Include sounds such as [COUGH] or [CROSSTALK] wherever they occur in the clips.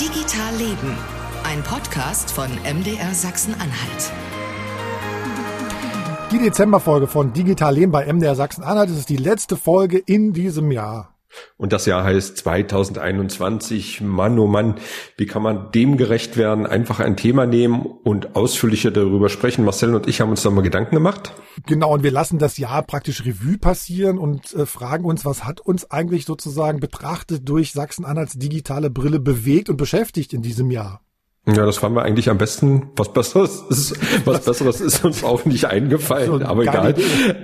Digital Leben, ein Podcast von MDR Sachsen-Anhalt. Die Dezemberfolge von Digital Leben bei MDR Sachsen-Anhalt. Ist die letzte Folge in diesem Jahr. Und das Jahr heißt 2021. Mann, oh Mann, wie kann man dem gerecht werden? Einfach ein Thema nehmen und ausführlicher darüber sprechen. Marcel und ich haben uns da mal Gedanken gemacht. Genau, und wir lassen das Jahr praktisch Revue passieren und äh, fragen uns, was hat uns eigentlich sozusagen betrachtet durch Sachsen-Anhalts digitale Brille bewegt und beschäftigt in diesem Jahr? Ja, das fanden wir eigentlich am besten. Was Besseres ist, was Besseres ist uns auch nicht eingefallen, so aber egal.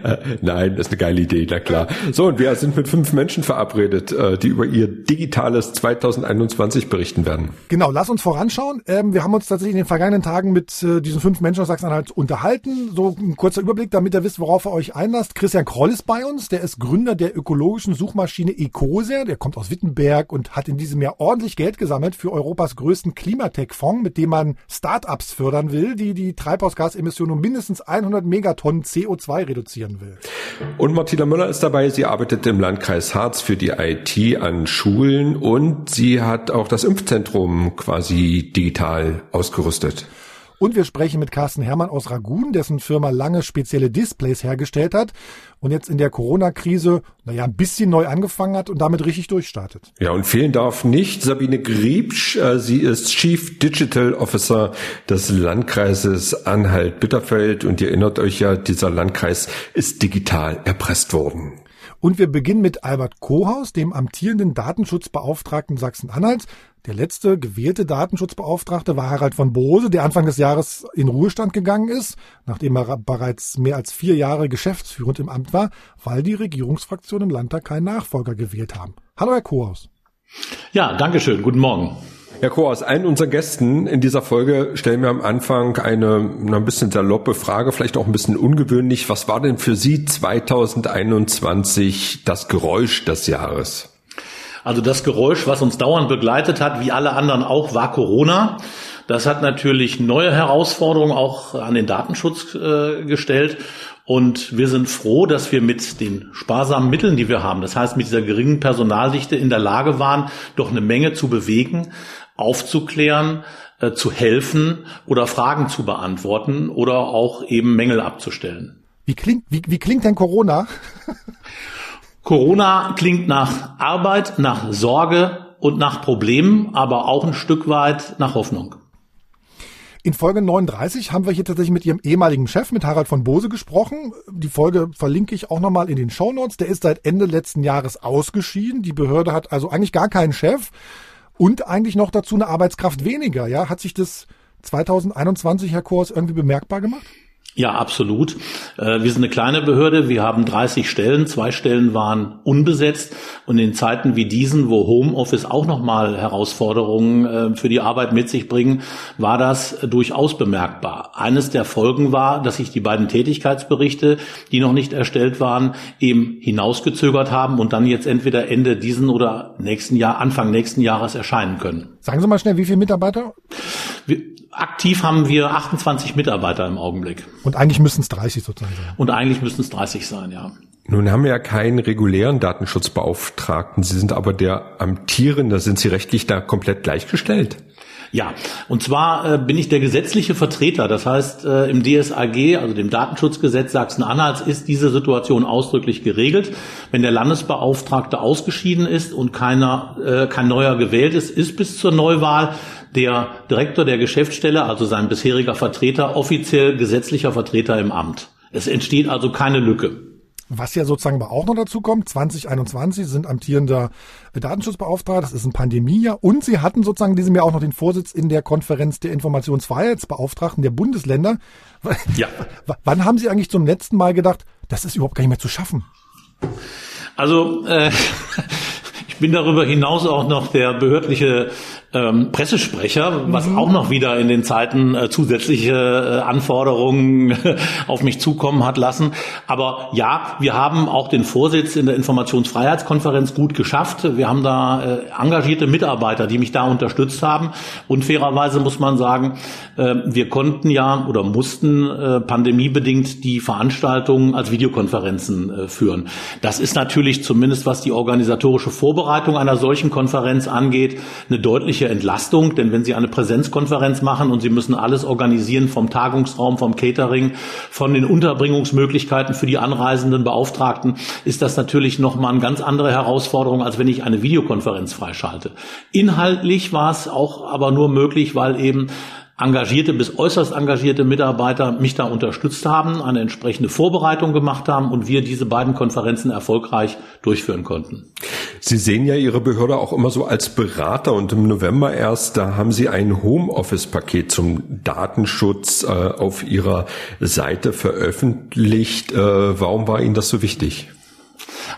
Äh, nein, das ist eine geile Idee, na klar. So, und wir sind mit fünf Menschen verabredet, äh, die über ihr digitales 2021 berichten werden. Genau, lass uns voranschauen. Ähm, wir haben uns tatsächlich in den vergangenen Tagen mit äh, diesen fünf Menschen aus Sachsen-Anhalt unterhalten. So ein kurzer Überblick, damit ihr wisst, worauf ihr euch einlasst. Christian Kroll ist bei uns, der ist Gründer der ökologischen Suchmaschine Ecosia. Der kommt aus Wittenberg und hat in diesem Jahr ordentlich Geld gesammelt für Europas größten Klimatech-Fonds Fonds, mit dem man Startups fördern will, die die Treibhausgasemissionen um mindestens 100 Megatonnen CO2 reduzieren will. Und Martina Müller ist dabei. Sie arbeitet im Landkreis Harz für die IT an Schulen und sie hat auch das Impfzentrum quasi digital ausgerüstet. Und wir sprechen mit Carsten Hermann aus Ragun, dessen Firma lange spezielle Displays hergestellt hat und jetzt in der Corona-Krise, naja, ein bisschen neu angefangen hat und damit richtig durchstartet. Ja, und fehlen darf nicht Sabine Griebsch. Äh, sie ist Chief Digital Officer des Landkreises Anhalt-Bitterfeld und ihr erinnert euch ja, dieser Landkreis ist digital erpresst worden. Und wir beginnen mit Albert Kohaus, dem amtierenden Datenschutzbeauftragten Sachsen-Anhalts. Der letzte gewählte Datenschutzbeauftragte war Harald von Bose, der Anfang des Jahres in Ruhestand gegangen ist, nachdem er bereits mehr als vier Jahre geschäftsführend im Amt war, weil die Regierungsfraktion im Landtag keinen Nachfolger gewählt haben. Hallo, Herr Kohaus. Ja, danke schön. Guten Morgen. Herr Kohaus, allen unseren Gästen in dieser Folge stellen wir am Anfang eine, eine ein bisschen saloppe Frage, vielleicht auch ein bisschen ungewöhnlich. Was war denn für Sie 2021 das Geräusch des Jahres? Also das Geräusch, was uns dauernd begleitet hat, wie alle anderen auch, war Corona. Das hat natürlich neue Herausforderungen auch an den Datenschutz äh, gestellt. Und wir sind froh, dass wir mit den sparsamen Mitteln, die wir haben, das heißt mit dieser geringen Personaldichte in der Lage waren, doch eine Menge zu bewegen, aufzuklären, äh, zu helfen oder Fragen zu beantworten oder auch eben Mängel abzustellen. Wie klingt, wie, wie klingt denn Corona? [LAUGHS] Corona klingt nach Arbeit, nach Sorge und nach Problemen, aber auch ein Stück weit nach Hoffnung. In Folge 39 haben wir hier tatsächlich mit Ihrem ehemaligen Chef, mit Harald von Bose, gesprochen. Die Folge verlinke ich auch nochmal in den Show Notes. Der ist seit Ende letzten Jahres ausgeschieden. Die Behörde hat also eigentlich gar keinen Chef und eigentlich noch dazu eine Arbeitskraft weniger. Ja, hat sich das 2021, Herr Kors, irgendwie bemerkbar gemacht? Ja, absolut. Äh, wir sind eine kleine Behörde. Wir haben 30 Stellen. Zwei Stellen waren unbesetzt. Und in Zeiten wie diesen, wo Homeoffice auch nochmal Herausforderungen äh, für die Arbeit mit sich bringen, war das durchaus bemerkbar. Eines der Folgen war, dass sich die beiden Tätigkeitsberichte, die noch nicht erstellt waren, eben hinausgezögert haben und dann jetzt entweder Ende diesen oder nächsten Jahr, Anfang nächsten Jahres erscheinen können. Sagen Sie mal schnell, wie viele Mitarbeiter? Wir, aktiv haben wir 28 Mitarbeiter im Augenblick. Und eigentlich müssten es 30 sozusagen sein. Und eigentlich müssten es 30 sein, ja. Nun haben wir ja keinen regulären Datenschutzbeauftragten. Sie sind aber der amtierende. Sind Sie rechtlich da komplett gleichgestellt? Ja, und zwar äh, bin ich der gesetzliche Vertreter. Das heißt, äh, im DSAG, also dem Datenschutzgesetz Sachsen-Anhalts, ist diese Situation ausdrücklich geregelt. Wenn der Landesbeauftragte ausgeschieden ist und keiner, äh, kein neuer gewählt ist, ist bis zur Neuwahl der Direktor der Geschäftsstelle, also sein bisheriger Vertreter, offiziell gesetzlicher Vertreter im Amt. Es entsteht also keine Lücke. Was ja sozusagen aber auch noch dazu kommt, 2021 sind amtierender Datenschutzbeauftragter, das ist ein Pandemiejahr und sie hatten sozusagen in diesem Jahr auch noch den Vorsitz in der Konferenz der Informationsfreiheitsbeauftragten der Bundesländer. [LAUGHS] Ja. W wann haben Sie eigentlich zum letzten Mal gedacht, das ist überhaupt gar nicht mehr zu schaffen? Also äh, [LAUGHS] ich bin darüber hinaus auch noch der behördliche ähm, Pressesprecher, was mhm. auch noch wieder in den Zeiten äh, zusätzliche äh, Anforderungen [LAUGHS] auf mich zukommen hat lassen. Aber ja, wir haben auch den Vorsitz in der Informationsfreiheitskonferenz gut geschafft. Wir haben da äh, engagierte Mitarbeiter, die mich da unterstützt haben. Und fairerweise muss man sagen, äh, wir konnten ja oder mussten äh, pandemiebedingt die Veranstaltungen als Videokonferenzen äh, führen. Das ist natürlich zumindest was die organisatorische Vorbereitung Vorbereitung einer solchen Konferenz angeht, eine deutliche Entlastung. Denn wenn Sie eine Präsenzkonferenz machen und Sie müssen alles organisieren vom Tagungsraum, vom Catering, von den Unterbringungsmöglichkeiten für die anreisenden Beauftragten, ist das natürlich nochmal eine ganz andere Herausforderung, als wenn ich eine Videokonferenz freischalte. Inhaltlich war es auch aber nur möglich, weil eben engagierte bis äußerst engagierte Mitarbeiter mich da unterstützt haben, eine entsprechende Vorbereitung gemacht haben und wir diese beiden Konferenzen erfolgreich durchführen konnten. Sie sehen ja Ihre Behörde auch immer so als Berater und im November erst, da haben Sie ein Homeoffice-Paket zum Datenschutz äh, auf Ihrer Seite veröffentlicht. Äh, warum war Ihnen das so wichtig?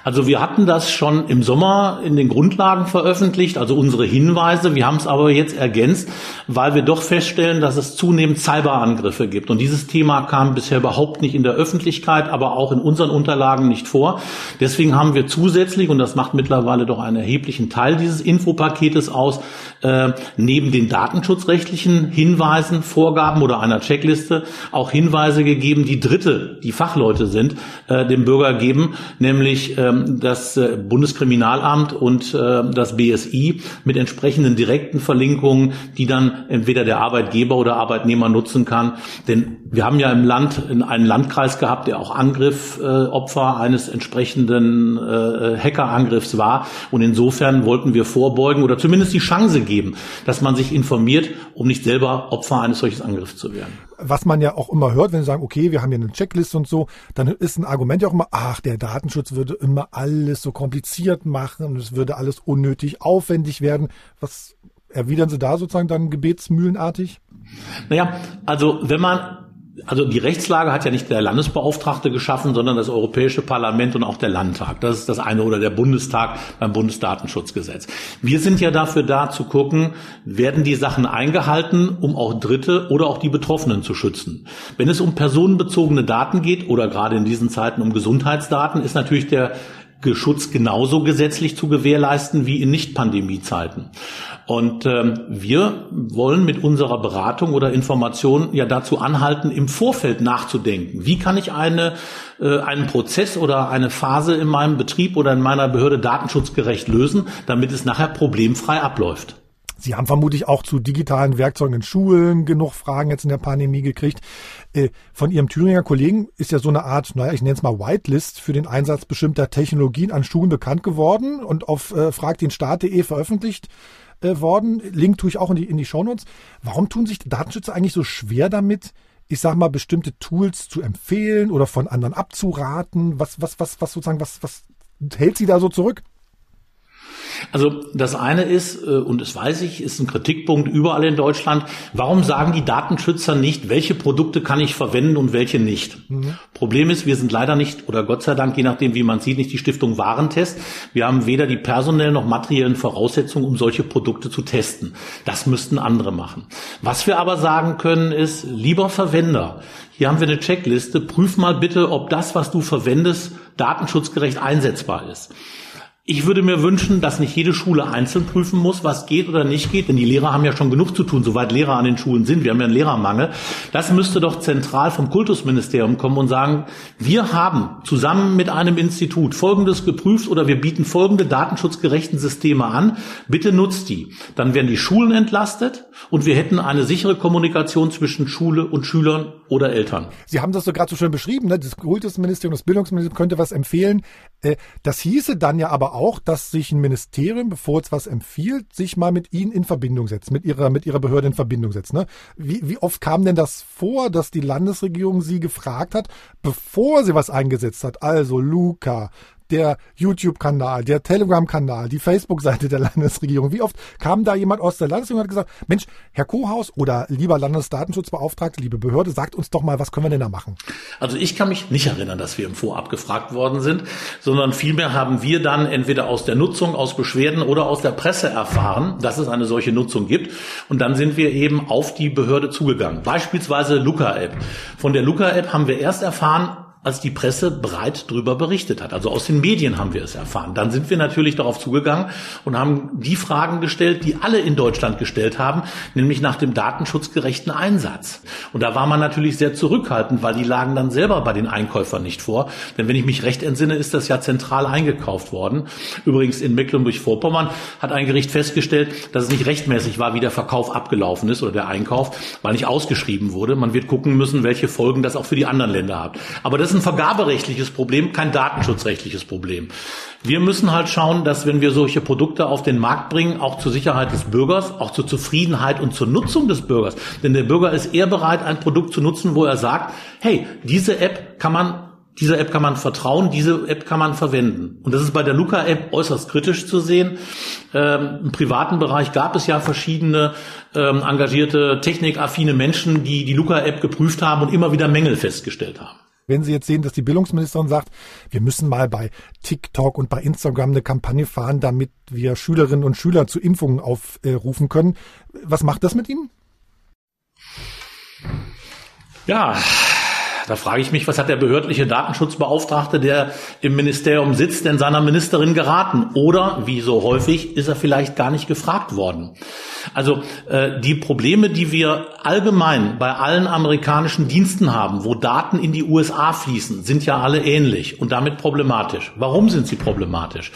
Also wir hatten das schon im Sommer in den Grundlagen veröffentlicht, also unsere Hinweise. Wir haben es aber jetzt ergänzt, weil wir doch feststellen, dass es zunehmend Cyberangriffe gibt. Und dieses Thema kam bisher überhaupt nicht in der Öffentlichkeit, aber auch in unseren Unterlagen nicht vor. Deswegen haben wir zusätzlich, und das macht mittlerweile doch einen erheblichen Teil dieses Infopaketes aus, äh, neben den datenschutzrechtlichen Hinweisen, Vorgaben oder einer Checkliste auch Hinweise gegeben, die Dritte, die Fachleute sind, äh, dem Bürger geben, nämlich äh, ähm, das äh, Bundeskriminalamt und äh, das BSI mit entsprechenden direkten Verlinkungen, die dann entweder der Arbeitgeber oder Arbeitnehmer nutzen kann. Denn wir haben ja im Land einen Landkreis gehabt, der auch Angriffopfer eines entsprechenden äh, Hackerangriffs war. Und insofern wollten wir vorbeugen oder zumindest die Chance geben, dass man sich informiert, um nicht selber Opfer eines solches Angriffs zu werden was man ja auch immer hört, wenn sie sagen, okay, wir haben hier eine Checkliste und so, dann ist ein Argument ja auch immer, ach, der Datenschutz würde immer alles so kompliziert machen und es würde alles unnötig aufwendig werden. Was erwidern Sie da sozusagen dann gebetsmühlenartig? Naja, also wenn man also die Rechtslage hat ja nicht der Landesbeauftragte geschaffen, sondern das Europäische Parlament und auch der Landtag. Das ist das eine oder der Bundestag beim Bundesdatenschutzgesetz. Wir sind ja dafür da zu gucken, werden die Sachen eingehalten, um auch Dritte oder auch die Betroffenen zu schützen. Wenn es um personenbezogene Daten geht oder gerade in diesen Zeiten um Gesundheitsdaten, ist natürlich der Schutz genauso gesetzlich zu gewährleisten wie in Nicht-Pandemie-Zeiten. Und ähm, wir wollen mit unserer Beratung oder Information ja dazu anhalten, im Vorfeld nachzudenken. Wie kann ich eine, äh, einen Prozess oder eine Phase in meinem Betrieb oder in meiner Behörde datenschutzgerecht lösen, damit es nachher problemfrei abläuft? Sie haben vermutlich auch zu digitalen Werkzeugen in Schulen genug Fragen jetzt in der Pandemie gekriegt. Äh, von Ihrem Thüringer Kollegen ist ja so eine Art, naja, ich nenne es mal Whitelist für den Einsatz bestimmter Technologien an Schulen bekannt geworden und auf äh, fragtdenstaat.de veröffentlicht äh, worden. Link tue ich auch in die, in die Shownotes. Warum tun sich Datenschützer eigentlich so schwer damit, ich sag mal, bestimmte Tools zu empfehlen oder von anderen abzuraten? Was, was, was, was sozusagen, was, was hält sie da so zurück? Also das eine ist, äh, und das weiß ich, ist ein Kritikpunkt überall in Deutschland, warum sagen die Datenschützer nicht, welche Produkte kann ich verwenden und welche nicht? Mhm. Problem ist, wir sind leider nicht, oder Gott sei Dank, je nachdem, wie man sieht, nicht die Stiftung Warentest. Wir haben weder die personellen noch materiellen Voraussetzungen, um solche Produkte zu testen. Das müssten andere machen. Was wir aber sagen können, ist, lieber Verwender, hier haben wir eine Checkliste, prüf mal bitte, ob das, was du verwendest, datenschutzgerecht einsetzbar ist. Ich würde mir wünschen, dass nicht jede Schule einzeln prüfen muss, was geht oder nicht geht, denn die Lehrer haben ja schon genug zu tun, soweit Lehrer an den Schulen sind. Wir haben ja einen Lehrermangel. Das müsste doch zentral vom Kultusministerium kommen und sagen, wir haben zusammen mit einem Institut Folgendes geprüft oder wir bieten folgende datenschutzgerechten Systeme an. Bitte nutzt die. Dann werden die Schulen entlastet und wir hätten eine sichere Kommunikation zwischen Schule und Schülern oder Eltern. Sie haben das so gerade so schön beschrieben, ne? das Kultusministerium, das Bildungsministerium könnte was empfehlen. Äh, das hieße dann ja aber auch, dass sich ein Ministerium, bevor es was empfiehlt, sich mal mit Ihnen in Verbindung setzt, mit Ihrer, mit Ihrer Behörde in Verbindung setzt. Ne? Wie, wie oft kam denn das vor, dass die Landesregierung Sie gefragt hat, bevor sie was eingesetzt hat? Also Luca, der YouTube-Kanal, der Telegram-Kanal, die Facebook-Seite der [LAUGHS] Landesregierung. Wie oft kam da jemand aus der Landesregierung und hat gesagt, Mensch, Herr Kohaus oder lieber Landesdatenschutzbeauftragte, liebe Behörde, sagt uns doch mal, was können wir denn da machen? Also ich kann mich nicht erinnern, dass wir im Vorab gefragt worden sind, sondern vielmehr haben wir dann entweder aus der Nutzung, aus Beschwerden oder aus der Presse erfahren, dass es eine solche Nutzung gibt. Und dann sind wir eben auf die Behörde zugegangen. Beispielsweise Luca-App. Von der Luca-App haben wir erst erfahren, als die Presse breit drüber berichtet hat. Also aus den Medien haben wir es erfahren. Dann sind wir natürlich darauf zugegangen und haben die Fragen gestellt, die alle in Deutschland gestellt haben, nämlich nach dem datenschutzgerechten Einsatz. Und da war man natürlich sehr zurückhaltend, weil die lagen dann selber bei den Einkäufern nicht vor. Denn wenn ich mich recht entsinne, ist das ja zentral eingekauft worden. Übrigens in Mecklenburg-Vorpommern hat ein Gericht festgestellt, dass es nicht rechtmäßig war, wie der Verkauf abgelaufen ist oder der Einkauf, weil nicht ausgeschrieben wurde. Man wird gucken müssen, welche Folgen das auch für die anderen Länder hat. Aber das ist ein vergaberechtliches Problem, kein datenschutzrechtliches Problem. Wir müssen halt schauen, dass wenn wir solche Produkte auf den Markt bringen, auch zur Sicherheit des Bürgers, auch zur Zufriedenheit und zur Nutzung des Bürgers. Denn der Bürger ist eher bereit, ein Produkt zu nutzen, wo er sagt, hey, diese App kann man dieser App kann man vertrauen, diese App kann man verwenden. Und das ist bei der Luca-App äußerst kritisch zu sehen. Ähm, Im privaten Bereich gab es ja verschiedene ähm, engagierte, technikaffine Menschen, die die Luca-App geprüft haben und immer wieder Mängel festgestellt haben. Wenn Sie jetzt sehen, dass die Bildungsministerin sagt, wir müssen mal bei TikTok und bei Instagram eine Kampagne fahren, damit wir Schülerinnen und Schüler zu Impfungen aufrufen können, was macht das mit Ihnen? Ja, da frage ich mich, was hat der behördliche Datenschutzbeauftragte, der im Ministerium sitzt, denn seiner Ministerin geraten? Oder, wie so häufig, ist er vielleicht gar nicht gefragt worden? Also äh, die Probleme, die wir allgemein bei allen amerikanischen Diensten haben, wo Daten in die USA fließen, sind ja alle ähnlich und damit problematisch. Warum sind sie problematisch?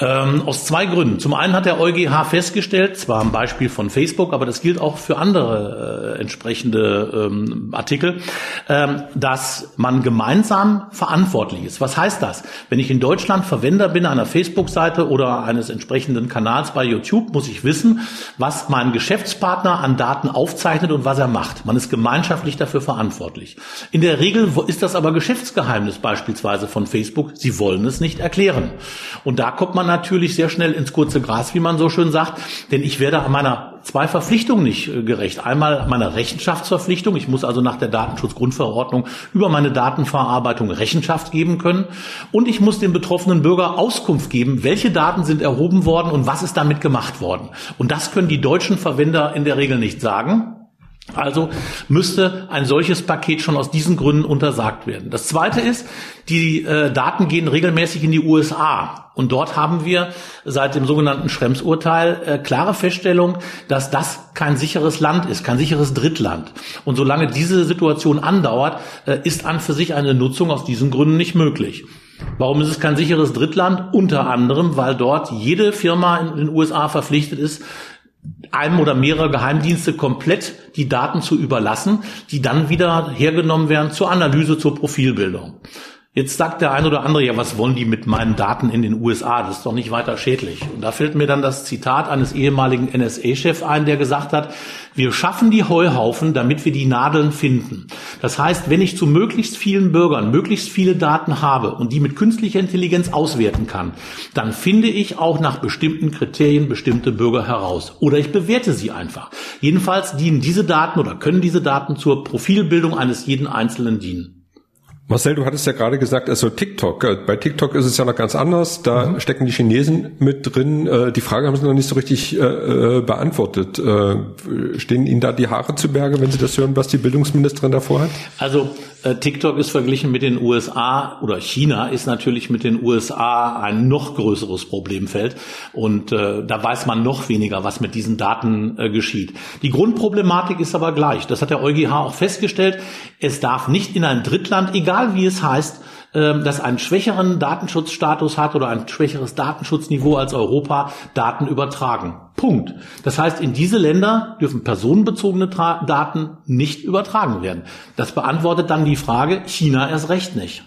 Ähm, aus zwei Gründen. Zum einen hat der EuGH festgestellt, zwar am Beispiel von Facebook, aber das gilt auch für andere äh, entsprechende ähm, Artikel, ähm, dass man gemeinsam verantwortlich ist. Was heißt das? Wenn ich in Deutschland Verwender bin einer Facebook-Seite oder eines entsprechenden Kanals bei YouTube, muss ich wissen, was mein Geschäftspartner an Daten aufzeichnet und was er macht. Man ist gemeinschaftlich dafür verantwortlich. In der Regel ist das aber Geschäftsgeheimnis beispielsweise von Facebook. Sie wollen es nicht erklären. Und da kommt man natürlich sehr schnell ins kurze Gras, wie man so schön sagt, denn ich werde an meiner zwei Verpflichtungen nicht äh, gerecht. Einmal meiner Rechenschaftsverpflichtung, ich muss also nach der Datenschutzgrundverordnung über meine Datenverarbeitung Rechenschaft geben können und ich muss dem betroffenen Bürger Auskunft geben, welche Daten sind erhoben worden und was ist damit gemacht worden. Und das können die deutschen Verwender in der Regel nicht sagen. Also müsste ein solches Paket schon aus diesen Gründen untersagt werden. Das Zweite ist, die äh, Daten gehen regelmäßig in die USA. Und dort haben wir seit dem sogenannten Schrems-Urteil äh, klare Feststellung, dass das kein sicheres Land ist, kein sicheres Drittland. Und solange diese Situation andauert, äh, ist an für sich eine Nutzung aus diesen Gründen nicht möglich. Warum ist es kein sicheres Drittland? Unter anderem, weil dort jede Firma in den USA verpflichtet ist, einem oder mehrere Geheimdienste komplett die Daten zu überlassen, die dann wieder hergenommen werden zur Analyse, zur Profilbildung. Jetzt sagt der ein oder andere, ja, was wollen die mit meinen Daten in den USA? Das ist doch nicht weiter schädlich. Und da fällt mir dann das Zitat eines ehemaligen NSA-Chefs ein, der gesagt hat, wir schaffen die Heuhaufen, damit wir die Nadeln finden. Das heißt, wenn ich zu möglichst vielen Bürgern möglichst viele Daten habe und die mit künstlicher Intelligenz auswerten kann, dann finde ich auch nach bestimmten Kriterien bestimmte Bürger heraus. Oder ich bewerte sie einfach. Jedenfalls dienen diese Daten oder können diese Daten zur Profilbildung eines jeden Einzelnen dienen. Marcel, du hattest ja gerade gesagt, also TikTok. Äh, bei TikTok ist es ja noch ganz anders. Da mhm. stecken die Chinesen mit drin. Äh, die Frage haben sie noch nicht so richtig äh, beantwortet. Stehen Ihnen da die Haare zu Berge, wenn Sie das hören, was die Bildungsministerin davor hat? Also TikTok ist verglichen mit den USA oder China ist natürlich mit den USA ein noch größeres Problemfeld. Und da weiß man noch weniger, was mit diesen Daten geschieht. Die Grundproblematik ist aber gleich. Das hat der EuGH auch festgestellt. Es darf nicht in ein Drittland, egal egal wie es heißt, ähm, das einen schwächeren Datenschutzstatus hat oder ein schwächeres Datenschutzniveau als Europa, Daten übertragen. Punkt. Das heißt, in diese Länder dürfen personenbezogene Daten nicht übertragen werden. Das beantwortet dann die Frage, China erst recht nicht.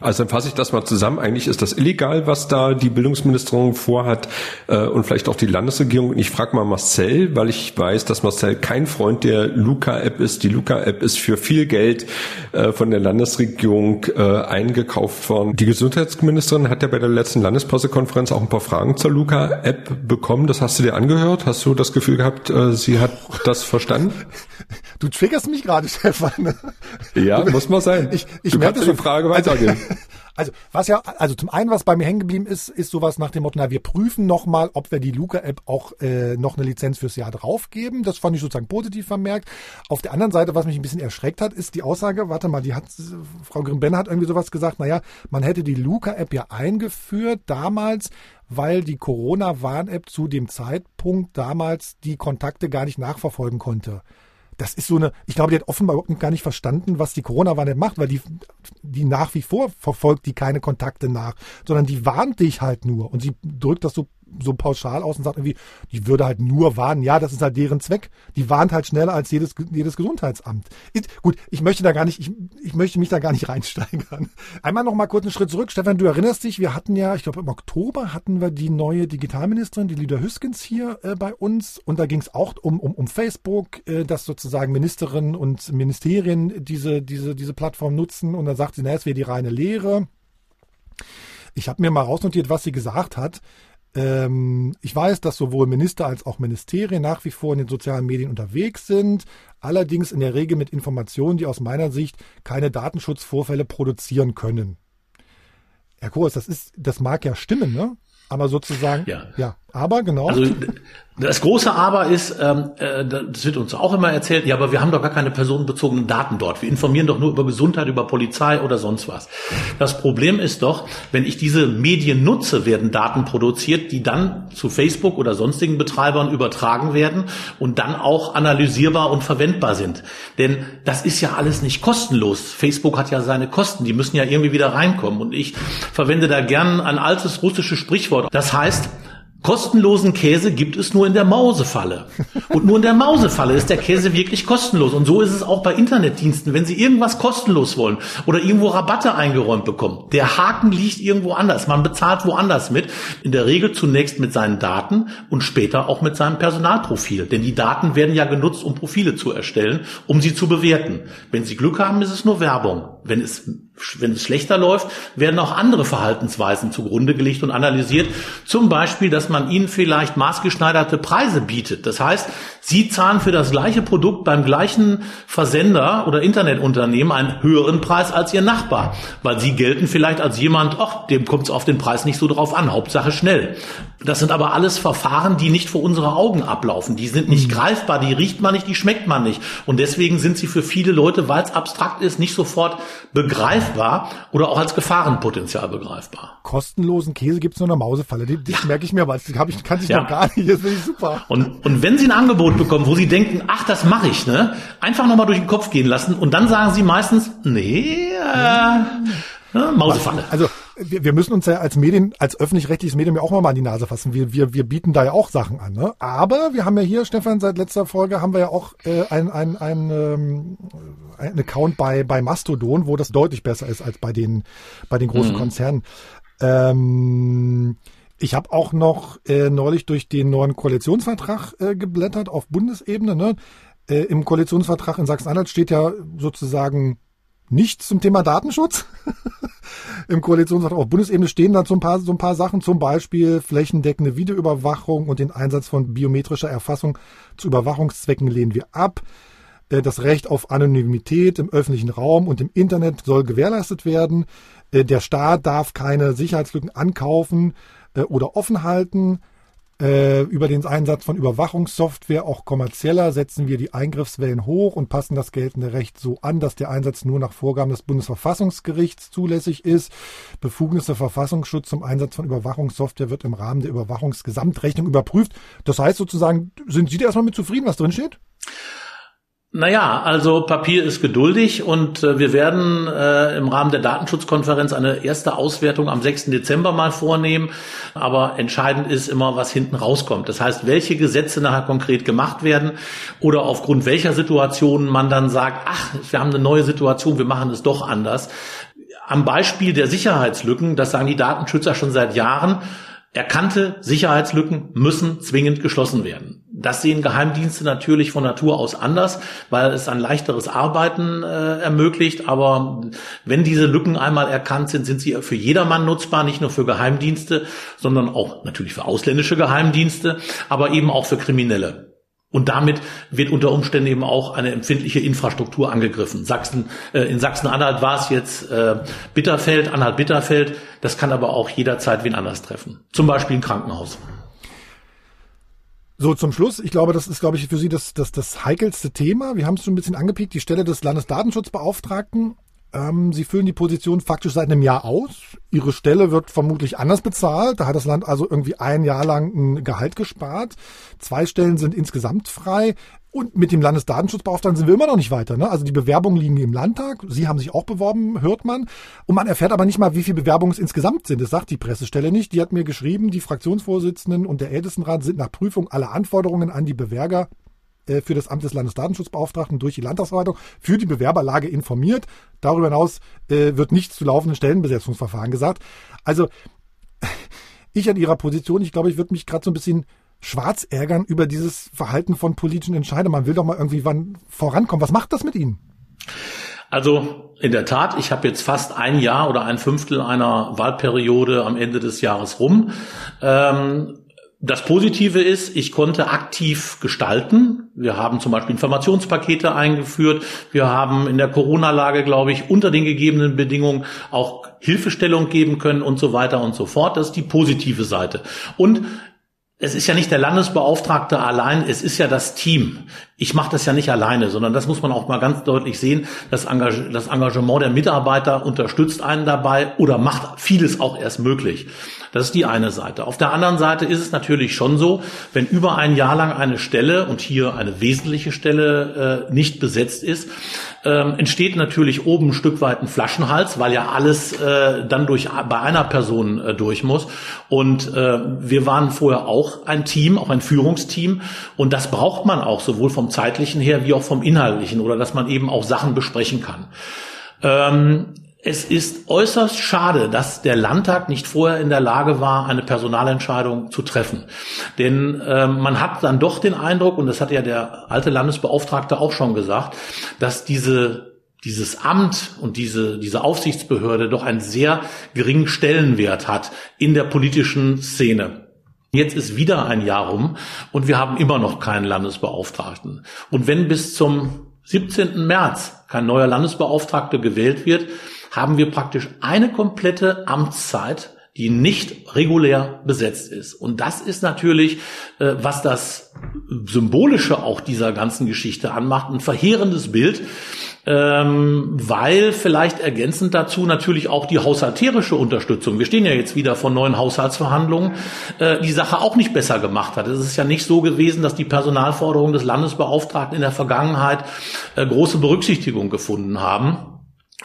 Also dann fasse ich das mal zusammen. Eigentlich ist das illegal, was da die Bildungsministerin vorhat äh, und vielleicht auch die Landesregierung. Und ich frage mal Marcel, weil ich weiß, dass Marcel kein Freund der Luca-App ist. Die Luca-App ist für viel Geld äh, von der Landesregierung äh, eingekauft worden. Die Gesundheitsministerin hat ja bei der letzten Landespressekonferenz auch ein paar Fragen zur Luca-App bekommen. Das hast du dir angehört? Hast du das Gefühl gehabt, äh, sie hat das verstanden? [LAUGHS] Du triggerst mich gerade, [LAUGHS] Stefan. Ja, muss mal sein. Ich, ich du merke kannst die Frage weitergehen. [LAUGHS] Also was ja, also zum einen, was bei mir hängen geblieben ist, ist sowas nach dem Motto, na, wir prüfen nochmal, ob wir die Luca-App auch äh, noch eine Lizenz fürs Jahr draufgeben. Das fand ich sozusagen positiv vermerkt. Auf der anderen Seite, was mich ein bisschen erschreckt hat, ist die Aussage, warte mal, die hat, Frau Grimben hat irgendwie sowas gesagt, naja, man hätte die Luca-App ja eingeführt damals, weil die Corona-Warn-App zu dem Zeitpunkt damals die Kontakte gar nicht nachverfolgen konnte das ist so eine, ich glaube, die hat offenbar überhaupt gar nicht verstanden, was die Corona-Warn-App macht, weil die, die nach wie vor verfolgt die keine Kontakte nach, sondern die warnt dich halt nur und sie drückt das so so pauschal aus und sagt irgendwie, die würde halt nur warnen. Ja, das ist halt deren Zweck. Die warnt halt schneller als jedes, jedes Gesundheitsamt. Ich, gut, ich möchte da gar nicht, ich, ich möchte mich da gar nicht [LAUGHS] reinsteigern. Einmal noch mal kurz einen Schritt zurück. Stefan, du erinnerst dich, wir hatten ja, ich glaube im Oktober hatten wir die neue Digitalministerin, die Lida Hüskens hier äh, bei uns und da ging es auch um, um, um Facebook, äh, dass sozusagen Ministerinnen und Ministerien diese, diese, diese Plattform nutzen und dann sagt sie, na, es wäre die reine Lehre. Ich habe mir mal rausnotiert, was sie gesagt hat. Ähm, ich weiß, dass sowohl Minister als auch Ministerien nach wie vor in den sozialen Medien unterwegs sind, allerdings in der Regel mit Informationen, die aus meiner Sicht keine Datenschutzvorfälle produzieren können. Herr Kurs, das ist, das mag ja stimmen, ne? Aber sozusagen, ja, ja aber genau. Also das große Aber ist, ähm, äh, das wird uns auch immer erzählt, ja, aber wir haben doch gar keine personenbezogenen Daten dort. Wir informieren doch nur über Gesundheit, über Polizei oder sonst was. Das Problem ist doch, wenn ich diese Medien nutze, werden Daten produziert, die dann zu Facebook oder sonstigen Betreibern übertragen werden und dann auch analysierbar und verwendbar sind. Denn das ist ja alles nicht kostenlos. Facebook hat ja seine Kosten, die müssen ja irgendwie wieder reinkommen. Und ich verwende da gern ein altes russisches Sprichwort. Das heißt, Kostenlosen Käse gibt es nur in der Mausefalle. Und nur in der Mausefalle ist der Käse wirklich kostenlos. Und so ist es auch bei Internetdiensten. Wenn Sie irgendwas kostenlos wollen oder irgendwo Rabatte eingeräumt bekommen, der Haken liegt irgendwo anders. Man bezahlt woanders mit. In der Regel zunächst mit seinen Daten und später auch mit seinem Personalprofil. Denn die Daten werden ja genutzt, um Profile zu erstellen, um sie zu bewerten. Wenn Sie Glück haben, ist es nur Werbung. Wenn es wenn es schlechter läuft, werden auch andere Verhaltensweisen zugrunde gelegt und analysiert. Zum Beispiel, dass man ihnen vielleicht maßgeschneiderte Preise bietet. Das heißt, sie zahlen für das gleiche Produkt beim gleichen Versender oder Internetunternehmen einen höheren Preis als ihr Nachbar, weil sie gelten vielleicht als jemand, ach, dem kommt es auf den Preis nicht so drauf an, Hauptsache schnell. Das sind aber alles Verfahren, die nicht vor unsere Augen ablaufen. Die sind nicht mhm. greifbar, die riecht man nicht, die schmeckt man nicht. Und deswegen sind sie für viele Leute, weil es abstrakt ist, nicht sofort begreifbar oder auch als Gefahrenpotenzial begreifbar. Kostenlosen Käse gibt es nur in der Mausefalle. Das ja. merke ich mir, aber das hab ich, kannte ich ja. noch gar nicht. Das finde ich super. Und, und wenn Sie ein Angebot bekommen, wo Sie denken, ach, das mache ich, ne? einfach nochmal durch den Kopf gehen lassen und dann sagen Sie meistens, nee, äh, Ne? Mausefalle. Also wir, wir müssen uns ja als Medien, als öffentlich-rechtliches Medium ja auch mal an die Nase fassen. Wir, wir, wir bieten da ja auch Sachen an. Ne? Aber wir haben ja hier, Stefan, seit letzter Folge haben wir ja auch äh, ein, ein, ein, ähm, ein Account bei, bei Mastodon, wo das deutlich besser ist als bei den, bei den großen mhm. Konzernen. Ähm, ich habe auch noch äh, neulich durch den neuen Koalitionsvertrag äh, geblättert auf Bundesebene. Ne? Äh, Im Koalitionsvertrag in Sachsen-Anhalt steht ja sozusagen nichts zum Thema Datenschutz. [LAUGHS] Im Koalitionsvertrag auf Bundesebene stehen dann so ein paar, so ein paar Sachen, zum Beispiel flächendeckende Videoüberwachung und den Einsatz von biometrischer Erfassung zu Überwachungszwecken lehnen wir ab. Äh, das Recht auf Anonymität im öffentlichen Raum und im Internet soll gewährleistet werden. Äh, der Staat darf keine Sicherheitslücken ankaufen äh, oder offen halten. Äh, über den Einsatz von Überwachungssoftware, auch kommerzieller, setzen wir die Eingriffswellen hoch und passen das geltende Recht so an, dass der Einsatz nur nach Vorgaben des Bundesverfassungsgerichts zulässig ist. Befugnisse Verfassungsschutz zum Einsatz von Überwachungssoftware wird im Rahmen der Überwachungsgesamtrechnung überprüft. Das heißt sozusagen, sind Sie da erstmal mit zufrieden, was drin steht? Naja, also Papier ist geduldig und äh, wir werden äh, im Rahmen der Datenschutzkonferenz eine erste Auswertung am 6. Dezember mal vornehmen. Aber entscheidend ist immer, was hinten rauskommt. Das heißt, welche Gesetze nachher konkret gemacht werden oder aufgrund welcher Situationen man dann sagt, ach, wir haben eine neue Situation, wir machen es doch anders. Am Beispiel der Sicherheitslücken, das sagen die Datenschützer schon seit Jahren, Erkannte Sicherheitslücken müssen zwingend geschlossen werden. Das sehen Geheimdienste natürlich von Natur aus anders, weil es ein leichteres Arbeiten äh, ermöglicht. Aber wenn diese Lücken einmal erkannt sind, sind sie für jedermann nutzbar, nicht nur für Geheimdienste, sondern auch natürlich für ausländische Geheimdienste, aber eben auch für Kriminelle. Und damit wird unter Umständen eben auch eine empfindliche Infrastruktur angegriffen. Sachsen, äh, in Sachsen-Anhalt war es jetzt äh, Bitterfeld, Anhalt-Bitterfeld. Das kann aber auch jederzeit wen anders treffen. Zum Beispiel ein Krankenhaus. So, zum Schluss, ich glaube, das ist, glaube ich, für Sie das, das, das heikelste Thema. Wir haben es schon ein bisschen angepiekt, die Stelle des Landesdatenschutzbeauftragten. Ähm, Sie füllen die Position faktisch seit einem Jahr aus. Ihre Stelle wird vermutlich anders bezahlt. Da hat das Land also irgendwie ein Jahr lang ein Gehalt gespart. Zwei Stellen sind insgesamt frei. Und mit dem Landesdatenschutzbeauftragten sind wir immer noch nicht weiter. Ne? Also die Bewerbungen liegen im Landtag. Sie haben sich auch beworben, hört man. Und man erfährt aber nicht mal, wie viele Bewerbungen es insgesamt sind. Das sagt die Pressestelle nicht. Die hat mir geschrieben, die Fraktionsvorsitzenden und der Ältestenrat sind nach Prüfung aller Anforderungen an die Bewerber äh, für das Amt des Landesdatenschutzbeauftragten durch die Landtagsverwaltung für die Bewerberlage informiert. Darüber hinaus äh, wird nichts zu laufenden Stellenbesetzungsverfahren gesagt. Also [LAUGHS] ich an Ihrer Position, ich glaube, ich würde mich gerade so ein bisschen schwarz ärgern über dieses Verhalten von politischen Entscheidern. Man will doch mal irgendwie wann vorankommen. Was macht das mit Ihnen? Also in der Tat, ich habe jetzt fast ein Jahr oder ein Fünftel einer Wahlperiode am Ende des Jahres rum. Ähm, das Positive ist, ich konnte aktiv gestalten. Wir haben zum Beispiel Informationspakete eingeführt. Wir haben in der Corona-Lage, glaube ich, unter den gegebenen Bedingungen auch Hilfestellung geben können und so weiter und so fort. Das ist die positive Seite. Und es ist ja nicht der Landesbeauftragte allein, es ist ja das Team. Ich mache das ja nicht alleine, sondern das muss man auch mal ganz deutlich sehen. Das, Engagement der Mitarbeiter unterstützt einen dabei oder macht vieles auch erst möglich. Das ist die eine Seite. Auf der anderen Seite ist es natürlich schon so, wenn über ein Jahr lang eine Stelle und hier eine wesentliche Stelle äh, nicht besetzt ist, ähm, entsteht natürlich oben ein Stück weit ein Flaschenhals, weil ja alles äh, dann durch bei einer Person äh, durch muss. Und äh, wir waren vorher auch ein Team, auch ein Führungsteam, und das braucht man auch sowohl vom zeitlichen her wie auch vom inhaltlichen oder dass man eben auch Sachen besprechen kann. Ähm, es ist äußerst schade, dass der Landtag nicht vorher in der Lage war, eine Personalentscheidung zu treffen. Denn äh, man hat dann doch den Eindruck, und das hat ja der alte Landesbeauftragte auch schon gesagt, dass diese dieses Amt und diese, diese Aufsichtsbehörde doch einen sehr geringen Stellenwert hat in der politischen Szene. Jetzt ist wieder ein Jahr rum und wir haben immer noch keinen Landesbeauftragten. Und wenn bis zum 17. März kein neuer Landesbeauftragter gewählt wird, haben wir praktisch eine komplette Amtszeit, die nicht regulär besetzt ist. Und das ist natürlich, äh, was das Symbolische auch dieser ganzen Geschichte anmacht, ein verheerendes Bild, ähm, weil vielleicht ergänzend dazu natürlich auch die haushalterische Unterstützung, wir stehen ja jetzt wieder vor neuen Haushaltsverhandlungen, äh, die Sache auch nicht besser gemacht hat. Es ist ja nicht so gewesen, dass die Personalforderungen des Landesbeauftragten in der Vergangenheit äh, große Berücksichtigung gefunden haben.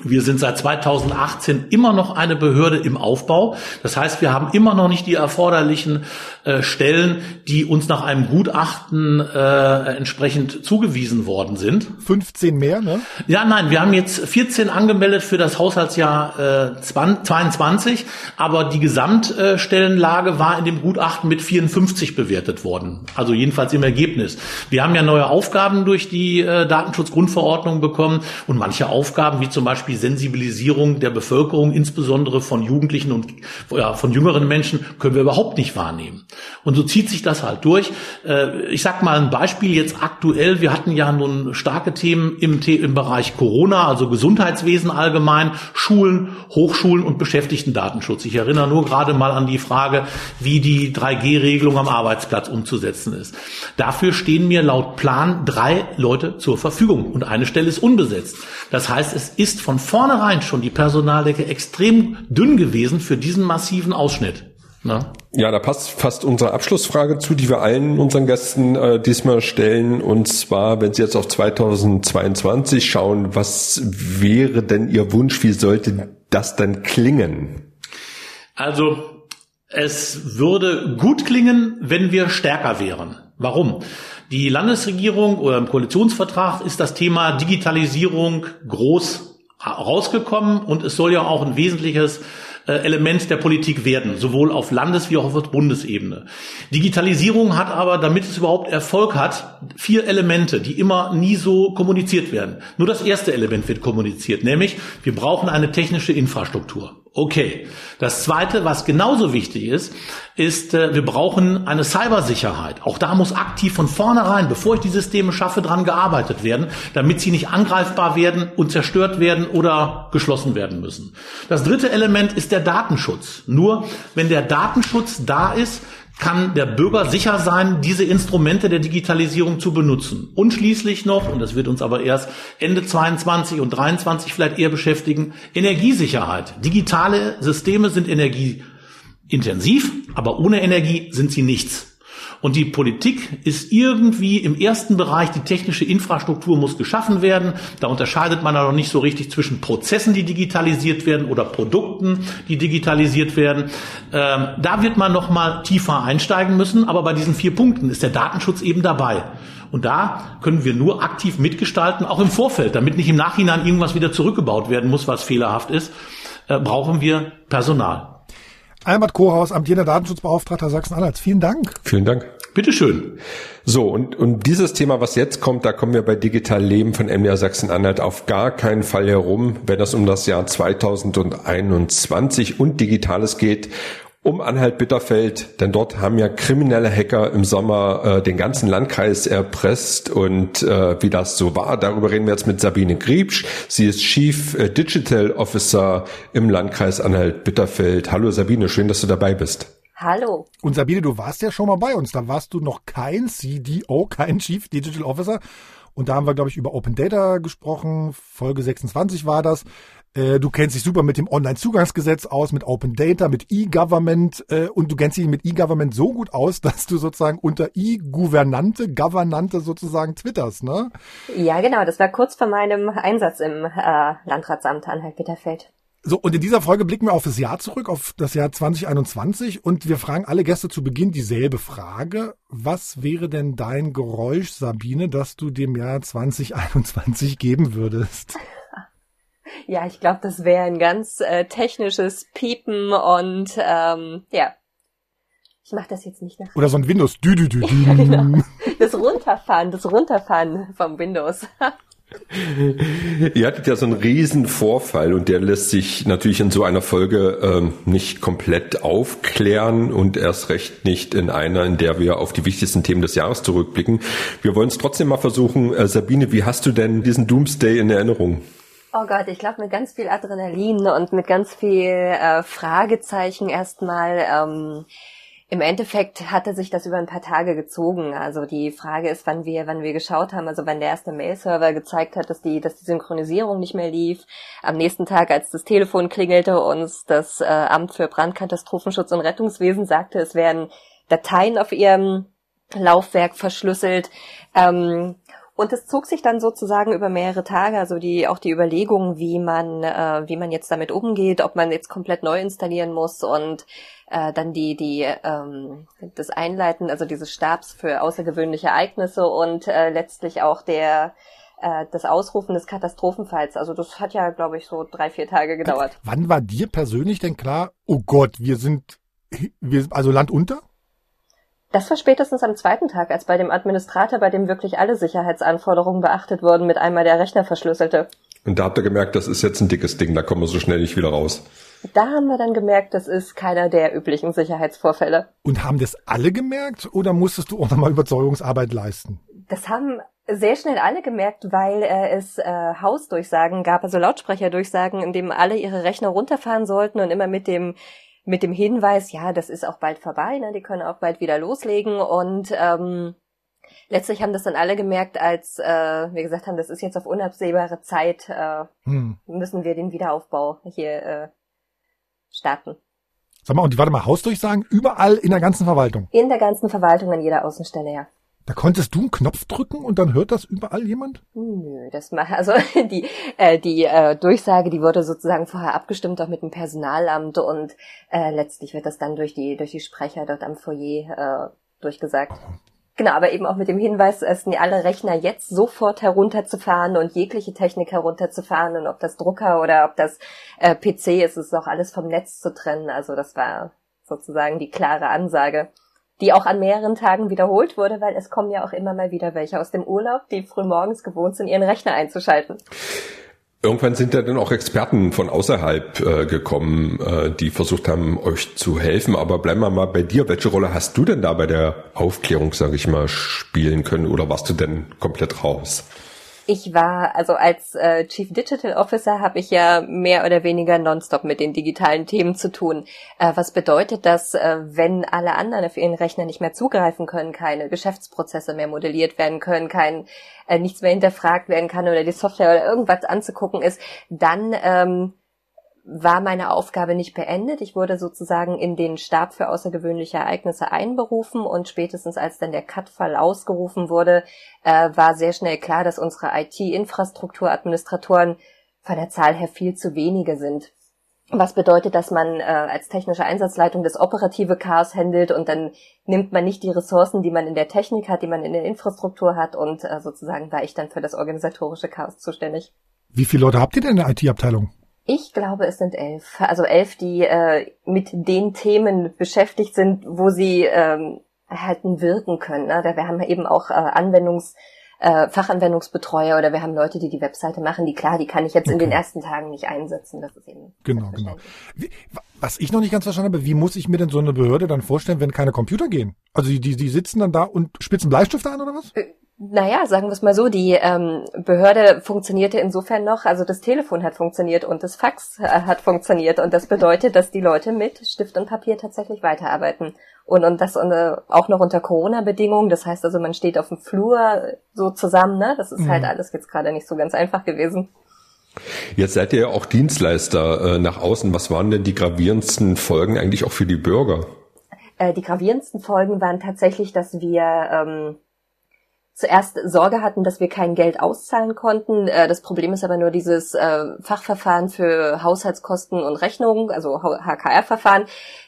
Wir sind seit 2018 immer noch eine Behörde im Aufbau. Das heißt, wir haben immer noch nicht die erforderlichen äh, Stellen, die uns nach einem Gutachten äh, entsprechend zugewiesen worden sind. 15 mehr, ne? Ja, nein, wir haben jetzt 14 angemeldet für das Haushaltsjahr äh, 22, aber die Gesamtstellenlage war in dem Gutachten mit 54 bewertet worden. Also jedenfalls im Ergebnis. Wir haben ja neue Aufgaben durch die äh, Datenschutzgrundverordnung bekommen und manche Aufgaben, wie zum Beispiel Beispiel Sensibilisierung der Bevölkerung, insbesondere von Jugendlichen und ja, von jüngeren Menschen, können wir überhaupt nicht wahrnehmen. Und so zieht sich das halt durch. Äh, ich sag mal ein Beispiel jetzt aktuell. Wir hatten ja nun starke Themen im, im Bereich Corona, also Gesundheitswesen allgemein, Schulen, Hochschulen und Beschäftigtendatenschutz. Ich erinnere nur gerade mal an die Frage, wie die 3G-Regelung am Arbeitsplatz umzusetzen ist. Dafür stehen mir laut Plan drei Leute zur Verfügung und eine Stelle ist unbesetzt. Das heißt, es ist von von vornherein schon die Personaldecke extrem dünn gewesen für diesen massiven Ausschnitt. Na? Ja, da passt fast unsere Abschlussfrage zu, die wir allen unseren Gästen äh, diesmal stellen. Und zwar, wenn Sie jetzt auf 2022 schauen, was wäre denn Ihr Wunsch? Wie sollte das dann klingen? Also, es würde gut klingen, wenn wir stärker wären. Warum? Die Landesregierung oder im Koalitionsvertrag ist das Thema Digitalisierung groß rausgekommen und es soll ja auch ein wesentliches Element der Politik werden, sowohl auf Landes- wie auch auf Bundesebene. Digitalisierung hat aber, damit es überhaupt Erfolg hat, vier Elemente, die immer nie so kommuniziert werden. Nur das erste Element wird kommuniziert, nämlich wir brauchen eine technische Infrastruktur. Okay. Das Zweite, was genauso wichtig ist, ist, äh, wir brauchen eine Cybersicherheit. Auch da muss aktiv von vornherein, bevor ich die Systeme schaffe, dran gearbeitet werden, damit sie nicht angreifbar werden und zerstört werden oder geschlossen werden müssen. Das dritte Element ist der Datenschutz. Nur wenn der Datenschutz da ist, kann der Bürger sicher sein, diese Instrumente der Digitalisierung zu benutzen. Und schließlich noch, und das wird uns aber erst Ende 22 und 23 vielleicht eher beschäftigen, Energiesicherheit. Digitale Systeme sind energieintensiv, aber ohne Energie sind sie nichts. Und die Politik ist irgendwie im ersten Bereich, die technische Infrastruktur muss geschaffen werden. Da unterscheidet man noch nicht so richtig zwischen Prozessen, die digitalisiert werden oder Produkten, die digitalisiert werden. Ähm, da wird man noch mal tiefer einsteigen müssen. Aber bei diesen vier Punkten ist der Datenschutz eben dabei. Und da können wir nur aktiv mitgestalten, auch im Vorfeld, damit nicht im Nachhinein irgendwas wieder zurückgebaut werden muss, was fehlerhaft ist, äh, brauchen wir Personal. Albert Kohaus, amtierender Datenschutzbeauftragter Sachsen-Anhalt. Vielen Dank. Vielen Dank. Bitteschön. So, und, und dieses Thema, was jetzt kommt, da kommen wir bei Digital Leben von MDR Sachsen-Anhalt auf gar keinen Fall herum, wenn es um das Jahr 2021 und Digitales geht um Anhalt-Bitterfeld, denn dort haben ja kriminelle Hacker im Sommer äh, den ganzen Landkreis erpresst und äh, wie das so war, darüber reden wir jetzt mit Sabine Griebsch. Sie ist Chief äh, Digital Officer im Landkreis Anhalt-Bitterfeld. Hallo Sabine, schön, dass du dabei bist. Hallo. Und Sabine, du warst ja schon mal bei uns. Da warst du noch kein CDO, kein Chief Digital Officer. Und da haben wir, glaube ich, über Open Data gesprochen. Folge 26 war das. Äh, du kennst dich super mit dem Online-Zugangsgesetz aus, mit Open Data, mit E-Government äh, und du kennst dich mit E-Government so gut aus, [LAUGHS] dass du sozusagen unter E-Gouvernante, Governante sozusagen twitterst, ne? Ja, genau. Das war kurz vor meinem Einsatz im äh, Landratsamt Anhalt-Bitterfeld. So, und in dieser Folge blicken wir auf das Jahr zurück, auf das Jahr 2021 und wir fragen alle Gäste zu Beginn dieselbe Frage. Was wäre denn dein Geräusch, Sabine, das du dem Jahr 2021 geben würdest? [LAUGHS] Ja, ich glaube, das wäre ein ganz äh, technisches Piepen und ähm, ja. Ich mache das jetzt nicht nach. Oder so ein Windows. Dü, dü, dü, [LAUGHS] ja, genau. Das Runterfahren, das Runterfahren vom Windows. Ihr hattet ja so einen riesen Vorfall und der lässt sich natürlich in so einer Folge ähm, nicht komplett aufklären und erst recht nicht in einer, in der wir auf die wichtigsten Themen des Jahres zurückblicken. Wir wollen es trotzdem mal versuchen. Äh, Sabine, wie hast du denn diesen Doomsday in Erinnerung? Oh Gott, ich glaube mit ganz viel Adrenalin und mit ganz viel äh, Fragezeichen erstmal. Ähm, Im Endeffekt hatte sich das über ein paar Tage gezogen. Also die Frage ist, wann wir, wann wir geschaut haben. Also wann der erste Mail-Server gezeigt hat, dass die, dass die Synchronisierung nicht mehr lief. Am nächsten Tag, als das Telefon klingelte, uns das äh, Amt für Brandkatastrophenschutz und Rettungswesen sagte, es wären Dateien auf ihrem Laufwerk verschlüsselt. Ähm, und es zog sich dann sozusagen über mehrere Tage, also die auch die Überlegungen, wie man äh, wie man jetzt damit umgeht, ob man jetzt komplett neu installieren muss und äh, dann die die ähm, das Einleiten, also dieses Stabs für außergewöhnliche Ereignisse und äh, letztlich auch der äh, das Ausrufen des Katastrophenfalls. Also das hat ja, glaube ich, so drei vier Tage gedauert. Wann war dir persönlich denn klar? Oh Gott, wir sind wir also Land unter? Das war spätestens am zweiten Tag, als bei dem Administrator, bei dem wirklich alle Sicherheitsanforderungen beachtet wurden, mit einmal der Rechner verschlüsselte. Und da habt ihr gemerkt, das ist jetzt ein dickes Ding, da kommen wir so schnell nicht wieder raus. Da haben wir dann gemerkt, das ist keiner der üblichen Sicherheitsvorfälle. Und haben das alle gemerkt oder musstest du auch nochmal Überzeugungsarbeit leisten? Das haben sehr schnell alle gemerkt, weil äh, es äh, Hausdurchsagen gab, also Lautsprecherdurchsagen, in dem alle ihre Rechner runterfahren sollten und immer mit dem mit dem Hinweis, ja, das ist auch bald vorbei, ne? die können auch bald wieder loslegen und ähm, letztlich haben das dann alle gemerkt, als äh, wir gesagt haben, das ist jetzt auf unabsehbare Zeit, äh, hm. müssen wir den Wiederaufbau hier äh, starten. Sag mal, und warte mal, Hausdurchsagen überall in der ganzen Verwaltung? In der ganzen Verwaltung, an jeder Außenstelle, ja. Da konntest du einen Knopf drücken und dann hört das überall jemand? Nö, das macht also [LAUGHS] die äh, die äh, Durchsage, die wurde sozusagen vorher abgestimmt auch mit dem Personalamt und äh, letztlich wird das dann durch die durch die Sprecher dort am Foyer äh, durchgesagt. Genau, aber eben auch mit dem Hinweis, es sind alle Rechner jetzt sofort herunterzufahren und jegliche Technik herunterzufahren und ob das Drucker oder ob das äh, PC ist, ist auch alles vom Netz zu trennen. Also das war sozusagen die klare Ansage die auch an mehreren Tagen wiederholt wurde, weil es kommen ja auch immer mal wieder welche aus dem Urlaub, die frühmorgens gewohnt sind, ihren Rechner einzuschalten. Irgendwann sind ja dann auch Experten von außerhalb äh, gekommen, äh, die versucht haben, euch zu helfen. Aber bleiben wir mal bei dir. Welche Rolle hast du denn da bei der Aufklärung, sage ich mal, spielen können? Oder warst du denn komplett raus? Ich war, also als äh, Chief Digital Officer habe ich ja mehr oder weniger nonstop mit den digitalen Themen zu tun. Äh, was bedeutet das, äh, wenn alle anderen auf ihren Rechner nicht mehr zugreifen können, keine Geschäftsprozesse mehr modelliert werden können, kein äh, nichts mehr hinterfragt werden kann oder die Software oder irgendwas anzugucken ist, dann ähm, war meine Aufgabe nicht beendet. Ich wurde sozusagen in den Stab für außergewöhnliche Ereignisse einberufen und spätestens als dann der Cut-Fall ausgerufen wurde, äh, war sehr schnell klar, dass unsere IT-Infrastrukturadministratoren von der Zahl her viel zu wenige sind. Was bedeutet, dass man äh, als technische Einsatzleitung das operative Chaos handelt und dann nimmt man nicht die Ressourcen, die man in der Technik hat, die man in der Infrastruktur hat und äh, sozusagen war ich dann für das organisatorische Chaos zuständig. Wie viele Leute habt ihr denn in der IT-Abteilung? Ich glaube, es sind elf. Also elf, die äh, mit den Themen beschäftigt sind, wo sie ähm, halt wirken können. Ne? Wir haben eben auch äh, Anwendungs- äh, Fachanwendungsbetreuer oder wir haben Leute, die die Webseite machen, die klar, die kann ich jetzt okay. in den ersten Tagen nicht einsetzen. Das ist eben genau, genau. Wie, was ich noch nicht ganz verstanden habe, wie muss ich mir denn so eine Behörde dann vorstellen, wenn keine Computer gehen? Also die, die, die sitzen dann da und spitzen Bleistifte an oder was? Äh, naja, sagen wir es mal so, die ähm, Behörde funktionierte insofern noch, also das Telefon hat funktioniert und das Fax äh, hat funktioniert und das bedeutet, dass die Leute mit Stift und Papier tatsächlich weiterarbeiten. Und, und das äh, auch noch unter Corona-Bedingungen, das heißt also, man steht auf dem Flur so zusammen, ne? Das ist halt mhm. halt alles jetzt gerade nicht so ganz einfach gewesen. Jetzt seid ihr ja auch Dienstleister äh, nach außen. Was waren denn die gravierendsten Folgen eigentlich auch für die Bürger? Äh, die gravierendsten Folgen waren tatsächlich, dass wir ähm, zuerst Sorge hatten, dass wir kein Geld auszahlen konnten. Äh, das Problem ist aber nur dieses äh, Fachverfahren für Haushaltskosten und Rechnungen, also HKR-Verfahren.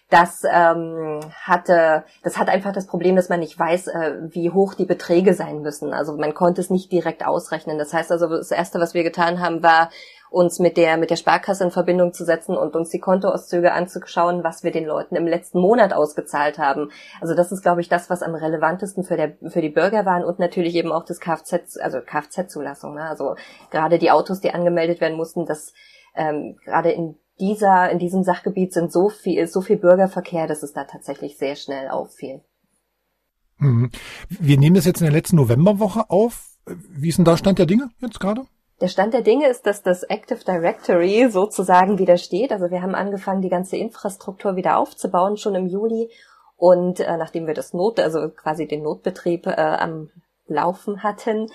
Das ähm, hatte, das hat einfach das Problem, dass man nicht weiß, äh, wie hoch die Beträge sein müssen. Also man konnte es nicht direkt ausrechnen. Das heißt also, das erste, was wir getan haben, war uns mit der, mit der Sparkasse in Verbindung zu setzen und uns die Kontoauszüge anzuschauen, was wir den Leuten im letzten Monat ausgezahlt haben. Also das ist, glaube ich, das, was am relevantesten für, der, für die Bürger waren und natürlich eben auch das Kfz, also Kfz-Zulassung. Ne? Also gerade die Autos, die angemeldet werden mussten, das ähm, gerade in dieser, in diesem Sachgebiet sind so viel, so viel Bürgerverkehr, dass es da tatsächlich sehr schnell auffiel. Mhm. Wir nehmen das jetzt in der letzten Novemberwoche auf. Wie ist denn da Stand der Dinge jetzt gerade? Der Stand der Dinge ist, dass das Active Directory sozusagen wieder steht. Also wir haben angefangen, die ganze Infrastruktur wieder aufzubauen, schon im Juli. Und äh, nachdem wir das Not, also quasi den Notbetrieb äh, am Laufen hatten.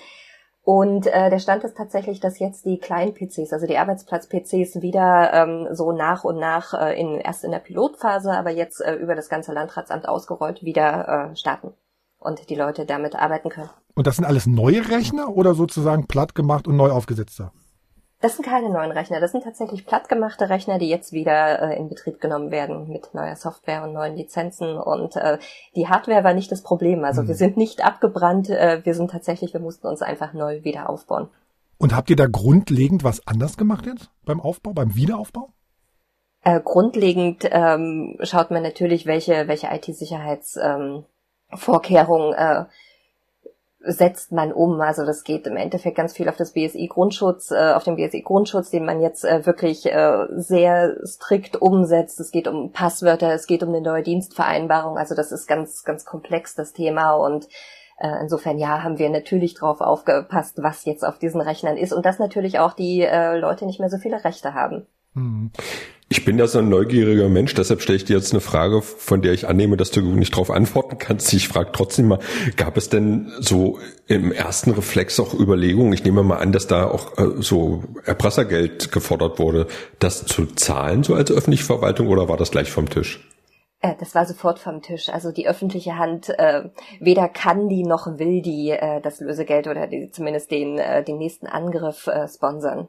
Und äh, der Stand ist tatsächlich, dass jetzt die kleinen PCs, also die Arbeitsplatz-PCs, wieder ähm, so nach und nach äh, in erst in der Pilotphase, aber jetzt äh, über das ganze Landratsamt ausgerollt wieder äh, starten und die Leute damit arbeiten können. Und das sind alles neue Rechner oder sozusagen platt gemacht und neu aufgesetzter? Das sind keine neuen Rechner, das sind tatsächlich plattgemachte Rechner, die jetzt wieder äh, in Betrieb genommen werden mit neuer Software und neuen Lizenzen. Und äh, die Hardware war nicht das Problem. Also hm. wir sind nicht abgebrannt, äh, wir sind tatsächlich, wir mussten uns einfach neu wieder aufbauen. Und habt ihr da grundlegend was anders gemacht jetzt beim Aufbau, beim Wiederaufbau? Äh, grundlegend ähm, schaut man natürlich, welche, welche IT-Sicherheits ähm, Vorkehrungen äh, setzt man um. Also das geht im Endeffekt ganz viel auf das BSI-Grundschutz, äh, auf den BSI-Grundschutz, den man jetzt äh, wirklich äh, sehr strikt umsetzt. Es geht um Passwörter, es geht um eine neue Dienstvereinbarung. Also das ist ganz, ganz komplex, das Thema. Und äh, insofern, ja, haben wir natürlich drauf aufgepasst, was jetzt auf diesen Rechnern ist. Und dass natürlich auch die äh, Leute nicht mehr so viele Rechte haben. Hm. Ich bin ja so ein neugieriger Mensch, deshalb stelle ich dir jetzt eine Frage, von der ich annehme, dass du nicht darauf antworten kannst. Ich frage trotzdem mal, gab es denn so im ersten Reflex auch Überlegungen, ich nehme mal an, dass da auch äh, so Erpressergeld gefordert wurde, das zu zahlen, so als öffentliche Verwaltung, oder war das gleich vom Tisch? Äh, das war sofort vom Tisch. Also die öffentliche Hand äh, weder kann die noch will die äh, das Lösegeld oder die, zumindest den, äh, den nächsten Angriff äh, sponsern.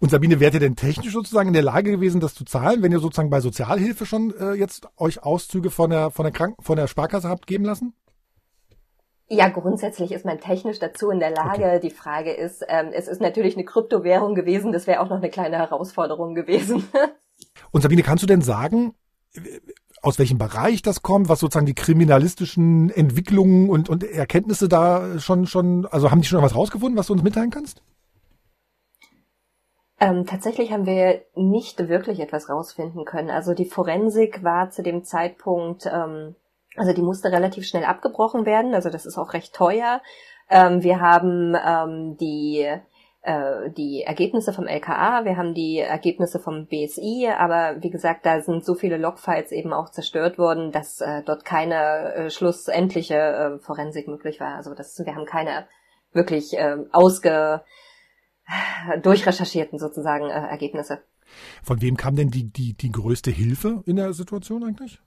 Und Sabine, wärt ihr denn technisch sozusagen in der Lage gewesen, das zu zahlen, wenn ihr sozusagen bei Sozialhilfe schon äh, jetzt euch Auszüge von der von der Kranken von der Sparkasse habt geben lassen? Ja, grundsätzlich ist man technisch dazu in der Lage. Okay. Die Frage ist, ähm, es ist natürlich eine Kryptowährung gewesen, das wäre auch noch eine kleine Herausforderung gewesen. [LAUGHS] Und Sabine, kannst du denn sagen, aus welchem Bereich das kommt, was sozusagen die kriminalistischen Entwicklungen und, und Erkenntnisse da schon, schon, also haben die schon was rausgefunden, was du uns mitteilen kannst? Ähm, tatsächlich haben wir nicht wirklich etwas rausfinden können. Also die Forensik war zu dem Zeitpunkt, ähm, also die musste relativ schnell abgebrochen werden. Also das ist auch recht teuer. Ähm, wir haben ähm, die äh, die Ergebnisse vom LKA, wir haben die Ergebnisse vom BSI, aber wie gesagt, da sind so viele Logfiles eben auch zerstört worden, dass äh, dort keine äh, schlussendliche äh, Forensik möglich war. Also das, wir haben keine wirklich äh, ausge durchrecherchierten sozusagen äh, Ergebnisse. Von wem kam denn die, die, die größte Hilfe in der Situation eigentlich?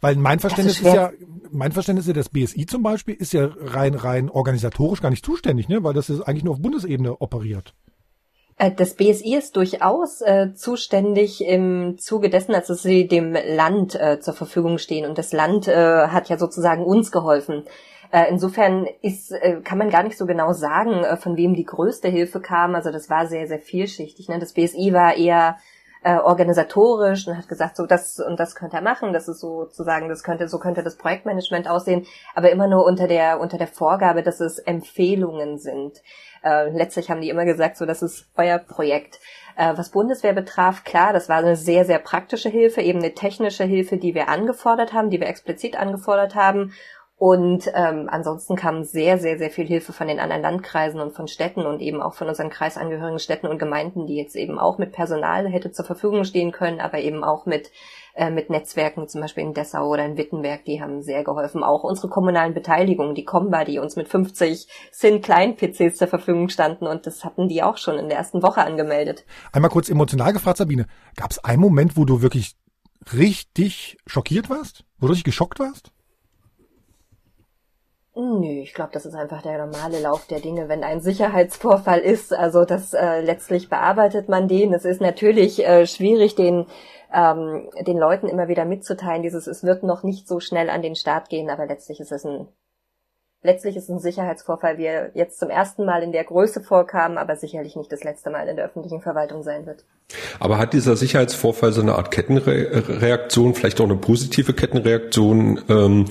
Weil mein Verständnis ist, ist, ja, mein Verständnis ist, das BSI zum Beispiel ist ja rein, rein organisatorisch gar nicht zuständig, ne? weil das ist eigentlich nur auf Bundesebene operiert. Äh, das BSI ist durchaus äh, zuständig im Zuge dessen, als sie dem Land äh, zur Verfügung stehen. Und das Land äh, hat ja sozusagen uns geholfen. Äh, insofern ist, äh, kann man gar nicht so genau sagen, von wem die größte Hilfe kam. Also das war sehr, sehr vielschichtig. Ne? Das BSI war eher äh, organisatorisch und hat gesagt, so das und das könnte er machen, das ist sozusagen, das könnte, so könnte das Projektmanagement aussehen, aber immer nur unter der, unter der Vorgabe, dass es Empfehlungen sind. Äh, letztlich haben die immer gesagt, so das ist euer Projekt. Äh, was Bundeswehr betraf, klar, das war eine sehr, sehr praktische Hilfe, eben eine technische Hilfe, die wir angefordert haben, die wir explizit angefordert haben und ähm, ansonsten kam sehr, sehr, sehr viel Hilfe von den anderen Landkreisen und von Städten und eben auch von unseren kreisangehörigen Städten und Gemeinden, die jetzt eben auch mit Personal hätte zur Verfügung stehen können, aber eben auch mit, äh, mit Netzwerken, zum Beispiel in Dessau oder in Wittenberg, die haben sehr geholfen. Auch unsere kommunalen Beteiligungen, die Comba, die uns mit 50 SIN-Klein-PCs zur Verfügung standen und das hatten die auch schon in der ersten Woche angemeldet. Einmal kurz emotional gefragt, Sabine, gab es einen Moment, wo du wirklich richtig schockiert warst? Wo du richtig geschockt warst? Nö, ich glaube, das ist einfach der normale Lauf der Dinge, wenn ein Sicherheitsvorfall ist. Also das äh, letztlich bearbeitet man den. Es ist natürlich äh, schwierig, den ähm, den Leuten immer wieder mitzuteilen. Dieses, es wird noch nicht so schnell an den Start gehen, aber letztlich ist es ein letztlich ist ein Sicherheitsvorfall, wie er jetzt zum ersten Mal in der Größe vorkam, aber sicherlich nicht das letzte Mal in der öffentlichen Verwaltung sein wird. Aber hat dieser Sicherheitsvorfall so eine Art Kettenreaktion, vielleicht auch eine positive Kettenreaktion ähm,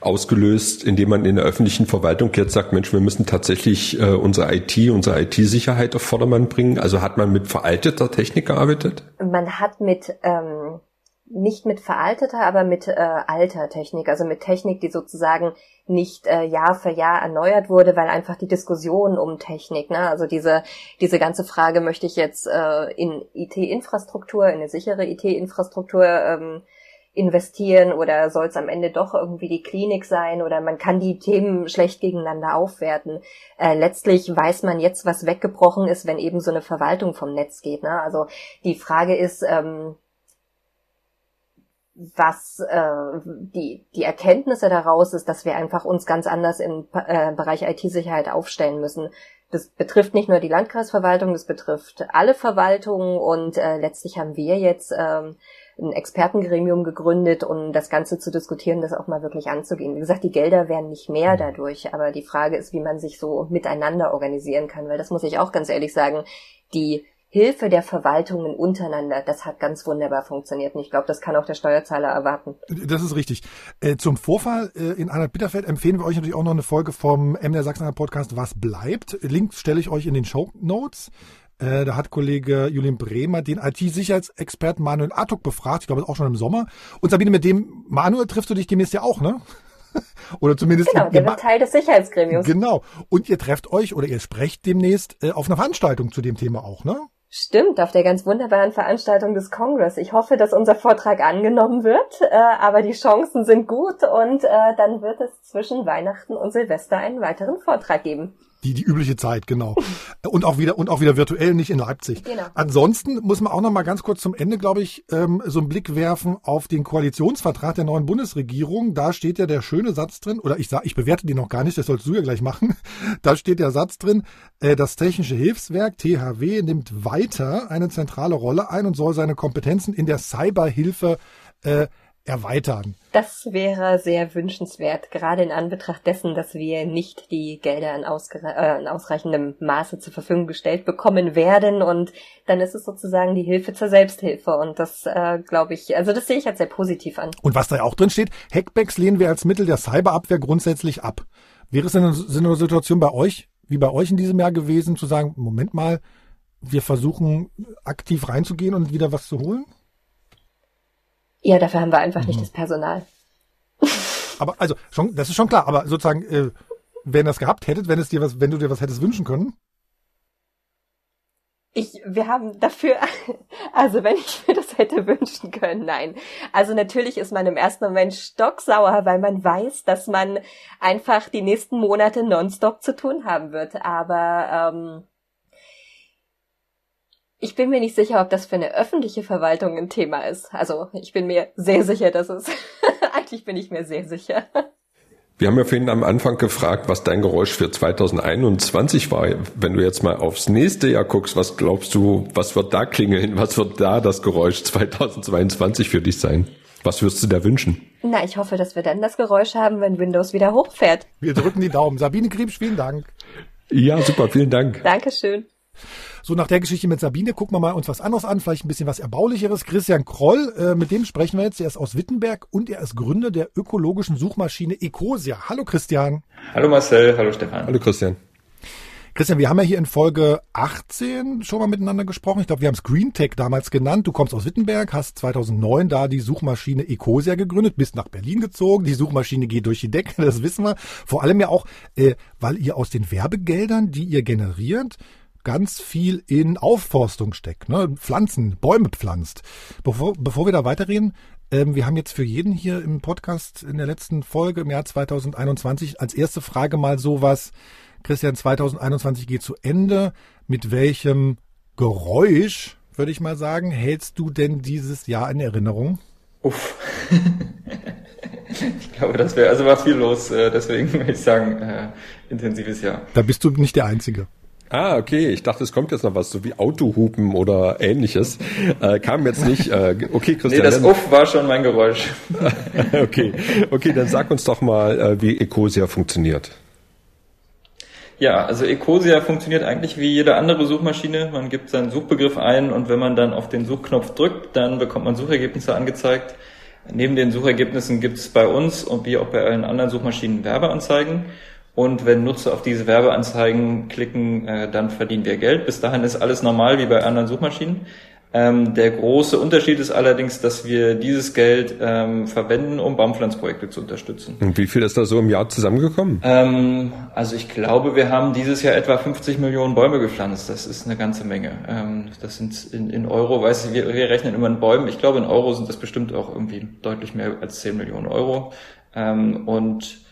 ausgelöst, indem man in der öffentlichen Verwaltung jetzt sagt, Mensch, wir müssen tatsächlich äh, unsere IT, unsere IT-Sicherheit auf Vordermann bringen? Also hat man mit veralteter Technik gearbeitet? Man hat mit ähm, nicht mit veralteter, aber mit äh, alter Technik, also mit Technik, die sozusagen nicht äh, Jahr für Jahr erneuert wurde, weil einfach die Diskussion um Technik, ne, also diese diese ganze Frage, möchte ich jetzt äh, in IT-Infrastruktur, in eine sichere IT-Infrastruktur ähm, investieren oder soll es am Ende doch irgendwie die Klinik sein oder man kann die Themen schlecht gegeneinander aufwerten. Äh, letztlich weiß man jetzt, was weggebrochen ist, wenn eben so eine Verwaltung vom Netz geht. Ne? Also die Frage ist, ähm, was äh, die, die Erkenntnisse daraus ist, dass wir einfach uns ganz anders im äh, Bereich IT-Sicherheit aufstellen müssen. Das betrifft nicht nur die Landkreisverwaltung, das betrifft alle Verwaltungen und äh, letztlich haben wir jetzt ähm, ein Expertengremium gegründet, um das Ganze zu diskutieren, das auch mal wirklich anzugehen. Wie gesagt, die Gelder werden nicht mehr dadurch, aber die Frage ist, wie man sich so miteinander organisieren kann, weil das muss ich auch ganz ehrlich sagen, die Hilfe der Verwaltungen untereinander, das hat ganz wunderbar funktioniert. Und ich glaube, das kann auch der Steuerzahler erwarten. Das ist richtig. Äh, zum Vorfall äh, in Anhalt-Bitterfeld empfehlen wir euch natürlich auch noch eine Folge vom MDR Sachsen-Anhalt Podcast Was bleibt. Links stelle ich euch in den Show Notes. Äh, da hat Kollege Julian Bremer den IT-Sicherheitsexperten Manuel Artuk befragt. Ich glaube, auch schon im Sommer. Und Sabine, mit dem Manuel triffst du dich demnächst ja auch, ne? [LAUGHS] oder zumindest. Genau, der wird Teil des Sicherheitsgremiums. Genau. Und ihr trefft euch oder ihr sprecht demnächst äh, auf einer Veranstaltung zu dem Thema auch, ne? Stimmt, auf der ganz wunderbaren Veranstaltung des Congress. Ich hoffe, dass unser Vortrag angenommen wird, äh, aber die Chancen sind gut und äh, dann wird es zwischen Weihnachten und Silvester einen weiteren Vortrag geben. Die, die übliche Zeit, genau. Und auch wieder, und auch wieder virtuell, nicht in Leipzig. Genau. Ansonsten muss man auch noch mal ganz kurz zum Ende, glaube ich, ähm, so einen Blick werfen auf den Koalitionsvertrag der neuen Bundesregierung. Da steht ja der schöne Satz drin, oder ich sage, ich bewerte den noch gar nicht, das sollst du ja gleich machen. [LAUGHS] Da steht der Satz drin, äh, das Technische Hilfswerk, THW, nimmt weiter eine zentrale Rolle ein und soll seine Kompetenzen in der Cyberhilfe äh, erweitern. Das wäre sehr wünschenswert, gerade in Anbetracht dessen, dass wir nicht die Gelder in, äh, in, ausreichendem Maße zur Verfügung gestellt bekommen werden. Und dann ist es sozusagen die Hilfe zur Selbsthilfe. Und das äh, glaube ich, also das sehe ich als sehr positiv an. Und was da ja auch drin steht, Hackbacks lehnen wir als Mittel der Cyberabwehr grundsätzlich ab. Wäre es denn eine, eine Situation bei euch, wie bei euch in diesem Jahr gewesen, zu sagen, Moment mal, wir versuchen aktiv reinzugehen und wieder was zu holen? Ja, dafür haben wir einfach mhm. nicht das Personal. Aber also schon, das ist schon klar. Aber sozusagen, äh, wenn das gehabt hättet, wenn es dir was, wenn du dir was hättest wünschen können? Ich, wir haben dafür, [LAUGHS] also wenn ich mir das hätte wünschen können, nein. Also natürlich ist man im ersten Moment stocksauer, weil man weiß, dass man einfach die nächsten Monate nonstop zu tun haben wird. Aber ähm, ich bin mir nicht sicher, ob das für eine öffentliche Verwaltung ein Thema ist. Also ich bin mir sehr sicher, dass es, [LAUGHS] eigentlich bin ich mir sehr sicher. Wir haben ja vorhin am Anfang gefragt, was dein Geräusch für 2021 war. Wenn du jetzt mal aufs nächste Jahr guckst, was glaubst du, was wird da klingeln? Was wird da das Geräusch 2022 für dich sein? Was würdest du da wünschen? Na, ich hoffe, dass wir dann das Geräusch haben, wenn Windows wieder hochfährt. Wir drücken die Daumen. Sabine Kriebsch, vielen Dank. Ja, super, vielen Dank. Dankeschön. So nach der Geschichte mit Sabine gucken wir mal uns was anderes an, vielleicht ein bisschen was Erbaulicheres. Christian Kroll, äh, mit dem sprechen wir jetzt. Er ist aus Wittenberg und er ist Gründer der ökologischen Suchmaschine Ecosia. Hallo Christian. Hallo Marcel, hallo Stefan. Hallo Christian. Christian, wir haben ja hier in Folge 18 schon mal miteinander gesprochen. Ich glaube, wir haben es Green Tech damals genannt. Du kommst aus Wittenberg, hast 2009 da die Suchmaschine Ecosia gegründet, bist nach Berlin gezogen. Die Suchmaschine geht durch die Decke, [LAUGHS] das wissen wir. Vor allem ja auch, äh, weil ihr aus den Werbegeldern, die ihr generiert, ganz viel in Aufforstung steckt, ne? Pflanzen, Bäume pflanzt. Bevor, bevor wir da weiterreden, ähm, wir haben jetzt für jeden hier im Podcast in der letzten Folge im Jahr 2021 als erste Frage mal sowas, Christian, 2021 geht zu Ende. Mit welchem Geräusch, würde ich mal sagen, hältst du denn dieses Jahr in Erinnerung? Uff. [LAUGHS] ich glaube, das wäre, also war viel los, äh, deswegen würde ich sagen, äh, intensives Jahr. Da bist du nicht der Einzige. Ah, okay. Ich dachte, es kommt jetzt noch was, so wie Autohupen oder ähnliches. Äh, kam jetzt nicht. Äh, okay, Christian. Nee, das Uff war schon mein Geräusch. [LAUGHS] okay. Okay, dann sag uns doch mal, äh, wie Ecosia funktioniert. Ja, also Ecosia funktioniert eigentlich wie jede andere Suchmaschine. Man gibt seinen Suchbegriff ein und wenn man dann auf den Suchknopf drückt, dann bekommt man Suchergebnisse angezeigt. Neben den Suchergebnissen gibt es bei uns und wie auch bei allen anderen Suchmaschinen Werbeanzeigen. Und wenn Nutzer auf diese Werbeanzeigen klicken, äh, dann verdienen wir Geld. Bis dahin ist alles normal wie bei anderen Suchmaschinen. Ähm, der große Unterschied ist allerdings, dass wir dieses Geld ähm, verwenden, um Baumpflanzprojekte zu unterstützen. Und wie viel ist da so im Jahr zusammengekommen? Ähm, also ich glaube, wir haben dieses Jahr etwa 50 Millionen Bäume gepflanzt. Das ist eine ganze Menge. Ähm, das sind in, in Euro, weiß ich, wir, wir, rechnen immer in Bäumen. Ich glaube, in Euro sind das bestimmt auch irgendwie deutlich mehr als 10 Millionen Euro. Ähm, und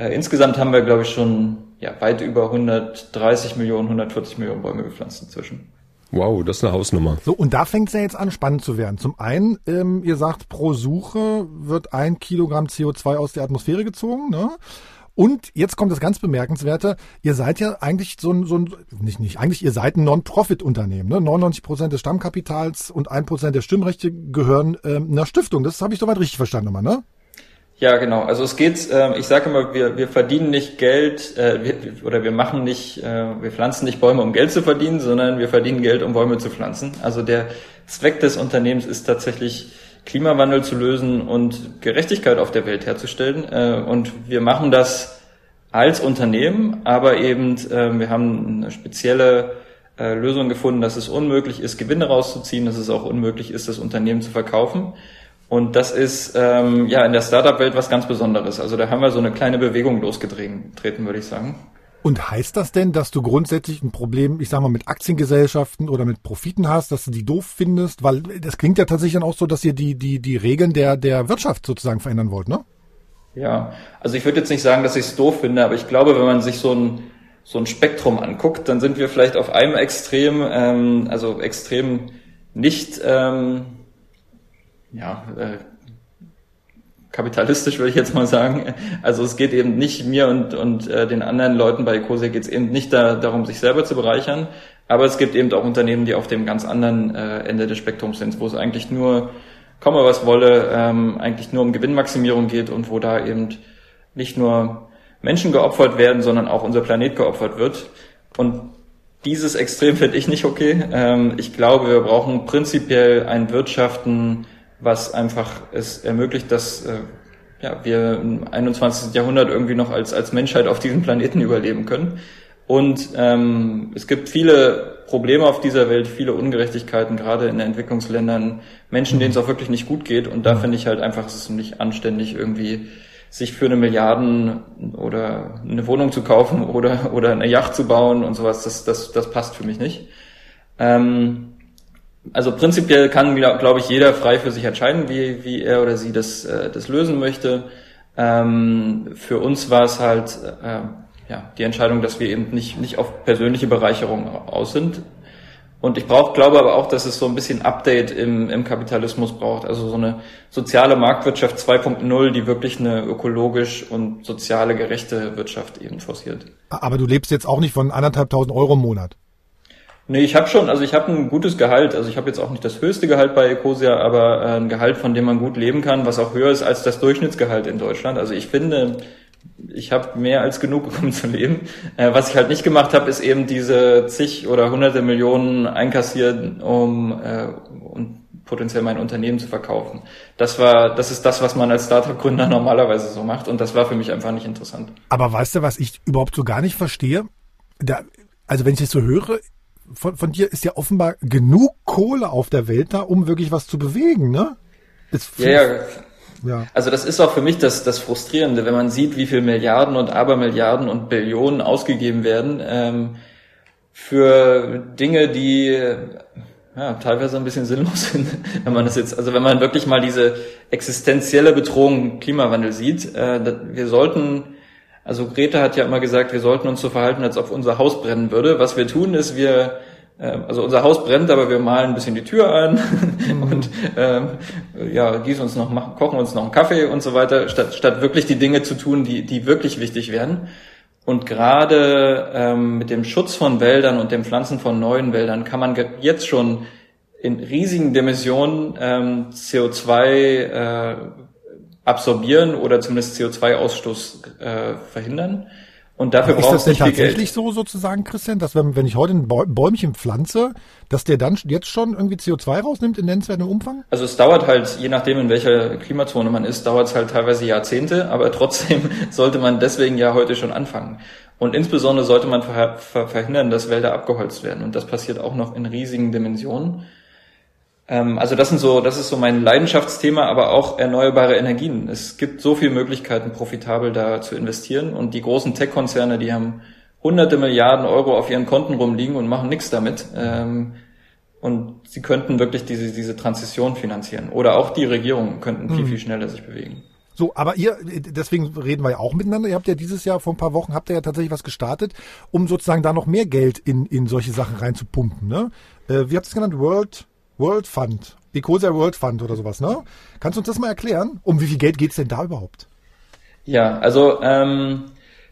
äh, insgesamt haben wir, glaube ich, schon ja, weit über 130 Millionen, 140 Millionen Bäume gepflanzt inzwischen. Wow, das ist eine Hausnummer. So, und da fängt es ja jetzt an, spannend zu werden. Zum einen, ähm, ihr sagt, pro Suche wird ein Kilogramm CO2 aus der Atmosphäre gezogen, ne? Und jetzt kommt das ganz Bemerkenswerte. Ihr seid ja eigentlich so ein, so ein nicht, nicht, eigentlich ihr seid ein Non-Profit-Unternehmen. Ne? 99 Prozent des Stammkapitals und ein Prozent der Stimmrechte gehören ähm, einer Stiftung. Das habe ich soweit richtig verstanden, immer, ne? Ja, genau. Also es geht, äh, ich sage immer, wir, wir verdienen nicht Geld äh, wir, oder wir machen nicht, äh, wir pflanzen nicht Bäume, um Geld zu verdienen, sondern wir verdienen Geld, um Bäume zu pflanzen. Also der Zweck des Unternehmens ist tatsächlich Klimawandel zu lösen und Gerechtigkeit auf der Welt herzustellen. Äh, und wir machen das als Unternehmen, aber eben äh, wir haben eine spezielle äh, Lösung gefunden, dass es unmöglich ist, Gewinne rauszuziehen, dass es auch unmöglich ist, das Unternehmen zu verkaufen. Und das ist ähm, ja in der Startup-Welt was ganz Besonderes. Also da haben wir so eine kleine Bewegung losgetreten, würde ich sagen. Und heißt das denn, dass du grundsätzlich ein Problem, ich sag mal, mit Aktiengesellschaften oder mit Profiten hast, dass du die doof findest? Weil das klingt ja tatsächlich dann auch so, dass ihr die, die, die Regeln der, der Wirtschaft sozusagen verändern wollt, ne? Ja, also ich würde jetzt nicht sagen, dass ich es doof finde, aber ich glaube, wenn man sich so ein, so ein Spektrum anguckt, dann sind wir vielleicht auf einem Extrem, ähm, also extrem nicht ähm, ja, äh, kapitalistisch würde ich jetzt mal sagen. Also es geht eben nicht mir und, und äh, den anderen Leuten bei Ecosia geht es eben nicht da, darum, sich selber zu bereichern, aber es gibt eben auch Unternehmen, die auf dem ganz anderen äh, Ende des Spektrums sind, wo es eigentlich nur, komme was wolle, ähm, eigentlich nur um Gewinnmaximierung geht und wo da eben nicht nur Menschen geopfert werden, sondern auch unser Planet geopfert wird. Und dieses Extrem finde ich nicht okay. Ähm, ich glaube, wir brauchen prinzipiell ein Wirtschaften, was einfach es ermöglicht, dass äh, ja, wir im 21. Jahrhundert irgendwie noch als, als Menschheit auf diesem Planeten überleben können. Und ähm, es gibt viele Probleme auf dieser Welt, viele Ungerechtigkeiten, gerade in den Entwicklungsländern, Menschen, denen es auch wirklich nicht gut geht. Und da finde ich halt einfach, es ist nicht anständig, irgendwie sich für eine Milliarden oder eine Wohnung zu kaufen oder, oder eine Yacht zu bauen und sowas. Das, das, das passt für mich nicht. Ähm, also prinzipiell kann, glaube glaub ich, jeder frei für sich entscheiden, wie, wie er oder sie das, äh, das lösen möchte. Ähm, für uns war es halt äh, ja, die Entscheidung, dass wir eben nicht, nicht auf persönliche Bereicherung aus sind. Und ich brauch, glaube aber auch, dass es so ein bisschen Update im, im Kapitalismus braucht. Also so eine soziale Marktwirtschaft 2.0, die wirklich eine ökologisch und soziale gerechte Wirtschaft eben forciert. Aber du lebst jetzt auch nicht von anderthalbtausend Euro im Monat. Nee, ich habe schon, also ich habe ein gutes Gehalt. Also ich habe jetzt auch nicht das höchste Gehalt bei Ecosia, aber äh, ein Gehalt, von dem man gut leben kann, was auch höher ist als das Durchschnittsgehalt in Deutschland. Also ich finde, ich habe mehr als genug, [LAUGHS] um zu leben. Äh, was ich halt nicht gemacht habe, ist eben diese zig oder hunderte Millionen einkassieren, um, äh, um potenziell mein Unternehmen zu verkaufen. Das war, das ist das, was man als Startup-Gründer normalerweise so macht und das war für mich einfach nicht interessant. Aber weißt du, was ich überhaupt so gar nicht verstehe? Da, also wenn ich das so höre, von, von dir ist ja offenbar genug Kohle auf der Welt da, um wirklich was zu bewegen, ne? ja, ja. ja. Also das ist auch für mich das, das Frustrierende, wenn man sieht, wie viel Milliarden und Abermilliarden und Billionen ausgegeben werden ähm, für Dinge, die ja, teilweise ein bisschen sinnlos [LAUGHS] sind, wenn man das jetzt, also wenn man wirklich mal diese existenzielle Bedrohung Klimawandel sieht, äh, wir sollten also Greta hat ja immer gesagt, wir sollten uns so verhalten, als ob unser Haus brennen würde. Was wir tun, ist, wir ähm, also unser Haus brennt, aber wir malen ein bisschen die Tür an [LAUGHS] mhm. und ähm, ja, gießen uns noch, machen, kochen uns noch einen Kaffee und so weiter, statt, statt wirklich die Dinge zu tun, die, die wirklich wichtig wären. Und gerade ähm, mit dem Schutz von Wäldern und dem Pflanzen von neuen Wäldern kann man jetzt schon in riesigen Dimensionen ähm, CO2 äh, absorbieren oder zumindest CO2-Ausstoß äh, verhindern. Und dafür braucht es nicht viel Geld. Ist das tatsächlich so sozusagen, Christian, dass wenn, wenn ich heute ein Bäumchen pflanze, dass der dann jetzt schon irgendwie CO2 rausnimmt in nennenswertem Umfang? Also es dauert halt, je nachdem in welcher Klimazone man ist, dauert es halt teilweise Jahrzehnte, aber [LAUGHS] trotzdem sollte man deswegen ja heute schon anfangen. Und insbesondere sollte man verhindern, dass Wälder abgeholzt werden. Und das passiert auch noch in riesigen Dimensionen. Ähm, also das sind so, das ist so mein Leidenschaftsthema, aber auch erneuerbare Energien. Es gibt so viele Möglichkeiten, profitabel da zu investieren und die großen Tech-Konzerne, die haben hunderte Milliarden Euro auf ihren Konten rumliegen und machen nichts damit. Ähm, und sie könnten wirklich diese, diese Transition finanzieren. Oder auch die Regierungen könnten viel, mhm. viel schneller sich bewegen. So, aber ihr, deswegen reden wir ja auch miteinander. Ihr habt ja dieses Jahr vor ein paar Wochen habt ihr ja tatsächlich was gestartet, um sozusagen da noch mehr Geld in, in solche Sachen reinzupumpen. Ne? Äh, wie habt ihr es genannt? World World Fund. Ecosia World Fund oder sowas, ne? Kannst du uns das mal erklären? Um wie viel Geld geht's denn da überhaupt? Ja, also ähm,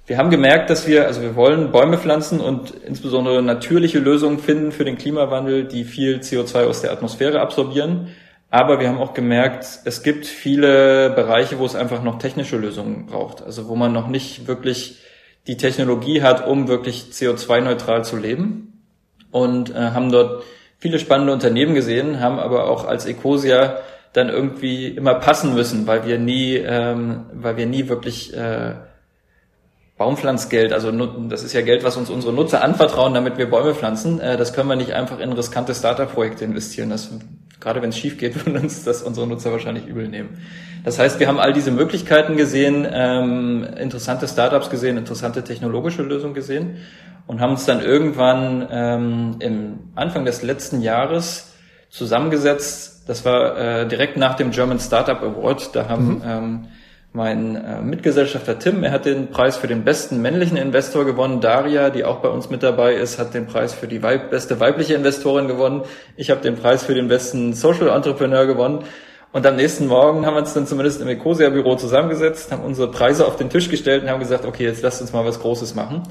wir haben gemerkt, dass wir, also wir wollen Bäume pflanzen und insbesondere natürliche Lösungen finden für den Klimawandel, die viel CO2 aus der Atmosphäre absorbieren. Aber wir haben auch gemerkt, es gibt viele Bereiche, wo es einfach noch technische Lösungen braucht. Also wo man noch nicht wirklich die Technologie hat, um wirklich CO2-neutral zu leben. Und äh, haben dort viele spannende Unternehmen gesehen, haben aber auch als Ecosia dann irgendwie immer passen müssen, weil wir nie, ähm, weil wir nie wirklich äh, Baumpflanzgeld, also das ist ja Geld, was uns unsere Nutzer anvertrauen, damit wir Bäume pflanzen. Äh, das können wir nicht einfach in riskante Startup-Projekte investieren. Das, gerade wenn es schief geht, [LAUGHS] würden uns das unsere Nutzer wahrscheinlich übel nehmen. Das heißt, wir haben all diese Möglichkeiten gesehen, ähm, interessante Startups gesehen, interessante technologische Lösungen gesehen und haben uns dann irgendwann ähm, im Anfang des letzten Jahres zusammengesetzt. Das war äh, direkt nach dem German Startup Award. Da haben mhm. ähm, mein äh, Mitgesellschafter Tim, er hat den Preis für den besten männlichen Investor gewonnen. Daria, die auch bei uns mit dabei ist, hat den Preis für die Weib beste weibliche Investorin gewonnen. Ich habe den Preis für den besten Social Entrepreneur gewonnen. Und am nächsten Morgen haben wir uns dann zumindest im Ecosia-Büro zusammengesetzt, haben unsere Preise auf den Tisch gestellt und haben gesagt, okay, jetzt lasst uns mal was Großes machen.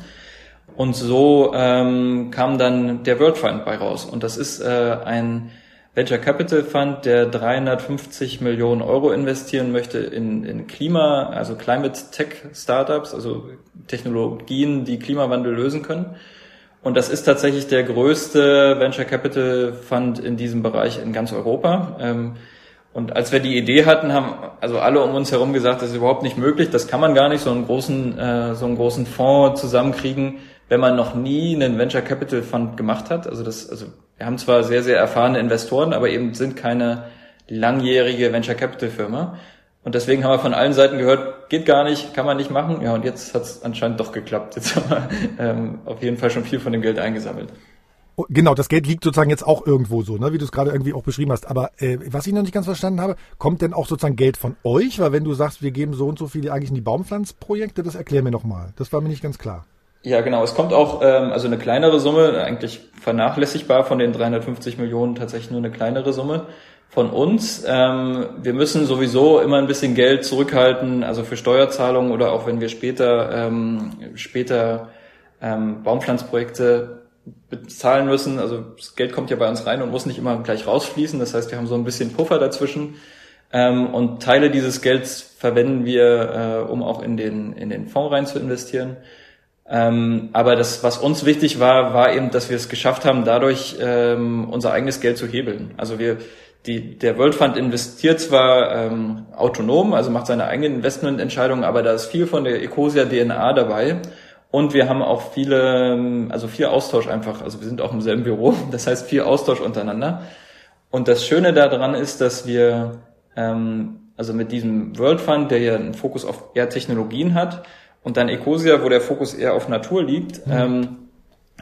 Und so ähm, kam dann der World Fund bei raus. Und das ist äh, ein Venture Capital Fund, der 350 Millionen Euro investieren möchte in, in Klima, also Climate Tech Startups, also Technologien, die Klimawandel lösen können. Und das ist tatsächlich der größte Venture Capital Fund in diesem Bereich in ganz Europa. Ähm, Und als wir die Idee hatten, haben also alle um uns herum gesagt, das ist überhaupt nicht möglich, das kann man gar nicht, so einen großen, äh, so einen großen Fonds zusammenkriegen, wenn man noch nie einen Venture Capital Fund gemacht hat. Also das, also wir haben zwar sehr, sehr erfahrene Investoren, aber eben sind keine langjährige Venture Capital Firma. Und deswegen haben wir von allen Seiten gehört, geht gar nicht, kann man nicht machen. Ja, und jetzt hat es anscheinend doch geklappt. Jetzt haben wir ähm, auf jeden Fall schon viel von dem Geld eingesammelt. Oh, genau, das Geld liegt sozusagen jetzt auch irgendwo so, ne, wie du es gerade irgendwie auch beschrieben hast. Aber äh, was ich noch nicht ganz verstanden habe, kommt denn auch sozusagen Geld von euch? Weil wenn du sagst, wir geben so und so viel eigentlich in die Baumpflanzprojekte, das erklär mir nochmal. Das war mir nicht ganz klar. Ja, genau. Es kommt auch, ähm, also eine kleinere Summe, eigentlich vernachlässigbar von den 350 Millionen, tatsächlich nur eine kleinere Summe von uns. Ähm, wir müssen sowieso immer ein bisschen Geld zurückhalten, also für Steuerzahlungen oder auch wenn wir später, ähm, später ähm, Baumpflanzprojekte bezahlen müssen. Also das Geld kommt ja bei uns rein und muss nicht immer gleich rausfließen. Das heißt, wir haben so ein bisschen Puffer dazwischen. Ähm, und Teile dieses Gelds verwenden wir, äh, um auch in den, in den Fonds rein zu investieren. Ähm, aber das, was uns wichtig war, war eben, dass wir es geschafft haben, dadurch ähm, unser eigenes Geld zu hebeln. Also wir, die, der World Fund investiert zwar ähm, autonom, also macht seine eigenen Investmententscheidungen, aber da ist viel von der Ecosia DNA dabei. Und wir haben auch viele, also viel Austausch einfach. Also wir sind auch im selben Büro, [LAUGHS] das heißt viel Austausch untereinander. Und das Schöne daran ist, dass wir, ähm, also mit diesem World Fund, der ja einen Fokus auf eher Technologien hat, und dann Ecosia, wo der Fokus eher auf Natur liegt, mhm. ähm,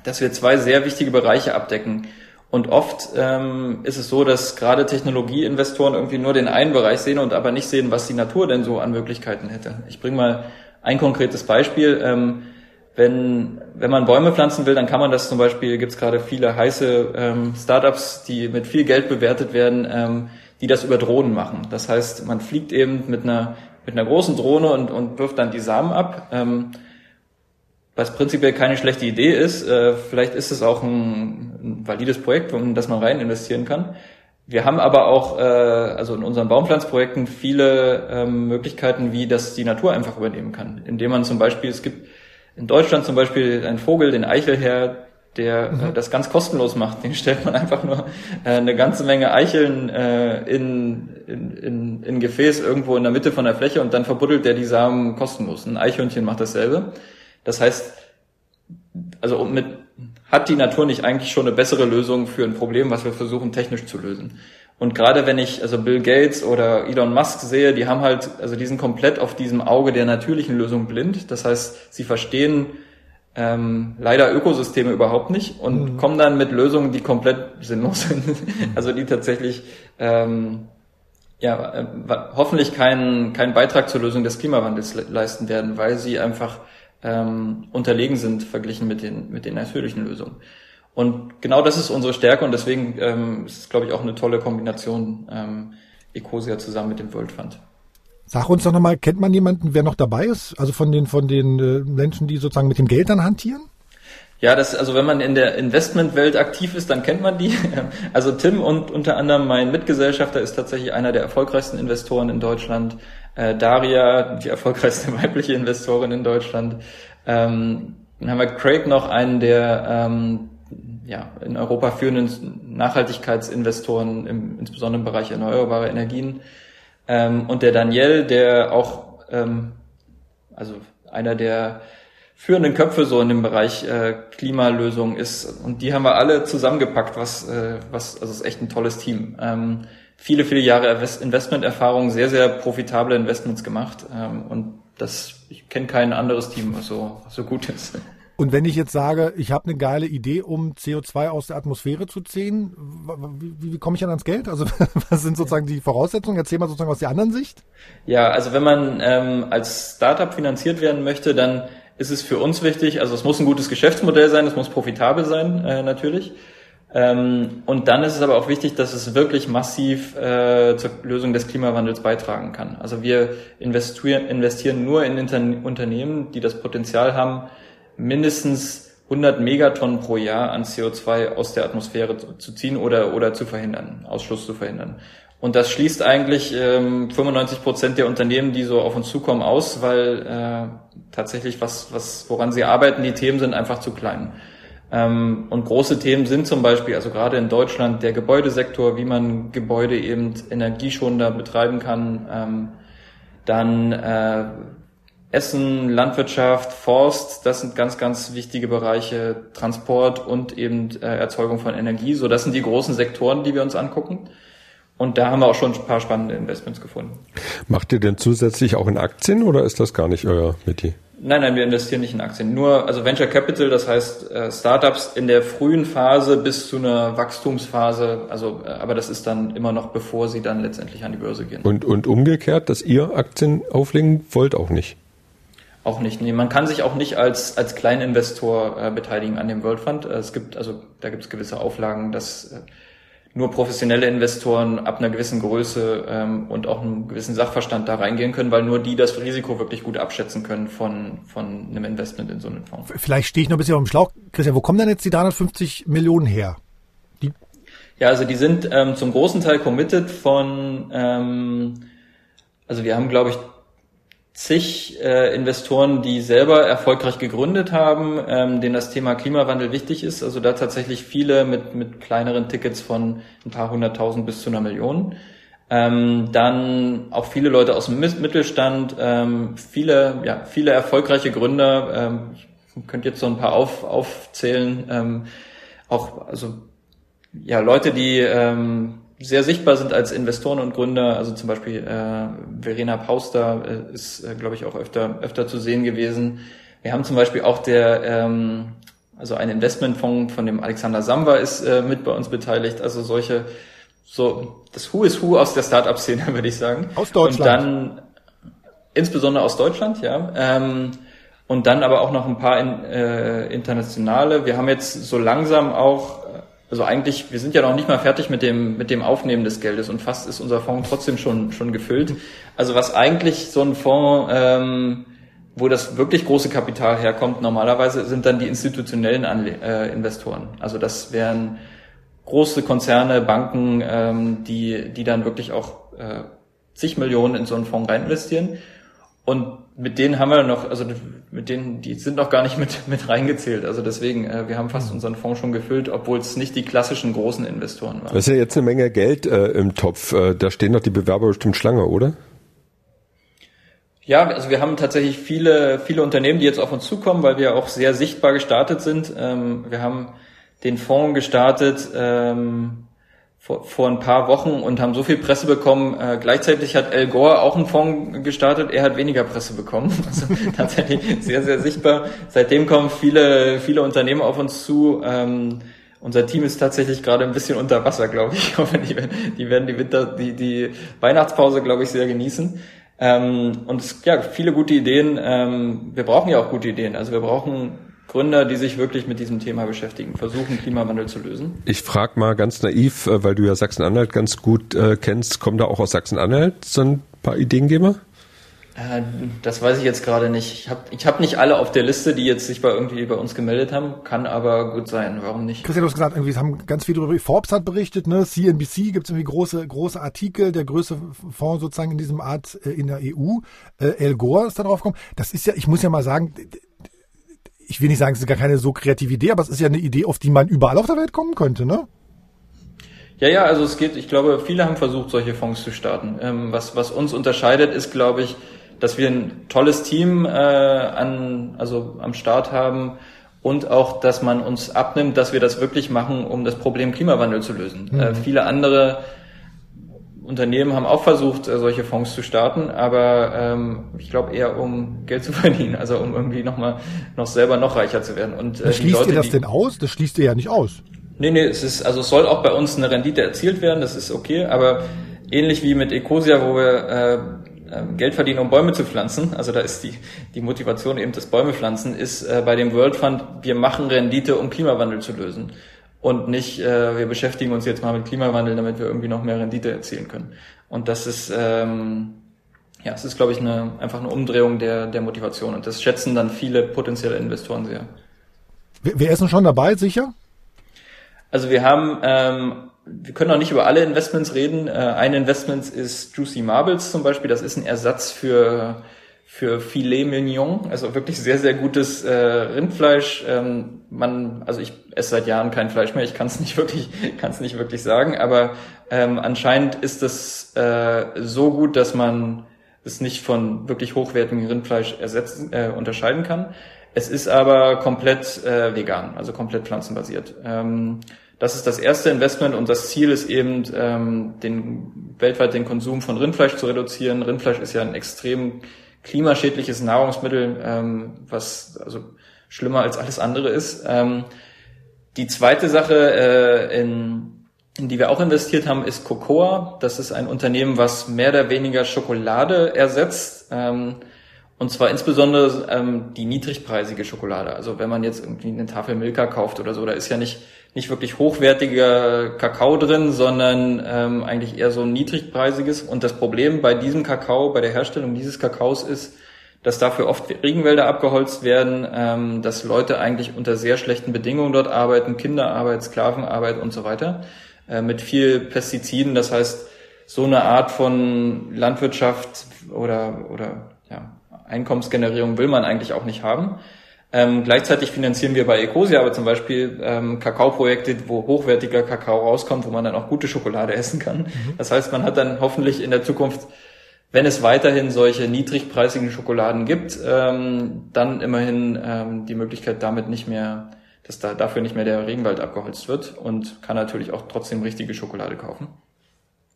dass wir zwei sehr wichtige Bereiche abdecken. Und oft ähm, ist es so, dass gerade Technologieinvestoren irgendwie nur den einen Bereich sehen und aber nicht sehen, was die Natur denn so an Möglichkeiten hätte. Ich bringe mal ein konkretes Beispiel. Ähm, wenn, wenn man Bäume pflanzen will, dann kann man das zum Beispiel, gibt es gerade viele heiße ähm, Startups, die mit viel Geld bewertet werden, ähm, die das über Drohnen machen. Das heißt, man fliegt eben mit einer, mit einer großen Drohne und, und wirft dann die Samen ab. Ähm, was prinzipiell keine schlechte Idee ist. Äh, vielleicht ist es auch ein, ein valides Projekt, in das man rein investieren kann. Wir haben aber auch, äh, also in unseren Baumpflanzprojekten viele ähm, Möglichkeiten, wie das die Natur einfach übernehmen kann. Indem man zum Beispiel, es gibt in Deutschland zum Beispiel einen Vogel, den Eichelherr, der äh, mhm. äh, das ganz kostenlos macht. Den stellt man einfach nur äh, eine ganze Menge Eicheln äh, in, in, in, in Gefäß irgendwo in der Mitte von der Fläche und dann verbuddelt der die Samen kostenlos. Ein Eichhörnchen macht dasselbe. Das heißt, also mit, hat die Natur nicht eigentlich schon eine bessere Lösung für ein Problem, was wir versuchen technisch zu lösen? Und gerade wenn ich also Bill Gates oder Elon Musk sehe, die haben halt, also die sind komplett auf diesem Auge der natürlichen Lösung blind. Das heißt, sie verstehen ähm, leider Ökosysteme überhaupt nicht und mhm. kommen dann mit Lösungen, die komplett sinnlos [LAUGHS] sind. also die tatsächlich ähm, ja äh, hoffentlich keinen keinen Beitrag zur Lösung des Klimawandels le leisten werden, weil sie einfach ähm, unterlegen sind verglichen mit den mit den natürlichen Lösungen. Und genau das ist unsere Stärke und deswegen ähm, ist es, glaube ich, auch eine tolle Kombination ähm, Ecosia zusammen mit dem World Fund. Sag uns doch nochmal, kennt man jemanden, wer noch dabei ist? Also von den von den äh, Menschen, die sozusagen mit dem Geld dann hantieren? Ja, das, also wenn man in der Investmentwelt aktiv ist, dann kennt man die. [LAUGHS] Also Tim und unter anderem mein Mitgesellschafter ist tatsächlich einer der erfolgreichsten Investoren in Deutschland. Äh, Daria, die erfolgreichste [LAUGHS] weibliche Investorin in Deutschland. Ähm, dann haben wir Craig noch einen der ähm, ja, in Europa führenden Nachhaltigkeitsinvestoren, im, insbesondere im Bereich erneuerbare Energien. Ähm, und der Daniel, der auch, ähm, also einer der führenden Köpfe so in dem Bereich äh, Klimalösung ist. Und die haben wir alle zusammengepackt, was, äh, was, also es ist echt ein tolles Team. Ähm, viele, viele Jahre Investmenterfahrung, sehr, sehr profitable Investments gemacht. Ähm, und das, ich kenne kein anderes Team, was so, was so gut ist. Und wenn ich jetzt sage, ich habe eine geile Idee, um CO2 aus der Atmosphäre zu ziehen, wie, wie komme ich dann ans Geld? Also [LAUGHS] was sind sozusagen die Voraussetzungen? Erzähl mal sozusagen aus der anderen Sicht. Ja, also wenn man ähm, als Startup finanziert werden möchte, dann ist es für uns wichtig, also es muss ein gutes Geschäftsmodell sein, es muss profitabel sein äh, natürlich. Ähm, und dann ist es aber auch wichtig, dass es wirklich massiv äh, zur Lösung des Klimawandels beitragen kann. Also wir investieren, investieren nur in Inter Unternehmen, die das Potenzial haben, mindestens 100 Megatonnen pro Jahr an CO2 aus der Atmosphäre zu ziehen oder, oder zu verhindern, Ausschluss zu verhindern. Und das schließt eigentlich ähm, 95 Prozent der Unternehmen, die so auf uns zukommen, aus, weil äh, tatsächlich was, was, woran sie arbeiten, die Themen sind einfach zu klein. Ähm, und große Themen sind zum Beispiel, also gerade in Deutschland, der Gebäudesektor, wie man Gebäude eben energieschonender betreiben kann. Ähm, dann äh, Essen, Landwirtschaft, Forst, das sind ganz, ganz wichtige Bereiche, Transport und eben äh, Erzeugung von Energie. So, das sind die großen Sektoren, die wir uns angucken. Und da haben wir auch schon ein paar spannende Investments gefunden. Macht ihr denn zusätzlich auch in Aktien oder ist das gar nicht euer Metier? Nein, nein, wir investieren nicht in Aktien. Nur, also Venture Capital, das heißt äh, Startups in der frühen Phase bis zu einer Wachstumsphase. Also, äh, aber das ist dann immer noch, bevor sie dann letztendlich an die Börse gehen. Und, und umgekehrt, dass ihr Aktien auflegen wollt, auch nicht? Auch nicht. Nee, man kann sich auch nicht als, als Kleininvestor äh, beteiligen an dem World Fund. Äh, es gibt, also da gibt es gewisse Auflagen, dass nur professionelle Investoren ab einer gewissen Größe ähm, und auch einem gewissen Sachverstand da reingehen können, weil nur die das Risiko wirklich gut abschätzen können von, von einem Investment in so einen Fonds. Vielleicht stehe ich noch ein bisschen auf dem Schlauch. Christian, wo kommen denn jetzt die 350 Millionen her? Die ja, also die sind ähm, zum großen Teil committed von, ähm, also wir haben, glaube ich, zig äh, Investoren, die selber erfolgreich gegründet haben, ähm, denen das Thema Klimawandel wichtig ist. Also da tatsächlich viele mit, mit kleineren Tickets von ein paar hunderttausend bis zu einer Million. Ähm, dann auch viele Leute aus dem Mittelstand, ähm, viele, ja, viele erfolgreiche Gründer. Ähm, ich könnte jetzt so ein paar auf, aufzählen. Ähm, auch, also, ja, Leute, die ähm, sehr sichtbar sind als Investoren und Gründer. Also zum Beispiel äh, Verena Pauster äh, ist, äh, glaube ich, auch öfter, öfter zu sehen gewesen. Wir haben zum Beispiel auch der, ähm, also ein Investmentfonds von dem Alexander Samba ist äh, mit bei uns beteiligt. Also solche, so das Who is Who aus der Startup-Szene, [LAUGHS] würde ich sagen. Aus Deutschland. Und dann insbesondere aus Deutschland, ja. Ähm, und dann aber auch noch ein paar in, äh, internationale. Wir haben jetzt so langsam auch also eigentlich, wir sind ja noch nicht mal fertig mit dem, mit dem Aufnehmen des Geldes und fast ist unser Fonds trotzdem schon, schon gefüllt. Also was eigentlich so ein Fonds, ähm, wo das wirklich große Kapital herkommt, normalerweise sind dann die institutionellen Anle äh, Investoren. Also das wären große Konzerne, Banken, ähm, die, die dann wirklich auch äh, zig Millionen in so einen Fonds rein investieren. Und mit denen haben wir noch, also mit denen, die sind noch gar nicht mit, mit reingezählt. Also deswegen, äh, wir haben fast unseren Fonds schon gefüllt, obwohl es nicht die klassischen großen Investoren waren. Das ist ja jetzt eine Menge Geld äh, im Topf. Äh, da stehen doch die Bewerber bestimmt Schlange, oder? Ja, also wir haben tatsächlich viele, viele Unternehmen, die jetzt auf uns zukommen, weil wir auch sehr sichtbar gestartet sind. Ähm, wir haben den Fonds gestartet, ähm, vor, vor ein paar Wochen und haben so viel Presse bekommen. Äh, gleichzeitig hat Al Gore auch einen Fonds gestartet. Er hat weniger Presse bekommen. [LAUGHS] Also tatsächlich sehr, sehr sichtbar. Seitdem kommen viele, viele Unternehmen auf uns zu. Ähm, unser Team ist tatsächlich gerade ein bisschen unter Wasser, glaube ich. [LAUGHS] ich hoffe, die, die werden die Winter, die, die Weihnachtspause, glaube ich, sehr genießen. Ähm, und es, ja, viele gute Ideen. Ähm, wir brauchen ja auch gute Ideen. Also wir brauchen Gründer, die sich wirklich mit diesem Thema beschäftigen, versuchen, Klimawandel zu lösen? Ich frage mal ganz naiv, äh, weil du ja Sachsen-Anhalt ganz gut äh, kennst, kommen da auch aus Sachsen-Anhalt so ein paar Ideengeber? Äh, das weiß ich jetzt gerade nicht. Ich habe ich hab nicht alle auf der Liste, die jetzt sich bei irgendwie bei uns gemeldet haben. Kann aber gut sein. Warum nicht? Christian, du hast gesagt, irgendwie haben ganz viel darüber. Forbes hat berichtet, ne? CNBC gibt es irgendwie große große Artikel. Der größte Fonds sozusagen in diesem Art äh, in der EU. Äh, El Gore ist da drauf gekommen. Das ist ja, ich muss ja mal sagen, ich will nicht sagen, es ist gar keine so kreative Idee, aber es ist ja eine Idee, auf die man überall auf der Welt kommen könnte, ne? Ja, ja, also es geht, ich glaube, viele haben versucht, solche Fonds zu starten. Ähm, was, was uns unterscheidet, ist, glaube ich, dass wir ein tolles Team äh, an, also am Start haben und auch, dass man uns abnimmt, dass wir das wirklich machen, um das Problem Klimawandel zu lösen. Mhm. Äh, viele andere Unternehmen haben auch versucht, äh, solche Fonds zu starten, aber ähm, ich glaube eher um Geld zu [LAUGHS] verdienen, also um irgendwie noch mal noch selber noch reicher zu werden. Und äh, schließt Leute, ihr das denn aus? Das schließt ihr ja nicht aus. Nee, nee, es ist also es soll auch bei uns eine Rendite erzielt werden, das ist okay, aber ähnlich wie mit Ecosia, wo wir äh, ähm, Geld verdienen, um Bäume zu pflanzen, also da ist die, die Motivation eben das Bäume pflanzen, ist äh, bei dem World Fund, wir machen Rendite, um Klimawandel zu lösen und nicht, äh, wir beschäftigen uns jetzt mal mit Klimawandel, damit wir irgendwie noch mehr Rendite erzielen können. Und das ist, ähm, ja, es ist, glaube ich, eine, einfach eine Umdrehung der, der Motivation und das schätzen dann viele potenzielle Investoren sehr. Ist denn schon dabei, sicher? Also wir haben, ähm, wir können auch nicht über alle Investments reden. Äh, ein Investment ist Juicy Marbles zum Beispiel, das ist ein Ersatz für für Filet Mignon, also wirklich sehr, sehr gutes äh, Rindfleisch. Ähm, man, also ich esse seit Jahren kein Fleisch mehr, ich kann es nicht [LAUGHS] wirklich, kann es nicht wirklich sagen, aber ähm, anscheinend ist es äh, so gut, dass man es nicht von wirklich hochwertigem Rindfleisch ersetzen, äh, unterscheiden kann. Es ist aber komplett äh, vegan, also komplett pflanzenbasiert. Ähm, das ist das erste Investment und das Ziel ist eben, ähm, den, weltweit den Konsum von Rindfleisch zu reduzieren. Rindfleisch ist ja ein extrem klimaschädliches Nahrungsmittel, ähm, was also schlimmer als alles andere ist. Ähm, die zweite Sache, äh, in, in die wir auch investiert haben, ist Cocoa. Das ist ein Unternehmen, was mehr oder weniger Schokolade ersetzt. Ähm, und zwar insbesondere ähm, die niedrigpreisige Schokolade. Also wenn man jetzt irgendwie eine Tafel Milka kauft oder so, da ist ja nicht nicht wirklich hochwertiger Kakao drin, sondern ähm, eigentlich eher so ein niedrigpreisiges. Und das Problem bei diesem Kakao, bei der Herstellung dieses Kakaos ist, dass dafür oft Regenwälder abgeholzt werden, ähm, dass Leute eigentlich unter sehr schlechten Bedingungen dort arbeiten, Kinderarbeit, Sklavenarbeit und so weiter, äh, mit viel Pestiziden. Das heißt, so eine Art von Landwirtschaft oder, oder ja, Einkommensgenerierung will man eigentlich auch nicht haben. Ähm, gleichzeitig finanzieren wir bei Ecosia aber zum Beispiel ähm, Kakaoprojekte, wo hochwertiger Kakao rauskommt, wo man dann auch gute Schokolade essen kann. Mhm. Das heißt, man hat dann hoffentlich in der Zukunft, wenn es weiterhin solche niedrigpreisigen Schokoladen gibt, ähm, dann immerhin ähm, die Möglichkeit, damit nicht mehr, dass da dafür nicht mehr der Regenwald abgeholzt wird und kann natürlich auch trotzdem richtige Schokolade kaufen.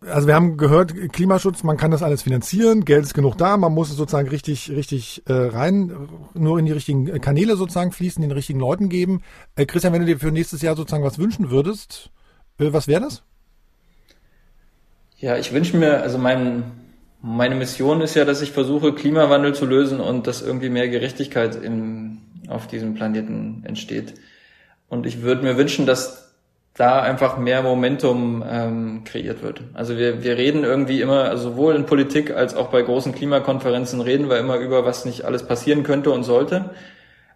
Also wir haben gehört, Klimaschutz, man kann das alles finanzieren, Geld ist genug da, man muss es sozusagen richtig, richtig äh, rein, nur in die richtigen Kanäle sozusagen fließen, den richtigen Leuten geben. Äh, Christian, wenn du dir für nächstes Jahr sozusagen was wünschen würdest, äh, was wäre das? Ja, ich wünsche mir, also mein, meine Mission ist ja, dass ich versuche, Klimawandel zu lösen und dass irgendwie mehr Gerechtigkeit im, auf diesem Planeten entsteht. Und ich würde mir wünschen, dass da einfach mehr Momentum ähm, kreiert wird. Also wir, wir reden irgendwie immer, also sowohl in Politik als auch bei großen Klimakonferenzen reden wir immer über, was nicht alles passieren könnte und sollte.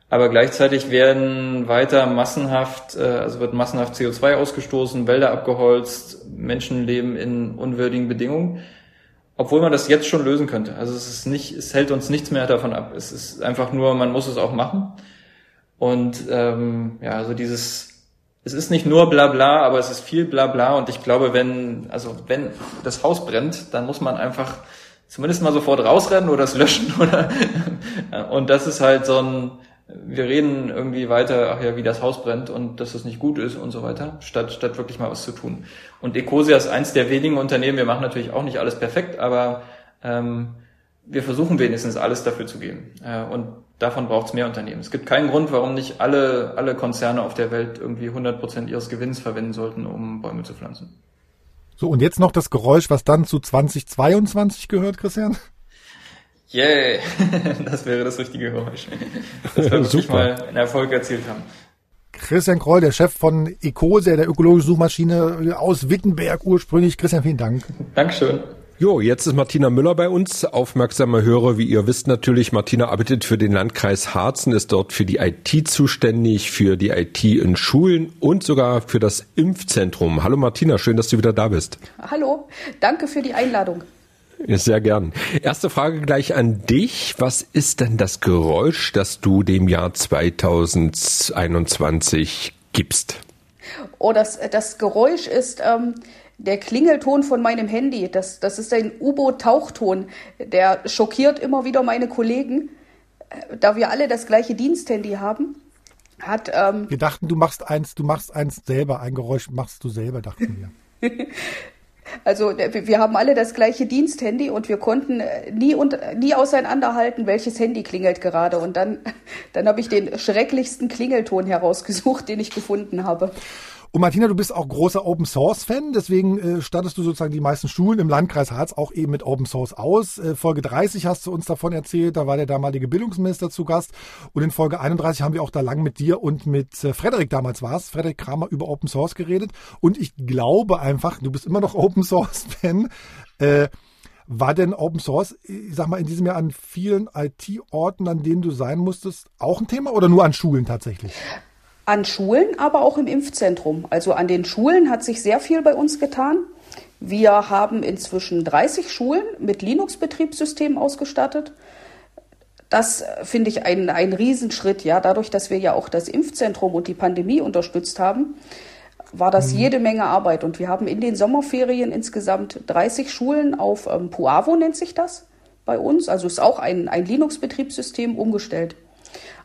Aber gleichzeitig werden weiter massenhaft, äh, also wird massenhaft CO2 ausgestoßen, Wälder abgeholzt, Menschen leben in unwürdigen Bedingungen, obwohl man das jetzt schon lösen könnte. Also es ist nicht, es hält uns nichts mehr davon ab. Es ist einfach nur, man muss es auch machen. Und ähm, ja, also dieses es ist nicht nur Blabla, aber es ist viel Blabla und ich glaube, wenn, also wenn das Haus brennt, dann muss man einfach zumindest mal sofort rausrennen oder es löschen [LAUGHS] oder, und das ist halt so ein, wir reden irgendwie weiter, ach ja, wie das Haus brennt und dass es nicht gut ist und so weiter, statt, statt wirklich mal was zu tun. Und Ecosia ist eins der wenigen Unternehmen, wir machen natürlich auch nicht alles perfekt, aber ähm, wir versuchen wenigstens alles dafür zu geben. Äh, und davon braucht es mehr Unternehmen. Es gibt keinen Grund, warum nicht alle, alle Konzerne auf der Welt irgendwie 100 Prozent ihres Gewinns verwenden sollten, um Bäume zu pflanzen. So, und jetzt noch das Geräusch, was dann zu 2022 gehört, Christian? Yeah, [LAUGHS] das wäre das richtige Geräusch. Das wir [LAUGHS] wirklich mal einen Erfolg erzielt haben. Christian Kroll, der Chef von Ecosia, der ökologischen Suchmaschine aus Wittenberg ursprünglich. Christian, vielen Dank. Dankeschön. Jo, jetzt ist Martina Müller bei uns. Aufmerksamer Hörer, wie ihr wisst natürlich, Martina arbeitet für den Landkreis Harzen, ist dort für die IT zuständig, für die IT in Schulen und sogar für das Impfzentrum. Hallo Martina, schön, dass du wieder da bist. Hallo, danke für die Einladung. Sehr gern. Erste Frage gleich an dich. Was ist denn das Geräusch, das du dem Jahr 2021 gibst? Oh, das, das Geräusch ist, ähm, der Klingelton von meinem Handy, das, das ist ein U-Boot-Tauchton, der schockiert immer wieder meine Kollegen, äh, da wir alle das gleiche Diensthandy haben. Hat, ähm, wir dachten, du machst eins, du machst eins selber, ein Geräusch machst du selber, dachten wir. [LAUGHS] Also wir haben alle das gleiche Diensthandy und wir konnten äh, nie, und, nie auseinanderhalten, welches Handy klingelt gerade. Und dann, [LAUGHS] dann habe ich den schrecklichsten Klingelton herausgesucht, den ich gefunden habe. Und Martina, du bist auch großer Open Source Fan, deswegen äh, stattest du sozusagen die meisten Schulen im Landkreis Harz auch eben mit Open Source aus. Äh, Folge 30 hast du uns davon erzählt, da war der damalige Bildungsminister zu Gast. Und in Folge 31 haben wir auch da lang mit dir und mit äh, Frederik damals war es, Frederik Kramer über Open Source geredet. Und ich glaube einfach, du bist immer noch [LAUGHS] Open Source Fan. Äh, war denn Open Source, ich sag mal, in diesem Jahr an vielen IT-Orten, an denen du sein musstest, auch ein Thema oder nur an Schulen tatsächlich? An Schulen, aber auch im Impfzentrum. Also an den Schulen hat sich sehr viel bei uns getan. Wir haben inzwischen 30 Schulen mit Linux-Betriebssystemen ausgestattet. das finde ich ein, ein Riesenschritt, ja, dadurch, dass wir ja auch das Impfzentrum und die Pandemie unterstützt haben, war das mhm. jede Menge Arbeit. Und wir haben in den Sommerferien insgesamt 30 Schulen auf ähm, Puavo nennt sich das bei uns. Also ist auch ein, ein Linux-Betriebssystem umgestellt.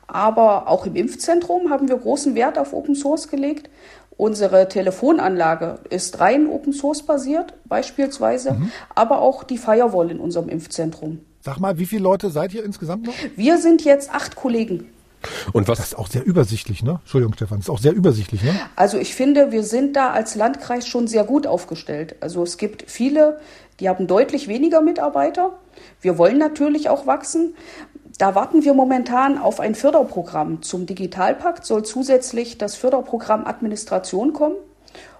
Aber auch im Impfzentrum haben wir großen Wert auf Open Source gelegt. Unsere Telefonanlage ist rein Open Source basiert, beispielsweise, mhm. aber auch die Firewall in unserem Impfzentrum. Sag mal, wie viele Leute seid ihr insgesamt noch? Wir sind jetzt acht Kollegen. Und was? Das ist auch sehr übersichtlich, ne? Entschuldigung, Stefan, das ist auch sehr übersichtlich, ne? Also ich finde, wir sind da als Landkreis schon sehr gut aufgestellt. Also es gibt viele, die haben deutlich weniger Mitarbeiter. Wir wollen natürlich auch wachsen. Da warten wir momentan auf ein Förderprogramm. Zum Digitalpakt soll zusätzlich das Förderprogramm Administration kommen.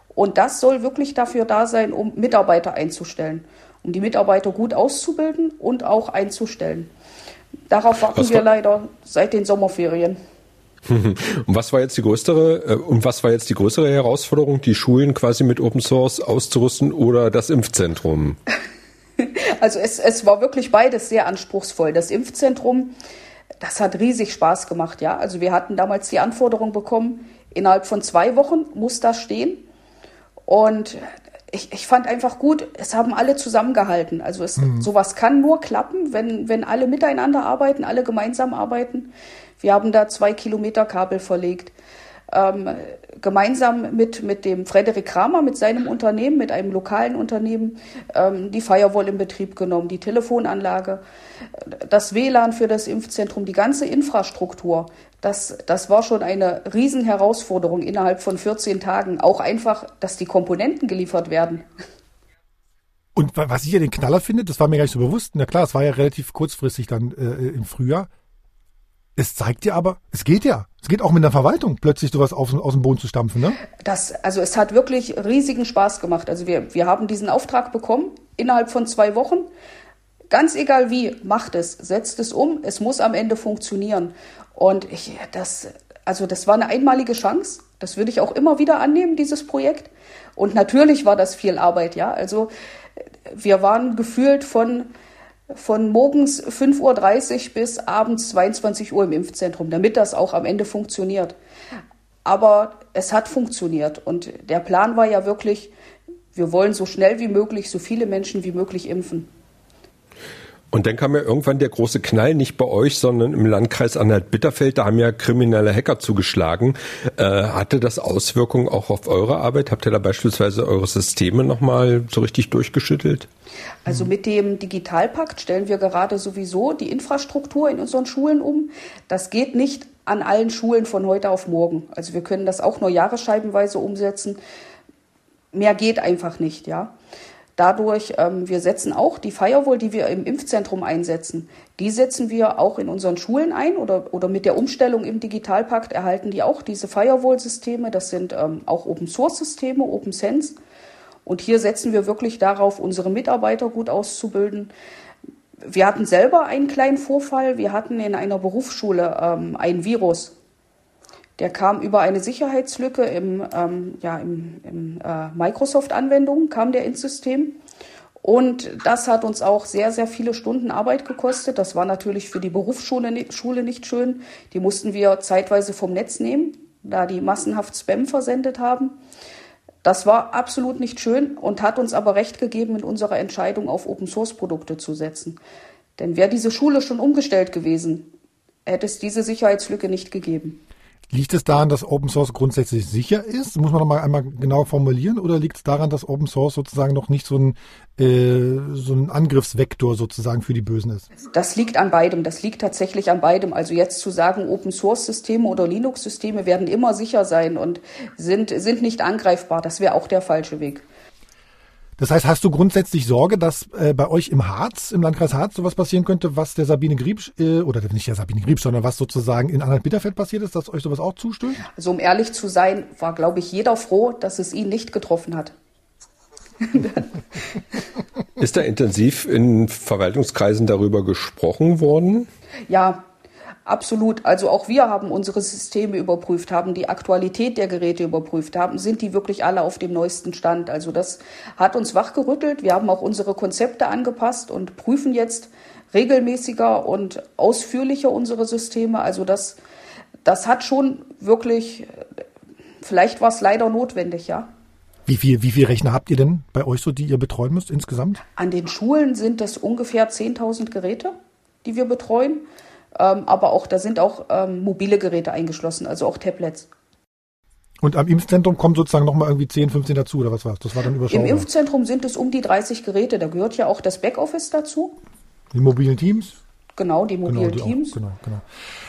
Und das soll wirklich dafür da sein, um Mitarbeiter einzustellen, um die Mitarbeiter gut auszubilden und auch einzustellen. Darauf warten wir leider seit den Sommerferien. [LAUGHS] und was war jetzt die größere äh, und was war jetzt die größere Herausforderung, die Schulen quasi mit Open Source auszurüsten oder das Impfzentrum? [LAUGHS] [LAUGHS] Also es, es war wirklich beides sehr anspruchsvoll. Das Impfzentrum, das hat riesig Spaß gemacht, ja. Also wir hatten damals die Anforderung bekommen, innerhalb von zwei Wochen muss das stehen. Und ich, ich fand einfach gut, es haben alle zusammengehalten. Also es, mhm. sowas kann nur klappen, wenn, wenn alle miteinander arbeiten, alle gemeinsam arbeiten. Wir haben da zwei Kilometer Kabel verlegt. Ähm, gemeinsam mit, mit dem Frederik Kramer, mit seinem Unternehmen, mit einem lokalen Unternehmen, ähm, die Firewall in Betrieb genommen, die Telefonanlage, das WLAN für das Impfzentrum, die ganze Infrastruktur. Das, das war schon eine Riesenherausforderung innerhalb von 14 Tagen. Auch einfach, dass die Komponenten geliefert werden. Und was ich ja den Knaller finde, das war mir gar nicht so bewusst. Na klar, es war ja relativ kurzfristig dann äh, im Frühjahr. Es zeigt dir aber, es geht ja. Es geht auch mit der Verwaltung, plötzlich sowas aus, aus dem Boden zu stampfen, ne? Das, also es hat wirklich riesigen Spaß gemacht. Also wir, wir haben diesen Auftrag bekommen innerhalb von zwei Wochen. Ganz egal wie, macht es, setzt es um, es muss am Ende funktionieren. Und ich, das, also das war eine einmalige Chance. Das würde ich auch immer wieder annehmen, dieses Projekt. Und natürlich war das viel Arbeit, ja. Also wir waren gefühlt von von morgens 5.30 Uhr bis abends 22 Uhr im Impfzentrum, damit das auch am Ende funktioniert. Aber es hat funktioniert und der Plan war ja wirklich, wir wollen so schnell wie möglich so viele Menschen wie möglich impfen. Und dann kam ja irgendwann der große Knall, nicht bei euch, sondern im Landkreis Anhalt-Bitterfeld. Da haben ja kriminelle Hacker zugeschlagen. Äh, hatte das Auswirkungen auch auf eure Arbeit? Habt ihr da beispielsweise eure Systeme nochmal so richtig durchgeschüttelt? Also mit dem Digitalpakt stellen wir gerade sowieso die Infrastruktur in unseren Schulen um. Das geht nicht an allen Schulen von heute auf morgen. Also wir können das auch nur jahresscheibenweise umsetzen. Mehr geht einfach nicht, ja. Dadurch, ähm, wir setzen auch die Firewall, die wir im Impfzentrum einsetzen, die setzen wir auch in unseren Schulen ein oder, oder mit der Umstellung im Digitalpakt erhalten die auch diese Firewall-Systeme. Das sind ähm, auch Open-Source-Systeme, Open Sense. Und hier setzen wir wirklich darauf, unsere Mitarbeiter gut auszubilden. Wir hatten selber einen kleinen Vorfall. Wir hatten in einer Berufsschule ähm, ein Virus. Der kam über eine Sicherheitslücke im, ähm, ja, im, im äh, Microsoft-Anwendung, kam der ins System. Und das hat uns auch sehr, sehr viele Stunden Arbeit gekostet. Das war natürlich für die Berufsschule Schule nicht schön. Die mussten wir zeitweise vom Netz nehmen, da die massenhaft Spam versendet haben. Das war absolut nicht schön und hat uns aber recht gegeben, in unserer Entscheidung auf Open-Source-Produkte zu setzen. Denn wäre diese Schule schon umgestellt gewesen, hätte es diese Sicherheitslücke nicht gegeben. Liegt es daran, dass Open Source grundsätzlich sicher ist? Muss man noch mal einmal genau formulieren? Oder liegt es daran, dass Open Source sozusagen noch nicht so ein, äh, so ein Angriffsvektor sozusagen für die Bösen ist? Das liegt an beidem. Das liegt tatsächlich an beidem. Also jetzt zu sagen, Open Source Systeme oder Linux Systeme werden immer sicher sein und sind, sind nicht angreifbar, das wäre auch der falsche Weg. Das heißt, hast du grundsätzlich Sorge, dass äh, bei euch im Harz, im Landkreis Harz, sowas passieren könnte, was der Sabine Griebsch, äh, oder nicht der Sabine Griebsch, sondern was sozusagen in Anhalt-Bitterfeld passiert ist, dass euch sowas auch zustößt? Also um ehrlich zu sein, war, glaube ich, jeder froh, dass es ihn nicht getroffen hat. ist da intensiv in Verwaltungskreisen darüber gesprochen worden? Ja, Absolut. Also auch wir haben unsere Systeme überprüft, haben die Aktualität der Geräte überprüft, haben, sind die wirklich alle auf dem neuesten Stand. Also das hat uns wachgerüttelt. Wir haben auch unsere Konzepte angepasst und prüfen jetzt regelmäßiger und ausführlicher unsere Systeme. Also das, das hat schon wirklich, vielleicht war es leider notwendig, ja. Wie viel, wie viel Rechner habt ihr denn bei euch so, die ihr betreuen müsst insgesamt? An den Schulen sind es ungefähr 10.000 Geräte, die wir betreuen. Ähm, aber auch da sind auch ähm, mobile Geräte eingeschlossen, also auch Tablets. Und am Impfzentrum kommen sozusagen nochmal irgendwie 10, 15 dazu, oder was war's? Das war dann überschaubar. Im Impfzentrum sind es um die 30 Geräte. Da gehört ja auch das Backoffice dazu. Die mobilen Teams? Genau, die mobilen genau, die Teams. Auch, genau, genau.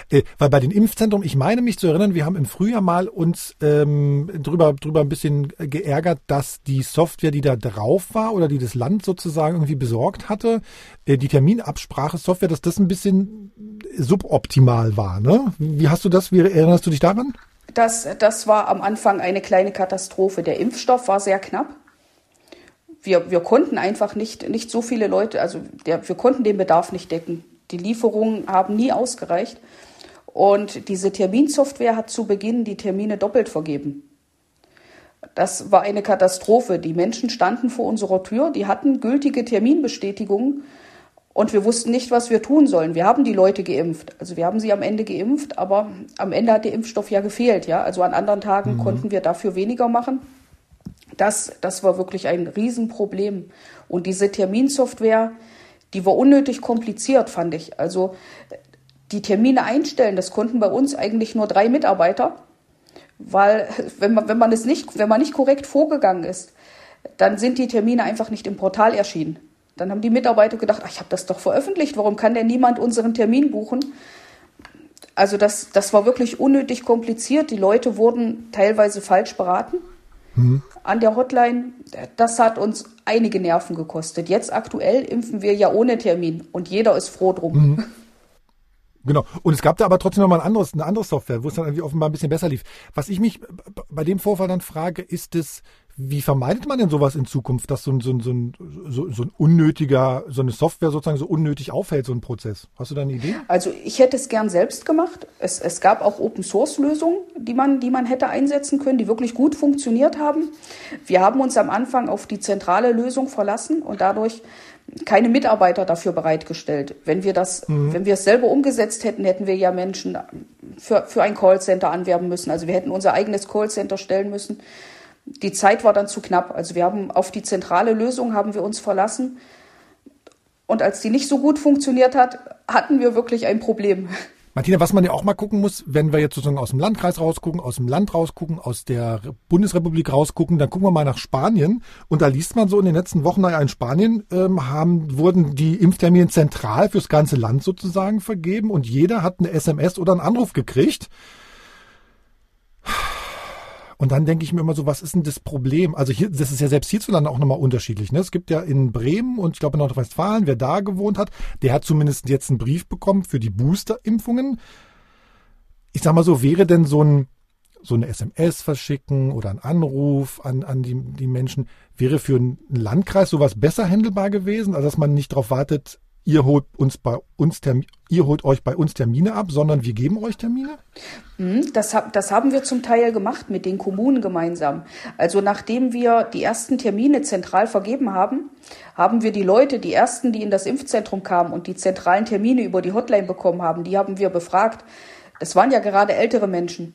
Äh, weil bei den Impfzentren, ich meine mich zu erinnern, wir haben im Frühjahr mal uns ähm, drüber, drüber ein bisschen geärgert, dass die Software, die da drauf war oder die das Land sozusagen irgendwie besorgt hatte, äh, die Terminabsprache-Software, dass das ein bisschen suboptimal war. Ne? Wie hast du das? Wie erinnerst du dich daran? Das, das war am Anfang eine kleine Katastrophe. Der Impfstoff war sehr knapp. Wir, wir konnten einfach nicht, nicht so viele Leute, also der, wir konnten den Bedarf nicht decken. Die Lieferungen haben nie ausgereicht. Und diese Terminsoftware hat zu Beginn die Termine doppelt vergeben. Das war eine Katastrophe. Die Menschen standen vor unserer Tür, die hatten gültige Terminbestätigungen und wir wussten nicht, was wir tun sollen. Wir haben die Leute geimpft. Also wir haben sie am Ende geimpft, aber am Ende hat der Impfstoff ja gefehlt. Ja? Also an anderen Tagen mhm. konnten wir dafür weniger machen. Das, das war wirklich ein Riesenproblem. Und diese Terminsoftware, die war unnötig kompliziert, fand ich. Also die Termine einstellen, das konnten bei uns eigentlich nur drei Mitarbeiter, weil wenn man, wenn man es nicht, wenn man nicht korrekt vorgegangen ist, dann sind die Termine einfach nicht im Portal erschienen. Dann haben die Mitarbeiter gedacht, ach, ich habe das doch veröffentlicht, warum kann denn niemand unseren Termin buchen? Also das, das war wirklich unnötig kompliziert. Die Leute wurden teilweise falsch beraten mhm. an der Hotline. Das hat uns einige Nerven gekostet. Jetzt aktuell impfen wir ja ohne Termin und jeder ist froh drum. Mhm. Genau. Und es gab da aber trotzdem noch mal ein anderes, eine andere Software, wo es dann irgendwie offenbar ein bisschen besser lief. Was ich mich bei dem Vorfall dann frage, ist es, wie vermeidet man denn sowas in Zukunft, dass so ein, so ein, so ein, so, so ein unnötiger, so eine Software sozusagen so unnötig aufhält, so ein Prozess? Hast du da eine Idee? Also ich hätte es gern selbst gemacht. Es, es gab auch Open Source Lösungen, die man, die man hätte einsetzen können, die wirklich gut funktioniert haben. Wir haben uns am Anfang auf die zentrale Lösung verlassen und dadurch keine Mitarbeiter dafür bereitgestellt. Wenn wir das, mhm. wenn wir es selber umgesetzt hätten, hätten wir ja Menschen für, für ein Callcenter anwerben müssen. Also wir hätten unser eigenes Callcenter stellen müssen. Die Zeit war dann zu knapp. Also wir haben auf die zentrale Lösung haben wir uns verlassen. Und als die nicht so gut funktioniert hat, hatten wir wirklich ein Problem. Martina, was man ja auch mal gucken muss, wenn wir jetzt sozusagen aus dem Landkreis rausgucken, aus dem Land rausgucken, aus der Bundesrepublik rausgucken, dann gucken wir mal nach Spanien. Und da liest man so in den letzten Wochen, naja, in Spanien ähm, haben, wurden die Impftermine zentral fürs ganze Land sozusagen vergeben und jeder hat eine SMS oder einen Anruf gekriegt. Und dann denke ich mir immer so, was ist denn das Problem? Also hier, das ist ja selbst hierzulande auch nochmal unterschiedlich. Ne? Es gibt ja in Bremen und ich glaube in Nordrhein-Westfalen, wer da gewohnt hat, der hat zumindest jetzt einen Brief bekommen für die Booster-Impfungen. Ich sag mal so, wäre denn so ein so eine SMS verschicken oder ein Anruf an, an die, die Menschen, wäre für einen Landkreis sowas besser handelbar gewesen, also dass man nicht darauf wartet, ihr holt uns bei uns Termin, ihr holt euch bei uns Termine ab, sondern wir geben euch Termine? Mhm, das, das haben wir zum Teil gemacht mit den Kommunen gemeinsam. Also nachdem wir die ersten Termine zentral vergeben haben, haben wir die Leute, die ersten, die in das Impfzentrum kamen und die zentralen Termine über die Hotline bekommen haben, die haben wir befragt. Das waren ja gerade ältere Menschen.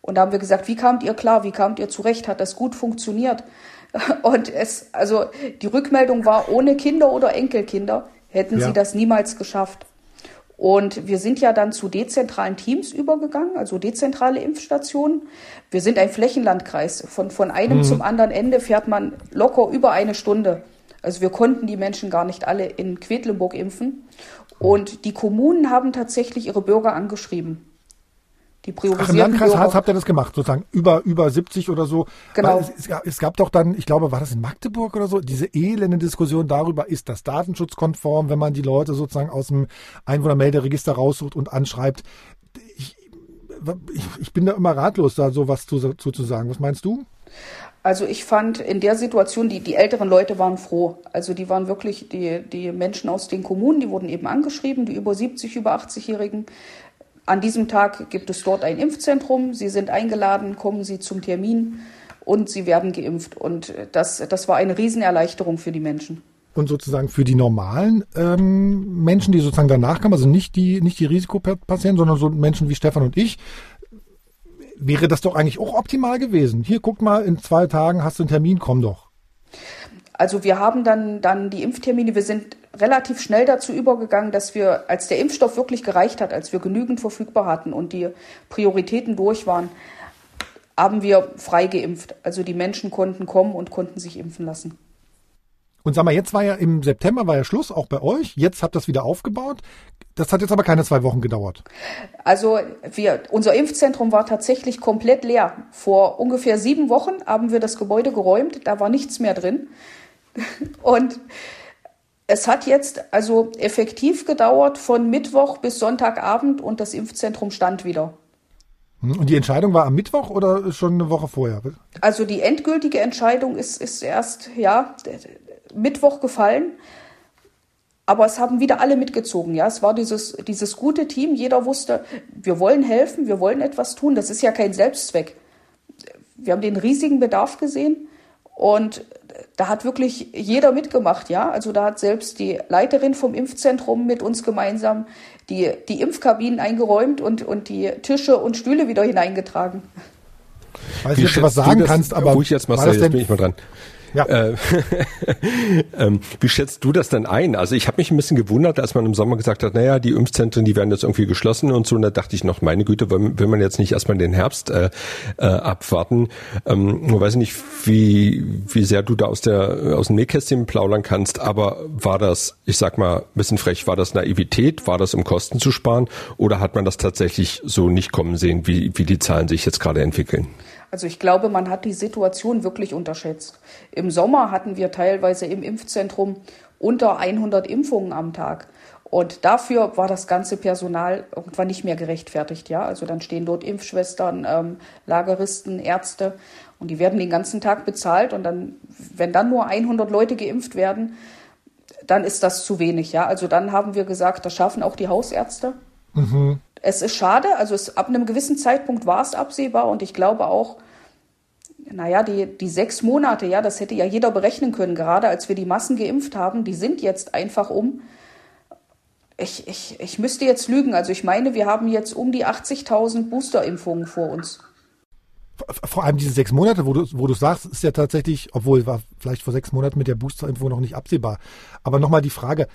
Und da haben wir gesagt, wie kamt ihr klar, wie kamt ihr zurecht, hat das gut funktioniert? [LAUGHS] Und es, also die Rückmeldung war ohne Kinder oder Enkelkinder hätten ja. sie das niemals geschafft. Und wir sind ja dann zu dezentralen Teams übergegangen, also dezentrale Impfstationen. Wir sind ein Flächenlandkreis. Von, von einem mhm. zum anderen Ende fährt man locker über eine Stunde. Also wir konnten die Menschen gar nicht alle in Quedlinburg impfen. Und die Kommunen haben tatsächlich ihre Bürger angeschrieben die priorisierten Ach, im Landkreis. Harz habt ihr das gemacht, sozusagen über, über 70 oder so. Genau. Es, es, es, gab doch dann, ich glaube, war das in Magdeburg oder so, diese elende Diskussion darüber, ist das datenschutzkonform, wenn man die Leute sozusagen aus dem Einwohnermelderegister raussucht und anschreibt. Ich, ich, ich bin da immer ratlos, da so was zu, zu, zu sagen. Was meinst du? Also ich fand in der Situation, die, die älteren Leute waren froh. Also die waren wirklich, die, die Menschen aus den Kommunen, die wurden eben angeschrieben, die über 70, über 80-Jährigen. An diesem Tag gibt es dort ein Impfzentrum. Sie sind eingeladen, kommen Sie zum Termin und Sie werden geimpft. Und das, das war eine Riesenerleichterung für die Menschen. und sozusagen für die normalen ähm, Menschen, die sozusagen danach kamen, also nicht die, nicht die Risikopatienten, sondern so Menschen wie Stefan und ich, wäre das doch eigentlich auch optimal gewesen. Hier, guck mal, in zwei Tagen hast du einen Termin, komm doch. Also wir haben dann, dann die Impftermine, wir sind relativ schnell dazu übergegangen, dass wir, als der Impfstoff wirklich gereicht hat, als wir genügend verfügbar hatten und die Prioritäten durch waren, haben wir frei geimpft. Also die Menschen konnten kommen und konnten sich impfen lassen. Und sag mal, jetzt war ja im September war ja Schluss, auch bei euch. Jetzt habt ihr das wieder aufgebaut. Das hat jetzt aber keine zwei Wochen gedauert. Also wir, unser Impfzentrum war tatsächlich komplett leer. Vor ungefähr sieben Wochen haben wir das Gebäude geräumt. Da war nichts mehr drin. [LAUGHS] Und es hat jetzt also effektiv gedauert von Mittwoch bis Sonntagabend und das Impfzentrum stand wieder. Und die Entscheidung war am Mittwoch oder schon eine Woche vorher? Also die endgültige Entscheidung ist, ist erst, ja, Mittwoch gefallen. Aber es haben wieder alle mitgezogen, ja. Es war dieses, dieses gute Team. Jeder wusste, wir wollen helfen, wir wollen etwas tun. Das ist ja kein Selbstzweck. Wir haben den riesigen Bedarf gesehen und da hat wirklich jeder mitgemacht, ja. Also da hat selbst die Leiterin vom Impfzentrum mit uns gemeinsam die, die Impfkabinen eingeräumt und, und die Tische und Stühle wieder hineingetragen. Weiß nicht, ob du was sagen das, kannst, aber. Ruhig jetzt, Marcel, jetzt bin ich mal dran. Ja. Äh, [LAUGHS] ähm, wie schätzt du das denn ein? Also ich habe mich ein bisschen gewundert, als man im Sommer gesagt hat, naja, die Impfzentren, die werden jetzt irgendwie geschlossen und so. Und da dachte ich noch, meine Güte, will man jetzt nicht erstmal den Herbst äh, äh, abwarten? Ähm, ich weiß nicht, wie, wie sehr du da aus der aus dem Nähkästchen plaudern kannst, aber war das, ich sag mal, ein bisschen frech, war das Naivität? War das um Kosten zu sparen? Oder hat man das tatsächlich so nicht kommen sehen, wie, wie die Zahlen sich jetzt gerade entwickeln? Also ich glaube, man hat die Situation wirklich unterschätzt. Im Sommer hatten wir teilweise im Impfzentrum unter 100 Impfungen am Tag. Und dafür war das ganze Personal irgendwann nicht mehr gerechtfertigt. Ja, also dann stehen dort Impfschwestern, ähm, Lageristen, Ärzte und die werden den ganzen Tag bezahlt. Und dann, wenn dann nur 100 Leute geimpft werden, dann ist das zu wenig. Ja, also dann haben wir gesagt, das schaffen auch die Hausärzte. Mhm. Es ist schade, also es, ab einem gewissen Zeitpunkt war es absehbar und ich glaube auch, naja, die, die sechs Monate, ja, das hätte ja jeder berechnen können, gerade als wir die Massen geimpft haben, die sind jetzt einfach um. Ich, ich, ich müsste jetzt lügen. Also ich meine, wir haben jetzt um die 80.000 Boosterimpfungen vor uns. Vor allem diese sechs Monate, wo du, wo du sagst, ist ja tatsächlich, obwohl war vielleicht vor sechs Monaten mit der Boosterimpfung noch nicht absehbar. Aber nochmal die Frage,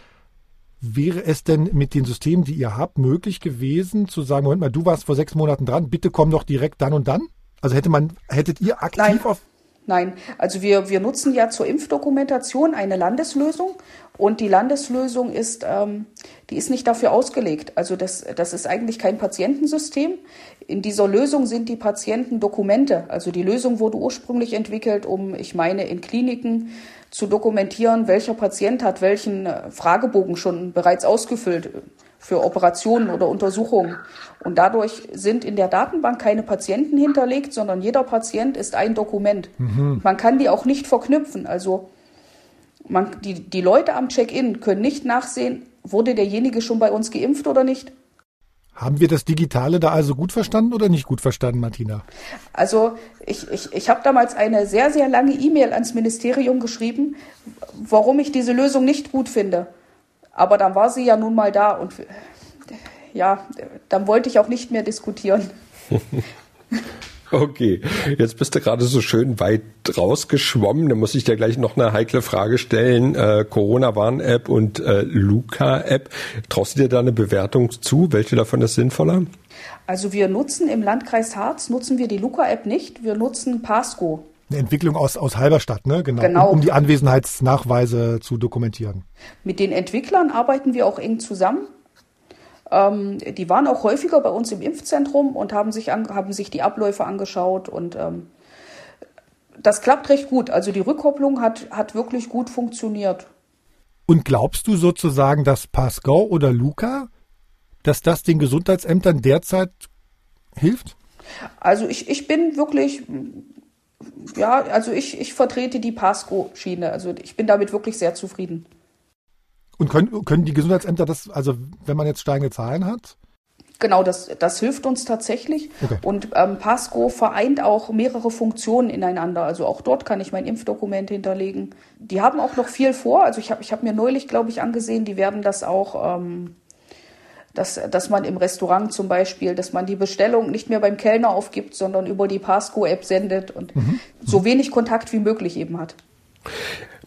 wäre es denn mit den Systemen, die ihr habt, möglich gewesen zu sagen, Moment mal, du warst vor sechs Monaten dran, bitte komm doch direkt dann und dann? Also hätte man, hättet ihr aktiv Nein. auf. Nein, also wir, wir nutzen ja zur Impfdokumentation eine Landeslösung und die Landeslösung ist, ähm, die ist nicht dafür ausgelegt. Also das, das ist eigentlich kein Patientensystem. In dieser Lösung sind die Patienten Dokumente. Also die Lösung wurde ursprünglich entwickelt, um, ich meine, in Kliniken zu dokumentieren, welcher Patient hat welchen äh, Fragebogen schon bereits ausgefüllt für Operationen oder Untersuchungen. Und dadurch sind in der Datenbank keine Patienten hinterlegt, sondern jeder Patient ist ein Dokument. Mhm. Man kann die auch nicht verknüpfen. Also man, die, die Leute am Check-in können nicht nachsehen, wurde derjenige schon bei uns geimpft oder nicht. Haben wir das Digitale da also gut verstanden oder nicht gut verstanden, Martina? Also ich, ich, ich habe damals eine sehr, sehr lange E-Mail ans Ministerium geschrieben, warum ich diese Lösung nicht gut finde. Aber dann war sie ja nun mal da und ja, dann wollte ich auch nicht mehr diskutieren. [LAUGHS] Okay, jetzt bist du gerade so schön weit rausgeschwommen. Da muss ich dir gleich noch eine heikle Frage stellen. Äh, Corona-Warn-App und äh, Luca-App. Traust du dir da eine Bewertung zu? Welche davon ist sinnvoller? Also wir nutzen im Landkreis Harz, nutzen wir die Luca-App nicht. Wir nutzen Pasco. Eine Entwicklung aus, aus Halberstadt, ne? Genau. genau. Um, um die Anwesenheitsnachweise zu dokumentieren. Mit den Entwicklern arbeiten wir auch eng zusammen. Ähm, die waren auch häufiger bei uns im Impfzentrum und haben sich, an, haben sich die Abläufe angeschaut und ähm, das klappt recht gut. Also die Rückkopplung hat, hat wirklich gut funktioniert. Und glaubst du sozusagen, dass Pascal oder Luca, dass das den Gesundheitsämtern derzeit hilft? Also ich, ich bin wirklich, ja, also ich, ich vertrete die Pasco-Schiene. Also ich bin damit wirklich sehr zufrieden. Und können, können die Gesundheitsämter das, also wenn man jetzt steigende Zahlen hat? Genau, das, das hilft uns tatsächlich. Okay. Und ähm, Pasco vereint auch mehrere Funktionen ineinander. Also auch dort kann ich mein Impfdokument hinterlegen. Die haben auch noch viel vor. Also ich habe ich hab mir neulich, glaube ich, angesehen, die werden das auch, ähm, dass, dass man im Restaurant zum Beispiel, dass man die Bestellung nicht mehr beim Kellner aufgibt, sondern über die Pasco-App sendet und mhm. so wenig Kontakt wie möglich eben hat.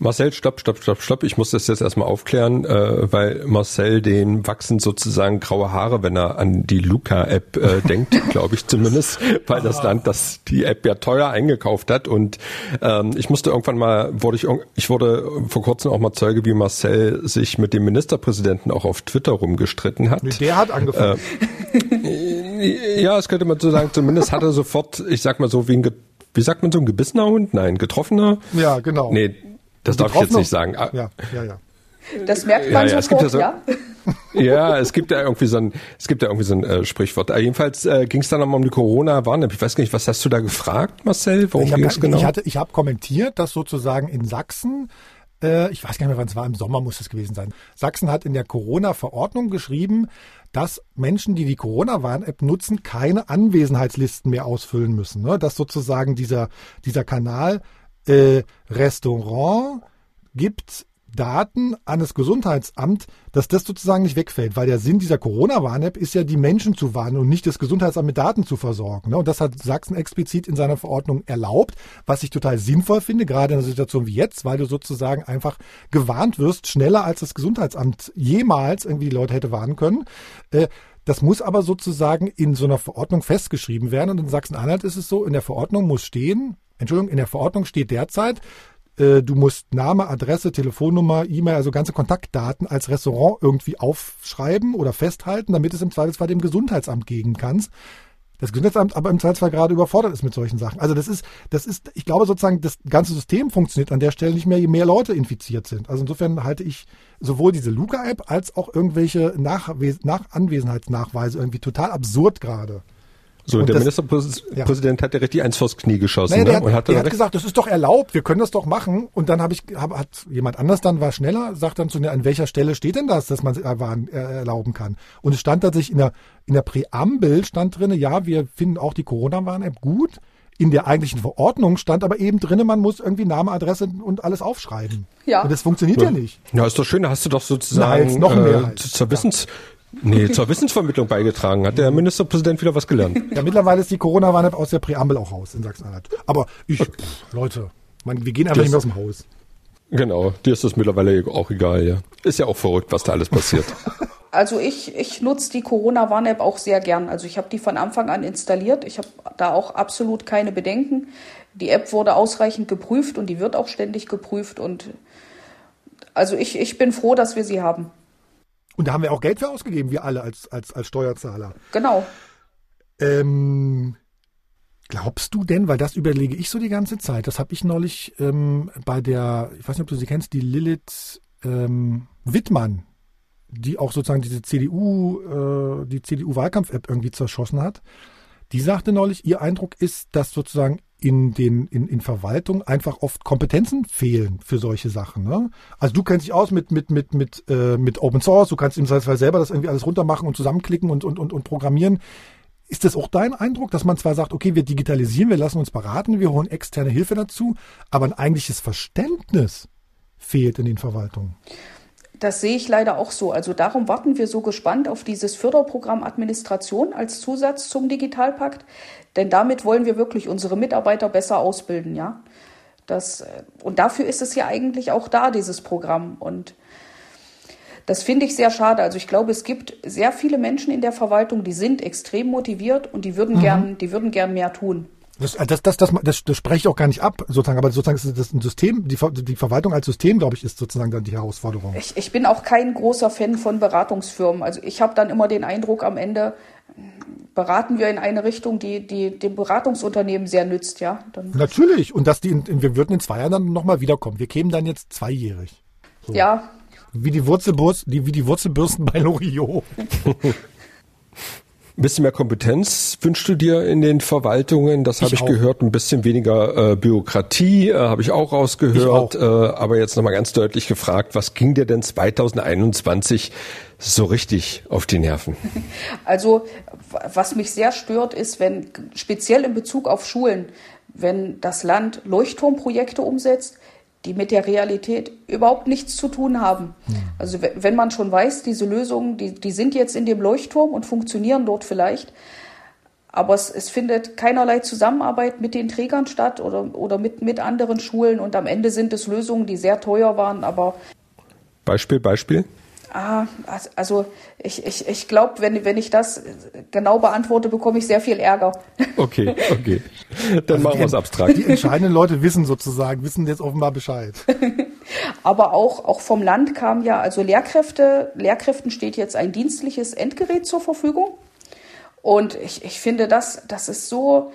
Marcel, stopp, stopp, stopp, stopp. Ich muss das jetzt erstmal aufklären, äh, weil Marcel den wachsen sozusagen graue Haare, wenn er an die Luca-App äh, [LAUGHS] denkt, glaube ich zumindest, weil das Land das die App ja teuer eingekauft hat. Und ähm, ich musste irgendwann mal, wurde ich, ich wurde vor kurzem auch mal Zeuge, wie Marcel sich mit dem Ministerpräsidenten auch auf Twitter rumgestritten hat. Der hat angefangen. Äh, [LAUGHS] ja, das könnte man so sagen. Zumindest hat er sofort, ich sag mal so, wie ein, wie sagt man so, ein gebissener Hund? Nein, getroffener? Ja, genau. Nee, das darf ich jetzt nicht sagen. Ah. Ja, ja, ja. Das merkt man ja, ja, sofort, es gibt ja, so, ja? [LAUGHS] ja, es gibt ja irgendwie so ein, es gibt ja irgendwie so ein äh, Sprichwort. Äh, jedenfalls äh, ging es dann nochmal um die Corona-Warn-App. Ich weiß gar nicht, was hast du da gefragt, Marcel? Worum ging es genau? Ich, hatte, ich habe kommentiert, dass sozusagen in Sachsen äh, ich weiß gar nicht mehr, wann es war, im Sommer muss es gewesen sein. Sachsen hat in der Corona-Verordnung geschrieben, dass Menschen, die die Corona-Warn-App nutzen, keine Anwesenheitslisten mehr ausfüllen müssen. Ne? Dass sozusagen dieser, dieser Kanal äh, Restaurant gibt Daten an das Gesundheitsamt, dass das sozusagen nicht wegfällt, weil der Sinn dieser Corona-Warn-App ist ja, die Menschen zu warnen und nicht das Gesundheitsamt mit Daten zu versorgen. Ne? Und das hat Sachsen explizit in seiner Verordnung erlaubt, was ich total sinnvoll finde, gerade in einer Situation wie jetzt, weil du sozusagen einfach gewarnt wirst, schneller als das Gesundheitsamt jemals irgendwie die Leute hätte warnen können. Äh, das muss aber sozusagen in so einer Verordnung festgeschrieben werden. Und in Sachsen-Anhalt ist es so, in der Verordnung muss stehen, Entschuldigung, in der Verordnung steht derzeit, äh, du musst Name, Adresse, Telefonnummer, E-Mail, also ganze Kontaktdaten als Restaurant irgendwie aufschreiben oder festhalten, damit es im Zweifelsfall dem Gesundheitsamt geben kannst. Das Gesundheitsamt aber im Zweifelsfall gerade überfordert ist mit solchen Sachen. Also das ist, das ist, ich glaube sozusagen, das ganze System funktioniert an der Stelle nicht mehr, je mehr Leute infiziert sind. Also insofern halte ich sowohl diese Luca-App als auch irgendwelche Nach, Nach Anwesenheitsnachweise irgendwie total absurd gerade. So, und der das, Ministerpräsident ja. hat ja richtig eins vors Knie geschossen. Naja, der ne? hat, und hat, der hat gesagt, das ist doch erlaubt, wir können das doch machen. Und dann habe ich, hab, hat jemand anders dann war schneller, sagt dann zu mir, an welcher Stelle steht denn das, dass man es erlauben kann? Und es stand tatsächlich in der, in der Präambel stand drinne, ja, wir finden auch die Corona-Warn-App gut. In der eigentlichen Verordnung stand aber eben drinne, man muss irgendwie Name, Adresse und alles aufschreiben. Ja. Und das funktioniert ja, ja nicht. Ja, ist doch schön, da hast du doch sozusagen Nein, noch mehr äh, zur Wissens, Nee, zur Wissensvermittlung beigetragen. Hat der Ministerpräsident wieder was gelernt? Ja, mittlerweile ist die Corona-Warn-App aus der Präambel auch raus in Sachsen-Anhalt. Aber ich, pff, Leute, man, wir gehen einfach das, nicht mehr aus dem Haus. Genau, dir ist das mittlerweile auch egal, ja. Ist ja auch verrückt, was da alles passiert. [LAUGHS] Also ich, ich nutze die Corona-Warn-App auch sehr gern. Also ich habe die von Anfang an installiert. Ich habe da auch absolut keine Bedenken. Die App wurde ausreichend geprüft und die wird auch ständig geprüft. Und also ich, ich bin froh, dass wir sie haben. Und da haben wir auch Geld für ausgegeben, wir alle als, als, als Steuerzahler. Genau. Ähm, glaubst du denn, weil das überlege ich so die ganze Zeit, das habe ich neulich ähm, bei der, ich weiß nicht, ob du sie kennst, die Lilith ähm, Wittmann, die auch sozusagen diese CDU, äh, die CDU-Wahlkampf-App irgendwie zerschossen hat. Die sagte neulich, ihr Eindruck ist, dass sozusagen in den in, in Verwaltung einfach oft Kompetenzen fehlen für solche Sachen. Ne? Also du kennst dich aus mit mit mit mit äh, mit Open Source, du kannst im Zweifelsfall selber das irgendwie alles runtermachen und zusammenklicken und und und, und programmieren. Ist das auch dein Eindruck, dass man zwar sagt, okay, wir digitalisieren, wir lassen uns beraten, wir holen externe Hilfe dazu, aber ein eigentliches Verständnis fehlt in den Verwaltungen? Das sehe ich leider auch so. Also darum warten wir so gespannt auf dieses Förderprogramm Administration als Zusatz zum Digitalpakt, denn damit wollen wir wirklich unsere Mitarbeiter besser ausbilden, ja. Das, äh, und dafür ist es ja eigentlich auch da, dieses Programm. Und das finde ich sehr schade. Also ich glaube, es gibt sehr viele Menschen in der Verwaltung, die sind extrem motiviert und die würden mhm. gern, die würden gern mehr tun. Das, das, das, das, das, das spreche ich auch gar nicht ab, sozusagen, aber sozusagen ist das ein System, die, die Verwaltung als System, glaube ich, ist sozusagen dann die Herausforderung. Ich, ich bin auch kein großer Fan von Beratungsfirmen. Also ich habe dann immer den Eindruck, am Ende beraten wir in eine Richtung, die, die dem Beratungsunternehmen sehr nützt, ja. Dann Natürlich, und dass die, in, wir würden in zwei Jahren dann nochmal wiederkommen. Wir kämen dann jetzt zweijährig. So. Ja. Wie die Wurzelbürsten, die, wie die Wurzelbürsten bei Loriot. [LAUGHS] Ein bisschen mehr Kompetenz wünschst du dir in den Verwaltungen, das habe ich, ich gehört. Ein bisschen weniger äh, Bürokratie äh, habe ich auch rausgehört. Ich auch. Äh, aber jetzt nochmal ganz deutlich gefragt, was ging dir denn 2021 so richtig auf die Nerven? [LAUGHS] Also was mich sehr stört, ist, wenn speziell in Bezug auf Schulen, wenn das Land Leuchtturmprojekte umsetzt, die mit der Realität überhaupt nichts zu tun haben. Hm. Also wenn man schon weiß, diese Lösungen, die, die sind jetzt in dem Leuchtturm und funktionieren dort vielleicht, aber es, es findet keinerlei Zusammenarbeit mit den Trägern statt oder, oder mit, mit anderen Schulen und am Ende sind es Lösungen, die sehr teuer waren, aber Beispiel, Beispiel? Ah, also ich, ich, ich glaube, wenn, wenn ich das genau beantworte, bekomme ich sehr viel Ärger. [LAUGHS] Okay, okay. Dann also machen wir es abstrakt. Die entscheidenden Leute wissen sozusagen, wissen jetzt offenbar Bescheid. [LAUGHS] Aber auch, auch vom Land kam ja, also Lehrkräfte, Lehrkräften steht jetzt ein dienstliches Endgerät zur Verfügung. Und ich, ich finde, das, das ist so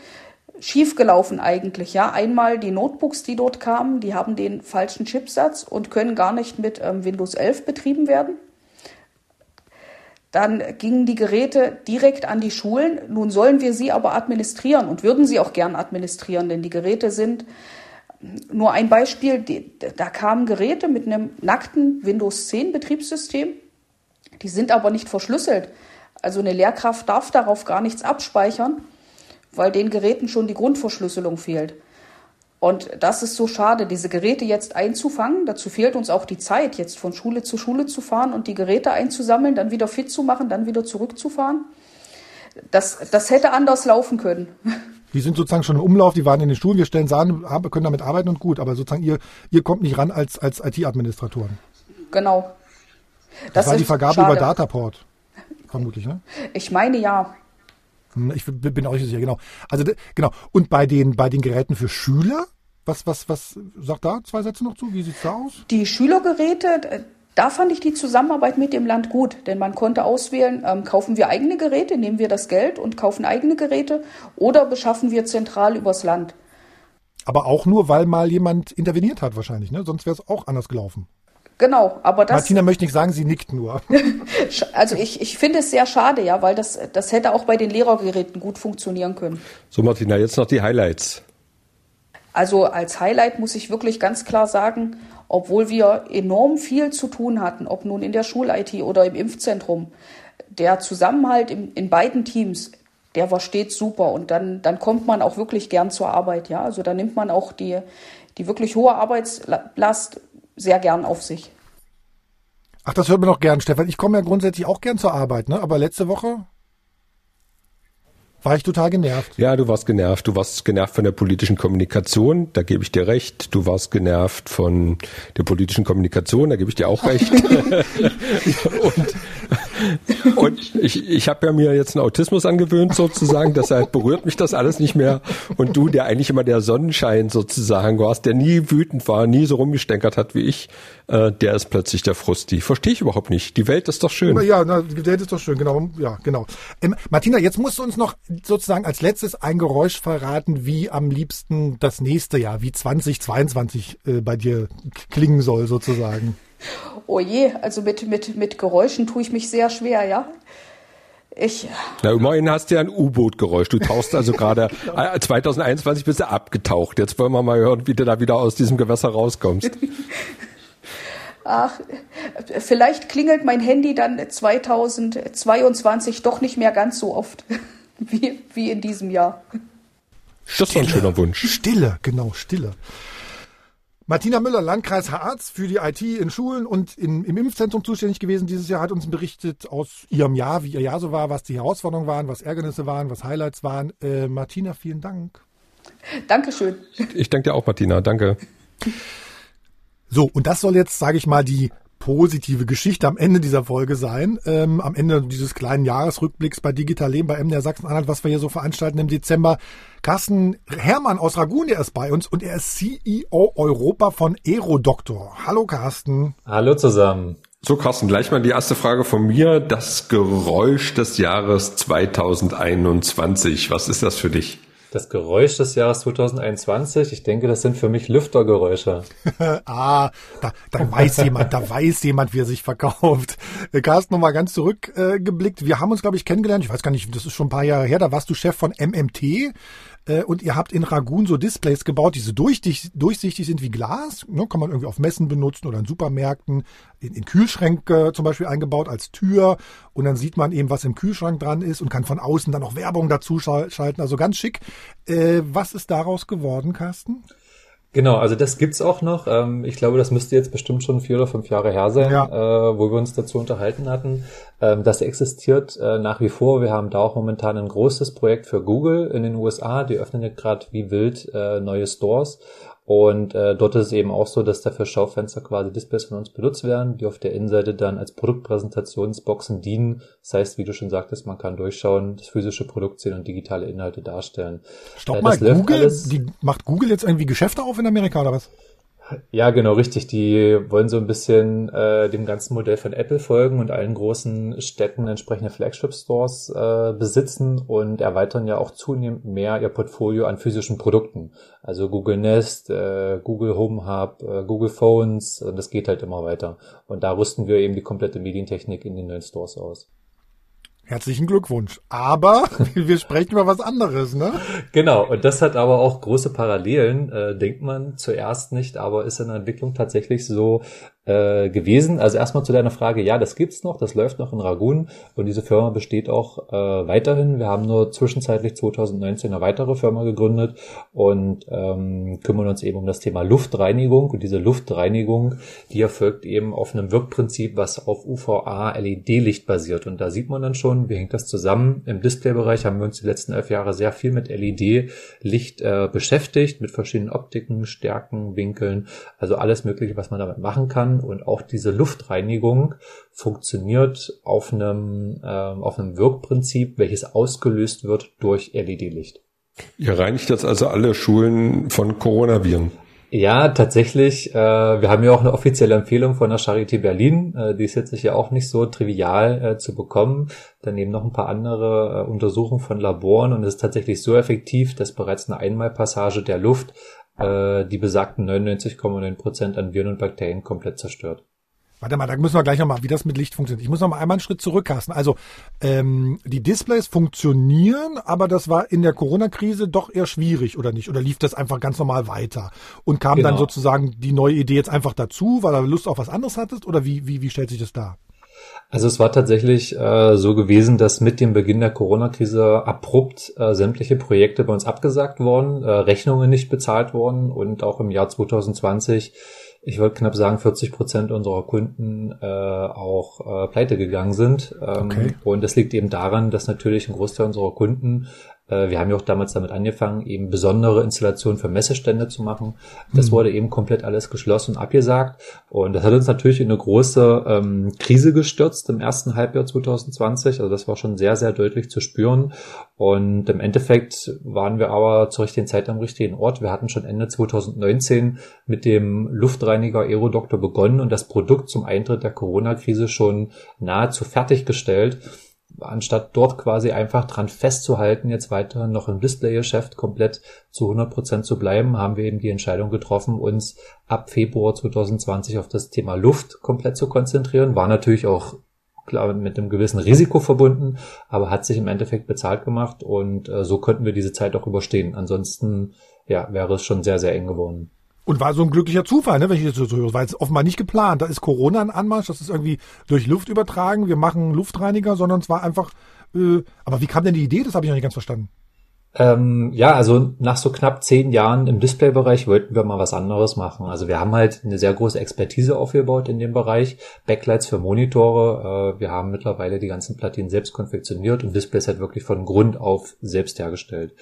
schiefgelaufen eigentlich. Ja, einmal die Notebooks, die dort kamen, die haben den falschen Chipsatz und können gar nicht mit ähm, Windows 11 betrieben werden. Dann gingen die Geräte direkt an die Schulen. Nun sollen wir sie aber administrieren und würden sie auch gern administrieren, denn die Geräte sind nur ein Beispiel. Da kamen Geräte mit einem nackten Windows 10 Betriebssystem. Die sind aber nicht verschlüsselt. Also eine Lehrkraft darf darauf gar nichts abspeichern, weil den Geräten schon die Grundverschlüsselung fehlt. Und das ist so schade, diese Geräte jetzt einzufangen. Dazu fehlt uns auch die Zeit, jetzt von Schule zu Schule zu fahren und die Geräte einzusammeln, dann wieder fit zu machen, dann wieder zurückzufahren. Das, das hätte anders laufen können. [LAUGHS] Die sind sozusagen schon im Umlauf, die waren in den Schulen, wir stellen Sachen, können damit arbeiten und gut, aber sozusagen ihr, ihr kommt nicht ran als, als IT-Administratoren. Genau. Das, das war die Vergabe schade. über Dataport, vermutlich, ne? Ich meine ja. Hm, ich bin auch nicht sicher, genau. Also genau. Und bei den bei den Geräten für Schüler, was was was sagt da zwei Sätze noch zu? Wie sieht's da aus? Die Schülergeräte, da fand ich die Zusammenarbeit mit dem Land gut, denn man konnte auswählen, ähm, kaufen wir eigene Geräte, nehmen wir das Geld und kaufen eigene Geräte oder beschaffen wir zentral übers Land. Aber auch nur, weil mal jemand interveniert hat wahrscheinlich, ne? Sonst wäre es auch anders gelaufen. Genau, aber das. Martina möchte nicht sagen, sie nickt nur. [LAUGHS] also ich, ich finde es sehr schade, ja, weil das, das hätte auch bei den Lehrergeräten gut funktionieren können. So, Martina, jetzt noch die Highlights. Also als Highlight muss ich wirklich ganz klar sagen, obwohl wir enorm viel zu tun hatten, ob nun in der Schul-IT oder im Impfzentrum, der Zusammenhalt in, in beiden Teams, der war stets super und dann, dann kommt man auch wirklich gern zur Arbeit, ja. Also da nimmt man auch die, die wirklich hohe Arbeitslast sehr gern auf sich. Ach, das hört man doch gern, Stefan. Ich komme ja grundsätzlich auch gern zur Arbeit, ne? Aber letzte Woche war ich total genervt. Ja, du warst genervt. Du warst genervt von der politischen Kommunikation, da gebe ich dir recht. Du warst genervt von der politischen Kommunikation, da gebe ich dir auch recht. [LAUGHS] [LAUGHS] [LAUGHS] und [LAUGHS] und ich, ich habe ja mir jetzt einen Autismus angewöhnt sozusagen, deshalb berührt mich das alles nicht mehr. Und du, der eigentlich immer der Sonnenschein sozusagen warst, der nie wütend war, nie so rumgestänkert hat wie ich, äh, der ist plötzlich der Frusti. Verstehe ich überhaupt nicht. Die Welt ist doch schön. Ja, na, die Welt ist doch schön, genau. Ja, genau. Ähm, Martina, jetzt musst du uns noch sozusagen als letztes ein Geräusch verraten, wie am liebsten das nächste Jahr, wie 2022 äh, bei dir klingen soll sozusagen. Oh je, also mit, mit, mit Geräuschen tue ich mich sehr schwer, ja. Ich. Na, immerhin hast du ja ein U-Boot-Geräusch. Du tauchst also gerade 2021 [LAUGHS] äh, bist du abgetaucht. Jetzt wollen wir mal hören, wie du da wieder aus diesem Gewässer rauskommst. [LAUGHS] Ach, vielleicht klingelt mein Handy dann 2022 doch nicht mehr ganz so oft [LAUGHS] wie, wie in diesem Jahr. Das ist ein schöner Wunsch. Stille, genau, Stille. Martina Müller, Landkreis Harz für die IT in Schulen und in, im Impfzentrum zuständig gewesen dieses Jahr, hat uns berichtet aus ihrem Jahr, wie ihr Jahr so war, was die Herausforderungen waren, was Ärgernisse waren, was Highlights waren. Äh, Martina, vielen Dank. Dankeschön. Ich danke dir auch, Martina. Danke. So, und das soll jetzt, sage ich mal, die positive Geschichte am Ende dieser Folge sein. Ähm, am Ende dieses kleinen Jahresrückblicks bei Digital Leben bei MDR Sachsen-Anhalt, was wir hier so veranstalten im Dezember. Carsten Hermann aus Ragun, der ist bei uns und er ist CEO Europa von Aerodoktor. Hallo Carsten. Hallo zusammen. So, Carsten, gleich mal die erste Frage von mir. Das Geräusch des Jahres 2021. Was ist das für dich? Das Geräusch des Jahres 2021, ich denke, das sind für mich Lüftergeräusche. [LAUGHS] ah, da, da weiß jemand, da weiß jemand, wie er sich verkauft. Äh, Carsten, nochmal ganz zurückgeblickt. Äh, Wir haben uns, glaube ich, kennengelernt. Ich weiß gar nicht, das ist schon ein paar Jahre her. Da warst du Chef von MMT äh, und ihr habt in Ragun so Displays gebaut, die so durchsichtig, durchsichtig sind wie Glas. Ne, kann man irgendwie auf Messen benutzen oder in Supermärkten, in, in Kühlschränke zum Beispiel eingebaut als Tür. Und dann sieht man eben, was im Kühlschrank dran ist und kann von außen dann noch Werbung dazu schalten. Also ganz schick. Äh, was ist daraus geworden, Carsten? Genau, also das gibt's auch noch. Ähm, ich glaube, das müsste jetzt bestimmt schon vier oder fünf Jahre her sein, ja. äh, wo wir uns dazu unterhalten hatten. Ähm, das existiert äh, nach wie vor. Wir haben da auch momentan ein großes Projekt für Google in den USA. Die öffnen ja gerade wie wild äh, neue Stores. Und äh, dort ist es eben auch so, dass da für Schaufenster quasi Displays von uns benutzt werden, die auf der Innenseite dann als Produktpräsentationsboxen dienen. Das heißt, wie du schon sagtest, man kann durchschauen, das physische Produkt sehen und digitale Inhalte darstellen. Stopp äh, mal, Google, die, macht Google jetzt irgendwie Geschäfte auf in Amerika oder was? Ja, genau, richtig. Die wollen so ein bisschen äh, dem ganzen Modell von Apple folgen und allen großen Städten entsprechende Flagship-Stores äh, besitzen und erweitern ja auch zunehmend mehr ihr Portfolio an physischen Produkten. Also Google Nest, äh, Google Home Hub, äh, Google Phones, und das geht halt immer weiter. Und da rüsten wir eben die komplette Medientechnik in den neuen Stores aus. Herzlichen Glückwunsch. Aber [LAUGHS] wir sprechen über was anderes, ne? Genau, und das hat aber auch große Parallelen, äh, denkt man zuerst nicht, aber ist in der Entwicklung tatsächlich so äh, gewesen. Also erstmal zu deiner Frage, ja, das gibt's noch, das läuft noch in Ragun und diese Firma besteht auch äh, weiterhin. Wir haben nur zwischenzeitlich 2019 eine weitere Firma gegründet und ähm, kümmern uns eben um das Thema Luftreinigung und diese Luftreinigung, die erfolgt eben auf einem Wirkprinzip, was auf UVA LED-Licht basiert und da sieht man dann schon, wie hängt das zusammen. Im Displaybereich haben wir uns die letzten elf Jahre sehr viel mit LED-Licht äh, beschäftigt, mit verschiedenen Optiken, Stärken, Winkeln, also alles mögliche, was man damit machen kann und auch diese Luftreinigung funktioniert auf einem, äh, auf einem Wirkprinzip, welches ausgelöst wird durch LED-Licht. Ihr reinigt jetzt also alle Schulen von Coronaviren. Ja, tatsächlich. Äh, wir haben ja auch eine offizielle Empfehlung von der Charité Berlin. Äh, die ist jetzt sicher auch nicht so trivial äh, zu bekommen. Daneben noch ein paar andere äh, Untersuchungen von Laboren und es ist tatsächlich so effektiv, dass bereits eine Einmalpassage der Luft äh, die besagten 99,9 Prozent an Viren und Bakterien komplett zerstört. Warte mal, da müssen wir gleich nochmal, wie das mit Licht funktioniert. Ich muss noch mal einmal einen Schritt zurückkasten. Also ähm, die Displays funktionieren, aber das war in der Corona-Krise doch eher schwierig, oder nicht? Oder lief das einfach ganz normal weiter? Und kam genau. dann sozusagen die neue Idee jetzt einfach dazu, weil du Lust auf was anderes hattest? Oder wie, wie, wie stellt sich das dar? Also es war tatsächlich äh, so gewesen, dass mit dem Beginn der Corona-Krise abrupt äh, sämtliche Projekte bei uns abgesagt wurden, äh, Rechnungen nicht bezahlt wurden und auch im Jahr 2020 ich wollte knapp sagen, 40 Prozent unserer Kunden äh, auch äh, pleite gegangen sind. Ähm, okay. Und das liegt eben daran, dass natürlich ein Großteil unserer Kunden wir haben ja auch damals damit angefangen, eben besondere Installationen für Messestände zu machen. Das mhm. wurde eben komplett alles geschlossen und abgesagt. Und das hat uns natürlich in eine große ähm, Krise gestürzt im ersten Halbjahr 2020. Also das war schon sehr, sehr deutlich zu spüren. Und im Endeffekt waren wir aber zur richtigen Zeit am richtigen Ort. Wir hatten schon Ende 2019 mit dem Luftreiniger Aerodoktor begonnen und das Produkt zum Eintritt der Corona-Krise schon nahezu fertiggestellt anstatt dort quasi einfach dran festzuhalten, jetzt weiter noch im Display-Geschäft komplett zu 100 Prozent zu bleiben, haben wir eben die Entscheidung getroffen, uns ab Februar 2020 auf das Thema Luft komplett zu konzentrieren. War natürlich auch klar mit einem gewissen Risiko verbunden, aber hat sich im Endeffekt bezahlt gemacht und äh, so könnten wir diese Zeit auch überstehen. Ansonsten ja, wäre es schon sehr, sehr eng geworden. Und war so ein glücklicher Zufall, ne, wenn ich das so höre. War jetzt offenbar nicht geplant. Da ist Corona ein Anmarsch, das ist irgendwie durch Luft übertragen. Wir machen Luftreiniger, sondern es war einfach. Äh, aber wie kam denn die Idee? Das habe ich noch nicht ganz verstanden. Ähm, ja, also nach so knapp zehn Jahren im Displaybereich wollten wir mal was anderes machen. Also wir haben halt eine sehr große Expertise aufgebaut in dem Bereich. Backlights für Monitore. Äh, wir haben mittlerweile die ganzen Platinen selbst konfektioniert und Displays halt wirklich von Grund auf selbst hergestellt.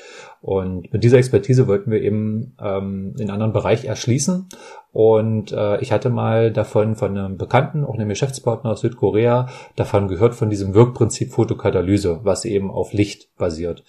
Und mit dieser Expertise wollten wir eben ähm, den anderen Bereich erschließen. Und äh, ich hatte mal davon von einem Bekannten, auch einem Geschäftspartner aus Südkorea, davon gehört von diesem Wirkprinzip Fotokatalyse, was eben auf Licht basiert.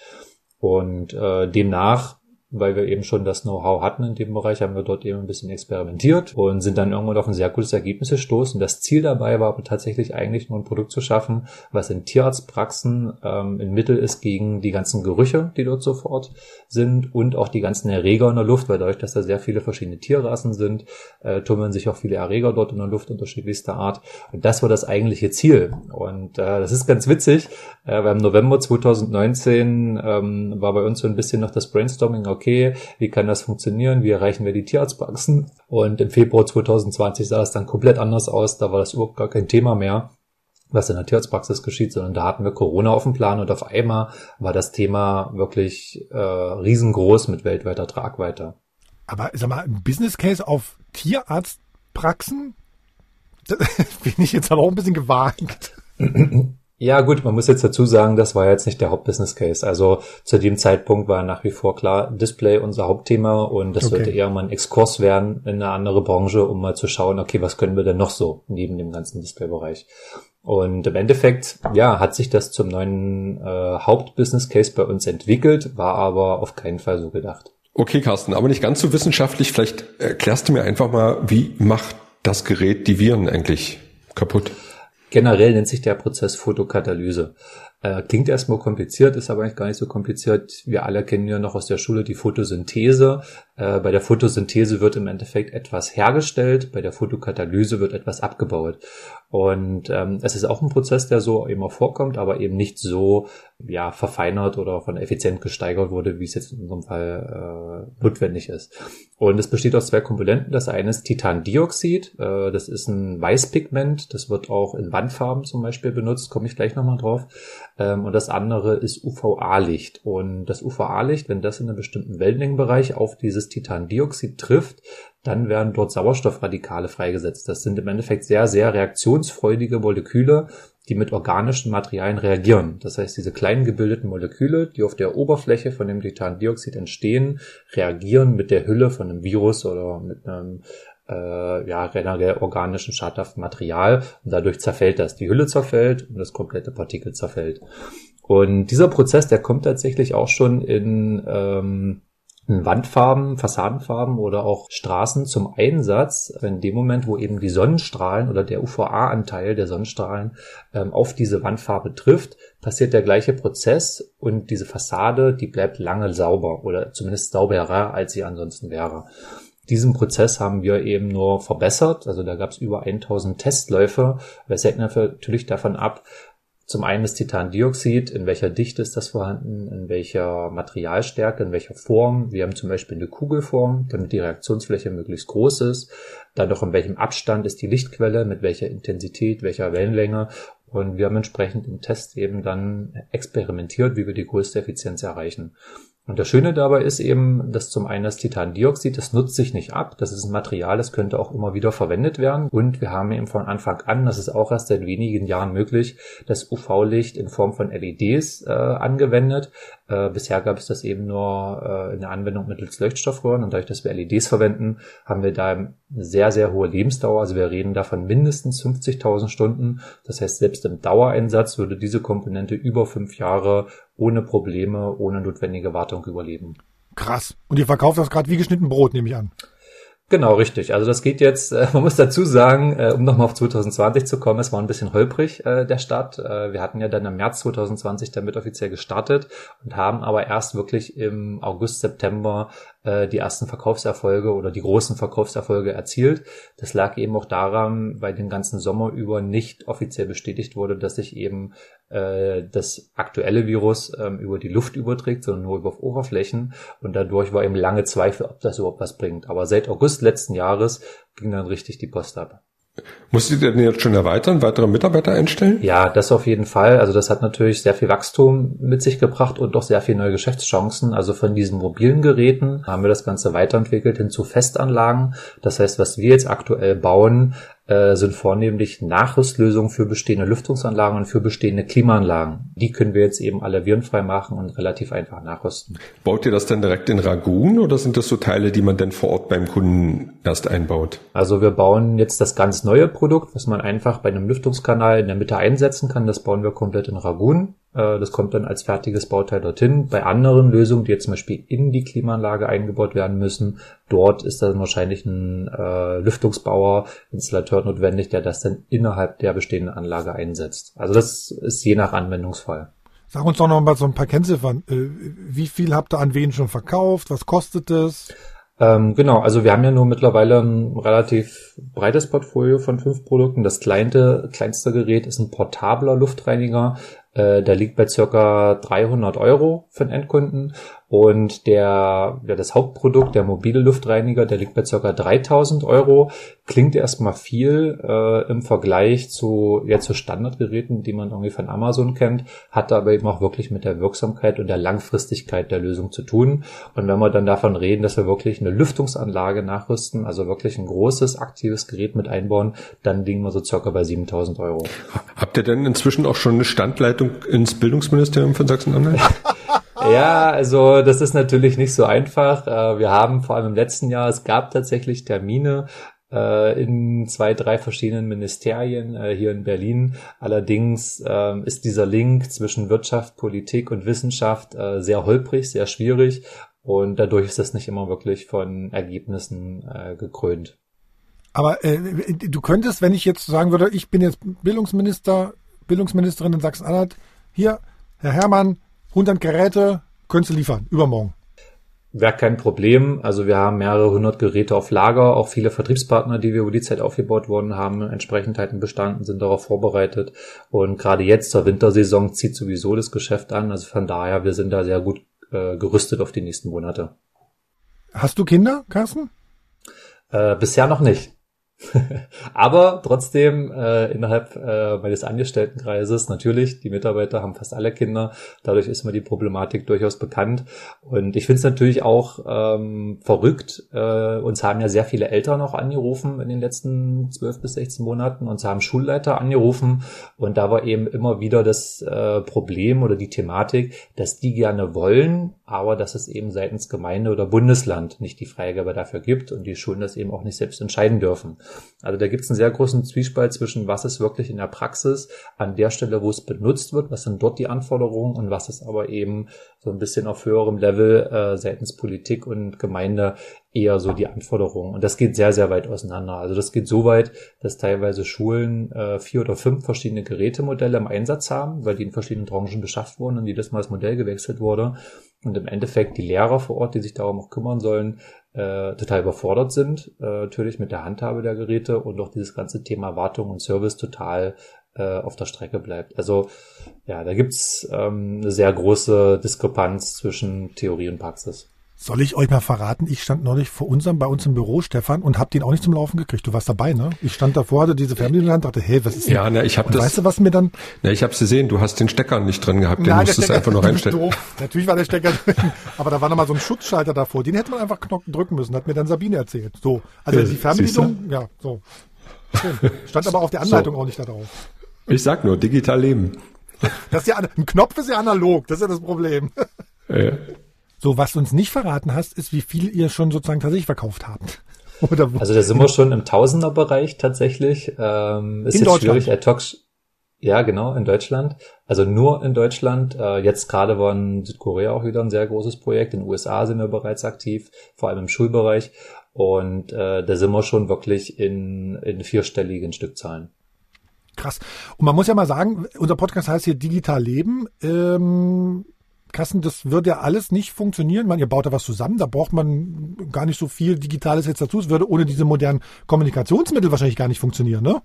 Und äh, demnach weil wir eben schon das Know-how hatten in dem Bereich, haben wir dort eben ein bisschen experimentiert und sind dann irgendwann auf ein sehr gutes Ergebnis gestoßen. Das Ziel dabei war aber tatsächlich eigentlich nur ein Produkt zu schaffen, was in Tierarztpraxen ähm, ein Mittel ist gegen die ganzen Gerüche, die dort sofort sind und auch die ganzen Erreger in der Luft, weil dadurch, dass da sehr viele verschiedene Tierrassen sind, äh, tummeln sich auch viele Erreger dort in der Luft unterschiedlichster Art. Und das war das eigentliche Ziel. Und äh, das ist ganz witzig, äh, weil im November 2019 ähm, war bei uns so ein bisschen noch das Brainstorming, okay, wie kann das funktionieren, wie erreichen wir die Tierarztpraxen? Und im Februar 2020 sah es dann komplett anders aus, da war das überhaupt gar kein Thema mehr was in der Tierarztpraxis geschieht, sondern da hatten wir Corona auf dem Plan und auf einmal war das Thema wirklich äh, riesengroß mit weltweiter Tragweite. Aber sag mal, ein Business Case auf Tierarztpraxen? [LAUGHS] Das bin ich jetzt aber auch ein bisschen gewagt. [LAUGHS] Ja, gut, man muss jetzt dazu sagen, das war jetzt nicht der Hauptbusiness Case. Also zu dem Zeitpunkt war nach wie vor klar Display unser Hauptthema und das okay. sollte eher mal ein Exkurs werden in eine andere Branche, um mal zu schauen, okay, was können wir denn noch so neben dem ganzen Display-Bereich. Und im Endeffekt, ja, hat sich das zum neuen äh, Hauptbusiness Case bei uns entwickelt, war aber auf keinen Fall so gedacht. Okay, Carsten, aber nicht ganz so wissenschaftlich. Vielleicht erklärst du mir einfach mal, wie macht das Gerät die Viren eigentlich kaputt? Generell nennt sich der Prozess Photokatalyse. Äh, klingt erstmal kompliziert, ist aber eigentlich gar nicht so kompliziert. Wir alle kennen ja noch aus der Schule die Photosynthese. Äh, bei der Photosynthese wird im Endeffekt etwas hergestellt, bei der Photokatalyse wird etwas abgebaut. Und ähm, es ist auch ein Prozess, der so immer vorkommt, aber eben nicht so ja, verfeinert oder von effizient gesteigert wurde, wie es jetzt in unserem Fall äh, notwendig ist. Und es besteht aus zwei Komponenten. Das eine ist Titandioxid. Äh, das ist ein Weißpigment. Das wird auch in Wandfarben zum Beispiel benutzt. Komme ich gleich nochmal drauf. Ähm, und das andere ist UVA-Licht. Und das UVA-Licht, wenn das in einem bestimmten Wellenlängenbereich auf dieses Titandioxid trifft, dann werden dort Sauerstoffradikale freigesetzt. Das sind im Endeffekt sehr, sehr reaktionsfreudige Moleküle, die mit organischen Materialien reagieren. Das heißt, diese kleinen gebildeten Moleküle, die auf der Oberfläche von dem Titandioxid entstehen, reagieren mit der Hülle von einem Virus oder mit einem äh, ja, generell organischen schadhaften Material und dadurch zerfällt das. Die Hülle zerfällt und das komplette Partikel zerfällt. Und dieser Prozess, der kommt tatsächlich auch schon in ähm, Wandfarben, Fassadenfarben oder auch Straßen zum Einsatz, in dem Moment, wo eben die Sonnenstrahlen oder der UVA-Anteil der Sonnenstrahlen ähm, auf diese Wandfarbe trifft, passiert der gleiche Prozess und diese Fassade, die bleibt lange sauber oder zumindest sauberer, als sie ansonsten wäre. Diesen Prozess haben wir eben nur verbessert. Also da gab es über 1000 Testläufe. Das hängt natürlich davon ab, zum einen das Titandioxid, in welcher Dichte ist das vorhanden, in welcher Materialstärke, in welcher Form. Wir haben zum Beispiel eine Kugelform, damit die Reaktionsfläche möglichst groß ist. Dann noch in welchem Abstand ist die Lichtquelle, mit welcher Intensität, welcher Wellenlänge. Und wir haben entsprechend im Test eben dann experimentiert, wie wir die größte Effizienz erreichen. Und das Schöne dabei ist eben, dass zum einen das Titandioxid, das nutzt sich nicht ab. Das ist ein Material, das könnte auch immer wieder verwendet werden. Und wir haben eben von Anfang an, das ist auch erst seit wenigen Jahren möglich, das UV-Licht in Form von LEDs äh, angewendet. Äh, bisher gab es das eben nur äh, in der Anwendung mittels Leuchtstoffröhren. Und dadurch, dass wir LEDs verwenden, haben wir da eine sehr, sehr hohe Lebensdauer. Also wir reden da von mindestens 50.000 Stunden. Das heißt, selbst im Dauereinsatz würde diese Komponente über fünf Jahre ohne Probleme, ohne notwendige Wartung überleben. Krass. Und ihr verkauft das gerade wie geschnitten Brot, nehme ich an. Genau, richtig. Also das geht jetzt, äh, [LAUGHS] man muss dazu sagen, äh, um nochmal auf 2020 zu kommen, es war ein bisschen holprig, äh, der Start. Äh, wir hatten ja dann im März 2020 damit offiziell gestartet und haben aber erst wirklich im August, September äh, die ersten Verkaufserfolge oder die großen Verkaufserfolge erzielt. Das lag eben auch daran, weil den ganzen Sommer über nicht offiziell bestätigt wurde, dass sich eben äh, das aktuelle Virus ähm, über die Luft überträgt, sondern nur über Oberflächen. Und dadurch war eben lange Zweifel, ob das überhaupt was bringt. Aber seit August letzten Jahres ging dann richtig die Post ab. Musstet ihr denn jetzt schon erweitern, weitere Mitarbeiter einstellen? Ja, das auf jeden Fall. Also das hat natürlich sehr viel Wachstum mit sich gebracht und auch sehr viel neue Geschäftschancen. Also von diesen mobilen Geräten haben wir das Ganze weiterentwickelt hin zu Festanlagen. Das heißt, was wir jetzt aktuell bauen, äh, sind vornehmlich Nachrüstlösungen für bestehende Lüftungsanlagen und für bestehende Klimaanlagen. Die können wir jetzt eben alle virenfrei machen und relativ einfach nachrüsten. Baut ihr das dann direkt in Ragun oder sind das so Teile, die man dann vor Ort beim Kunden erst einbaut? Also wir bauen jetzt das ganz neue Produkt, was man einfach bei einem Lüftungskanal in der Mitte einsetzen kann. Das bauen wir komplett in Ragun. Äh, das kommt dann als fertiges Bauteil dorthin. Bei anderen Lösungen, die jetzt zum Beispiel in die Klimaanlage eingebaut werden müssen, dort ist dann wahrscheinlich ein äh, Lüftungsbauer, Installateur notwendig, der das dann innerhalb der bestehenden Anlage einsetzt. Also das ist je nach Anwendungsfall. Sag uns doch noch mal so ein paar Kennziffern. Äh, wie viel habt ihr an wen schon verkauft? Was kostet es? Ähm, genau, also wir haben ja nur mittlerweile ein relativ breites Portfolio von fünf Produkten. Das kleinste, kleinste Gerät ist ein portabler Luftreiniger. Äh, der liegt bei circa 300 Euro für den Endkunden. Und der, ja, das Hauptprodukt, der mobile Luftreiniger, der liegt bei ca. 3000 Euro. Klingt erstmal viel äh, im Vergleich zu, ja, zu Standardgeräten, die man irgendwie von Amazon kennt, hat aber eben auch wirklich mit der Wirksamkeit und der Langfristigkeit der Lösung zu tun. Und wenn wir dann davon reden, dass wir wirklich eine Lüftungsanlage nachrüsten, also wirklich ein großes aktives Gerät mit einbauen, dann liegen wir so circa bei 7000 Euro. Habt ihr denn inzwischen auch schon eine Standleitung ins Bildungsministerium von Sachsen-Anhalt? [LAUGHS] Ja, also das ist natürlich nicht so einfach. Äh, wir haben vor allem im letzten Jahr, es gab tatsächlich Termine äh, in zwei, drei verschiedenen Ministerien äh, hier in Berlin. Allerdings ist dieser Link zwischen Wirtschaft, Politik und Wissenschaft sehr holprig, sehr schwierig und dadurch ist das nicht immer wirklich von Ergebnissen gekrönt. Aber äh, du könntest, wenn ich jetzt sagen würde, ich bin jetzt Bildungsminister, Bildungsministerin in Sachsen-Anhalt, hier, Herr Herrmann, 100 Geräte könntest du liefern, übermorgen. Wäre kein Problem. Also wir haben mehrere hundert Geräte auf Lager, auch viele Vertriebspartner, die wir über die Zeit aufgebaut worden haben, entsprechend halt bestanden, sind darauf vorbereitet. Und gerade jetzt zur Wintersaison zieht sowieso das Geschäft an. Also von daher, wir sind da sehr gut äh, gerüstet auf die nächsten Monate. Hast du Kinder, Carsten? Äh, bisher noch nicht. [LAUGHS] Aber trotzdem äh, innerhalb äh, meines Angestelltenkreises natürlich, die Mitarbeiter haben fast alle Kinder, dadurch ist mir die Problematik durchaus bekannt. Und ich finde es natürlich auch ähm, verrückt. Äh, uns haben ja sehr viele Eltern auch angerufen in den letzten zwölf bis 16 Monaten. Uns haben Schulleiter angerufen und da war eben immer wieder das äh, Problem oder die Thematik, dass die gerne wollen, aber dass es eben seitens Gemeinde oder Bundesland nicht die Freigabe dafür gibt und die Schulen das eben auch nicht selbst entscheiden dürfen. Also da gibt es einen sehr großen Zwiespalt zwischen, was ist wirklich in der Praxis an der Stelle, wo es benutzt wird, was sind dort die Anforderungen und was ist aber eben so ein bisschen auf höherem Level äh, seitens Politik und Gemeinde eher so die Anforderungen. Und das geht sehr, sehr weit auseinander. Also das geht so weit, dass teilweise Schulen äh, vier oder fünf verschiedene Gerätemodelle im Einsatz haben, weil die in verschiedenen Branchen beschafft wurden und jedes Mal das Modell gewechselt wurde. Und im Endeffekt die Lehrer vor Ort, die sich darum auch kümmern sollen, äh, total überfordert sind, äh, natürlich mit der Handhabe der Geräte und auch dieses ganze Thema Wartung und Service total äh, auf der Strecke bleibt. Also ja, da gibt's ähm, eine sehr große Diskrepanz zwischen Theorie und Praxis. Soll ich euch mal verraten, ich stand neulich vor unserem, bei uns im Büro, Stefan, und hab den auch nicht zum Laufen gekriegt. Du warst dabei, ne? Ich stand davor, hatte diese Fernbedienung und dachte, hey, was ist denn? Ja, ne, ich habe das. Weißt du, was mir dann? Ne, ich hab's gesehen, du hast den Stecker nicht drin gehabt, den Nein, musstest du einfach nur [LAUGHS] reinstecken. Natürlich war der Stecker [LAUGHS] drin, aber da war noch mal so ein Schutzschalter davor. Den hätte man einfach Knochen drücken müssen, hat mir dann Sabine erzählt. So, also die Fernbedienung, ja, so. Stand aber auf der Anleitung so. auch nicht da drauf. Ich sag nur, digital leben. Das ist ja, ein Knopf ist ja analog, das ist ja das Problem. Ja. So, was du uns nicht verraten hast, ist, wie viel ihr schon sozusagen tatsächlich verkauft habt. [LAUGHS] Oder wo? Also da sind wir schon im Tausenderbereich tatsächlich. Ähm, ist in jetzt schwierig, ad hoc. Ja, genau, in Deutschland. Also nur in Deutschland. Äh, jetzt gerade war in Südkorea auch wieder ein sehr großes Projekt. In den USA sind wir bereits aktiv, vor allem im Schulbereich. Und äh, da sind wir schon wirklich in, in vierstelligen Stückzahlen. Krass. Und man muss ja mal sagen, unser Podcast heißt hier Digital Leben. Ähm, Kassen, das würde ja alles nicht funktionieren. Man, ihr baut da was zusammen, da braucht man gar nicht so viel Digitales jetzt dazu. Es würde ohne diese modernen Kommunikationsmittel wahrscheinlich gar nicht funktionieren, ne?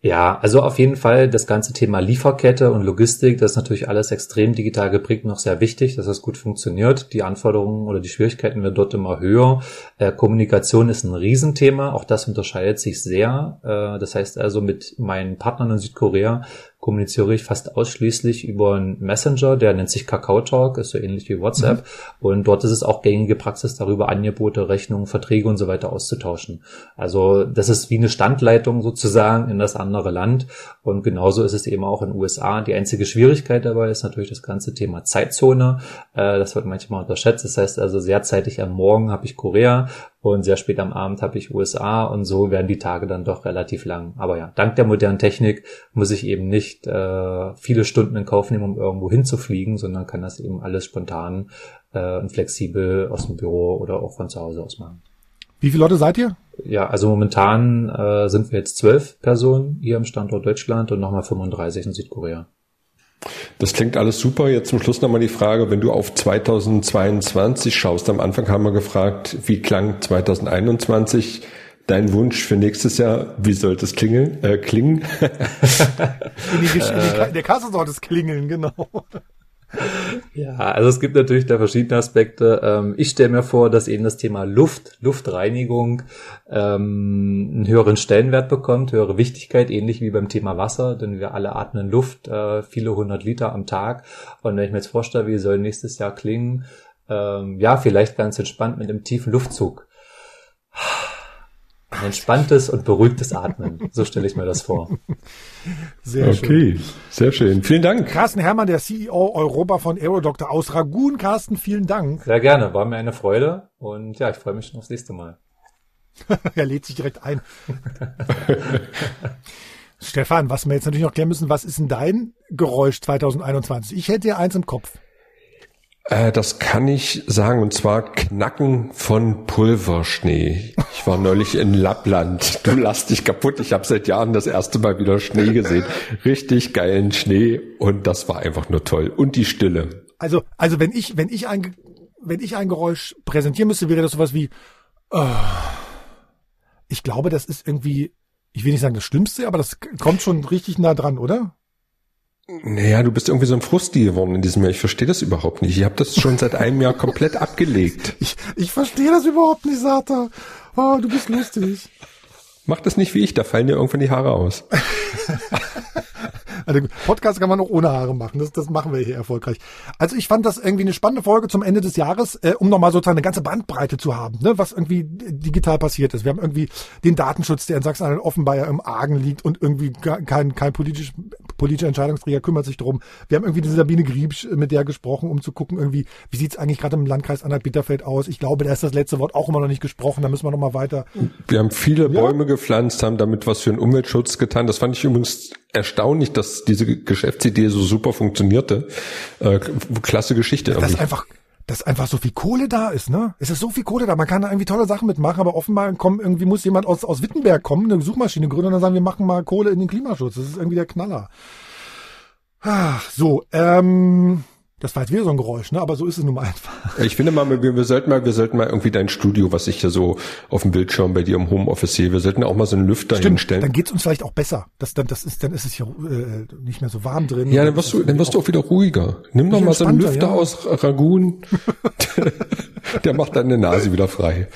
Ja, also auf jeden Fall das ganze Thema Lieferkette und Logistik, das ist natürlich alles extrem digital geprägt, noch sehr wichtig, dass das gut funktioniert. Die Anforderungen oder die Schwierigkeiten werden dort immer höher. Äh, Kommunikation ist ein Riesenthema, auch das unterscheidet sich sehr. Äh, das heißt also mit meinen Partnern in Südkorea kommuniziere ich fast ausschließlich über einen Messenger, der nennt sich Kakao Talk, ist so ähnlich wie WhatsApp. Mhm. Und dort ist es auch gängige Praxis, darüber Angebote, Rechnungen, Verträge und so weiter auszutauschen. Also das ist wie eine Standleitung sozusagen in das andere Land. Und genauso ist es eben auch in den USA. Die einzige Schwierigkeit dabei ist natürlich das ganze Thema Zeitzone. Äh, das wird manchmal unterschätzt. Das heißt also sehr zeitig am Morgen habe ich Korea und sehr spät am Abend habe ich USA und so werden die Tage dann doch relativ lang. Aber ja, dank der modernen Technik muss ich eben nicht äh, viele Stunden in Kauf nehmen, um irgendwo hinzufliegen, sondern kann das eben alles spontan äh, und flexibel aus dem Büro oder auch von zu Hause aus machen. Wie viele Leute seid ihr? Ja, also momentan äh, sind wir jetzt zwölf Personen hier im Standort Deutschland und nochmal 35 in Südkorea. Das klingt alles super. Jetzt zum Schluss nochmal die Frage, wenn du auf 2022 schaust, am Anfang haben wir gefragt, wie klang 2021? Dein Wunsch für nächstes Jahr, wie sollte es klingeln, äh, klingen? [LAUGHS] in die, in die, in der Kasse sollte es klingeln, genau. [LAUGHS] Ja, also es gibt natürlich da verschiedene Aspekte. Ähm, ich stelle mir vor, dass eben das Thema Luft, Luftreinigung ähm, einen höheren Stellenwert bekommt, höhere Wichtigkeit, ähnlich wie beim Thema Wasser, denn wir alle atmen Luft, äh, viele hundert Liter am Tag. Und wenn ich mir jetzt vorstelle, wie soll nächstes Jahr klingen, ähm, ja, vielleicht ganz entspannt mit einem tiefen Luftzug. Ein entspanntes und beruhigtes Atmen. So stelle ich mir das vor. Sehr okay, schön. sehr schön. Vielen Dank. Carsten Herrmann, der CEO Europa von Aerodoctor aus Ragun. Carsten, vielen Dank. Sehr gerne, war mir eine Freude und ja, ich freue mich schon aufs nächste Mal. [LAUGHS] er lädt sich direkt ein. [LAUGHS] Stefan, was wir jetzt natürlich noch klären müssen, was ist denn dein Geräusch 2021? Ich hätte ja eins im Kopf. Äh, das kann ich sagen, und zwar Knacken von Pulverschnee. Ich war neulich in Lappland. Du lass dich kaputt. Ich habe seit Jahren das erste Mal wieder Schnee gesehen. Richtig geilen Schnee und das war einfach nur toll. Und die Stille. Also, also wenn ich, wenn ich ein, wenn ich ein Geräusch präsentieren müsste, wäre das sowas wie, oh, ich glaube, das ist irgendwie, ich will nicht sagen das Schlimmste, aber das kommt schon richtig nah dran, oder? Naja, du bist irgendwie so ein Frusti geworden in diesem Jahr. Ich verstehe das überhaupt nicht. Ich habe das schon seit einem Jahr komplett abgelegt. [LAUGHS] Ich, ich verstehe das überhaupt nicht, Sata. Oh, du bist lustig. Mach das nicht wie ich, da fallen dir irgendwann die Haare aus. Also Podcast kann man auch ohne Haare machen. Das, das machen wir hier erfolgreich. Also ich fand das irgendwie eine spannende Folge zum Ende des Jahres, äh, um nochmal sozusagen eine ganze Bandbreite zu haben, ne, was irgendwie digital passiert ist. Wir haben irgendwie den Datenschutz, der in Sachsen-Anhalt offenbar ja im Argen liegt und irgendwie kein, kein politisch, politischer Entscheidungsträger kümmert sich darum. Wir haben irgendwie diese Sabine Griebsch mit der gesprochen, um zu gucken irgendwie, wie sieht's eigentlich gerade im Landkreis Anhalt-Bitterfeld aus. Ich glaube, da ist das letzte Wort auch immer noch nicht gesprochen. Da müssen wir nochmal weiter. Wir haben viele Bäume ja. gepflanzt, haben damit was für den Umweltschutz getan. Das fand ich übrigens erstaunlich, dass diese Geschäftsidee so super funktionierte. Äh, klasse Geschichte. Das ist einfach, dass einfach so viel Kohle da ist, ne? Es ist so viel Kohle da. Man kann da irgendwie tolle Sachen mitmachen, aber offenbar kommen, irgendwie muss jemand aus, aus Wittenberg kommen, eine Suchmaschine gründen und dann sagen, wir machen mal Kohle in den Klimaschutz. Das ist irgendwie der Knaller. Ach, so, ähm, das war jetzt wieder so ein Geräusch, ne? Aber so ist es nun mal einfach. Ich finde mal, wir, wir sollten mal, wir sollten mal irgendwie dein Studio, was ich hier so auf dem Bildschirm bei dir im Homeoffice sehe, wir sollten auch mal so einen Lüfter Stimmt, hinstellen. Dann geht's uns vielleicht auch besser. Das, dann, das ist, dann ist es hier äh, nicht mehr so warm drin. Ja, dann wirst du, dann wirst du auch wieder ruhiger. Nimm doch mal so einen Lüfter ja. aus Ragun. [LAUGHS] Der macht deine Nase wieder frei.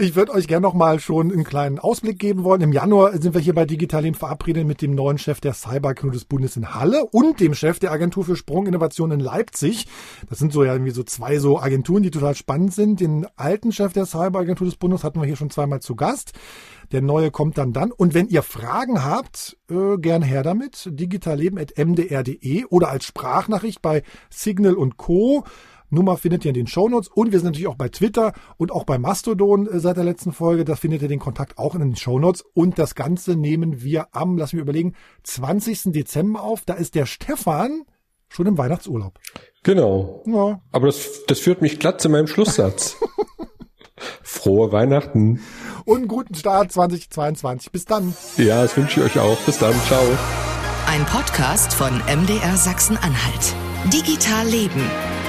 Ich würde euch gerne noch mal schon einen kleinen Ausblick geben wollen. Im Januar sind wir hier bei Digitalin verabredet mit dem neuen Chef der Cyberkino des Bundes in Halle und dem Chef der Agentur für Sprunginnovation in Leipzig. Das sind so ja irgendwie so zwei so Agenturen, die total spannend sind. Den alten Chef der Cyberagentur des Bundes hatten wir hier schon zweimal zu Gast. Der neue kommt dann dann. Und wenn ihr Fragen habt, äh, gern her damit. digitalleben.mdr.de oder als Sprachnachricht bei Signal und Co. Nummer findet ihr in den Shownotes und wir sind natürlich auch bei Twitter und auch bei Mastodon äh, seit der letzten Folge. Da findet ihr den Kontakt auch in den Shownotes und das Ganze nehmen wir am, lass mich überlegen, 20. Dezember auf. Da ist der Stefan schon im Weihnachtsurlaub. Genau. Ja. Aber das, das führt mich glatt zu meinem Schlusssatz. [LAUGHS] Frohe Weihnachten. Und einen guten Start 2022. Bis dann. Ja, das wünsche ich euch auch. Bis dann. Ciao. Ein Podcast von MDR Sachsen-Anhalt. Digital Leben.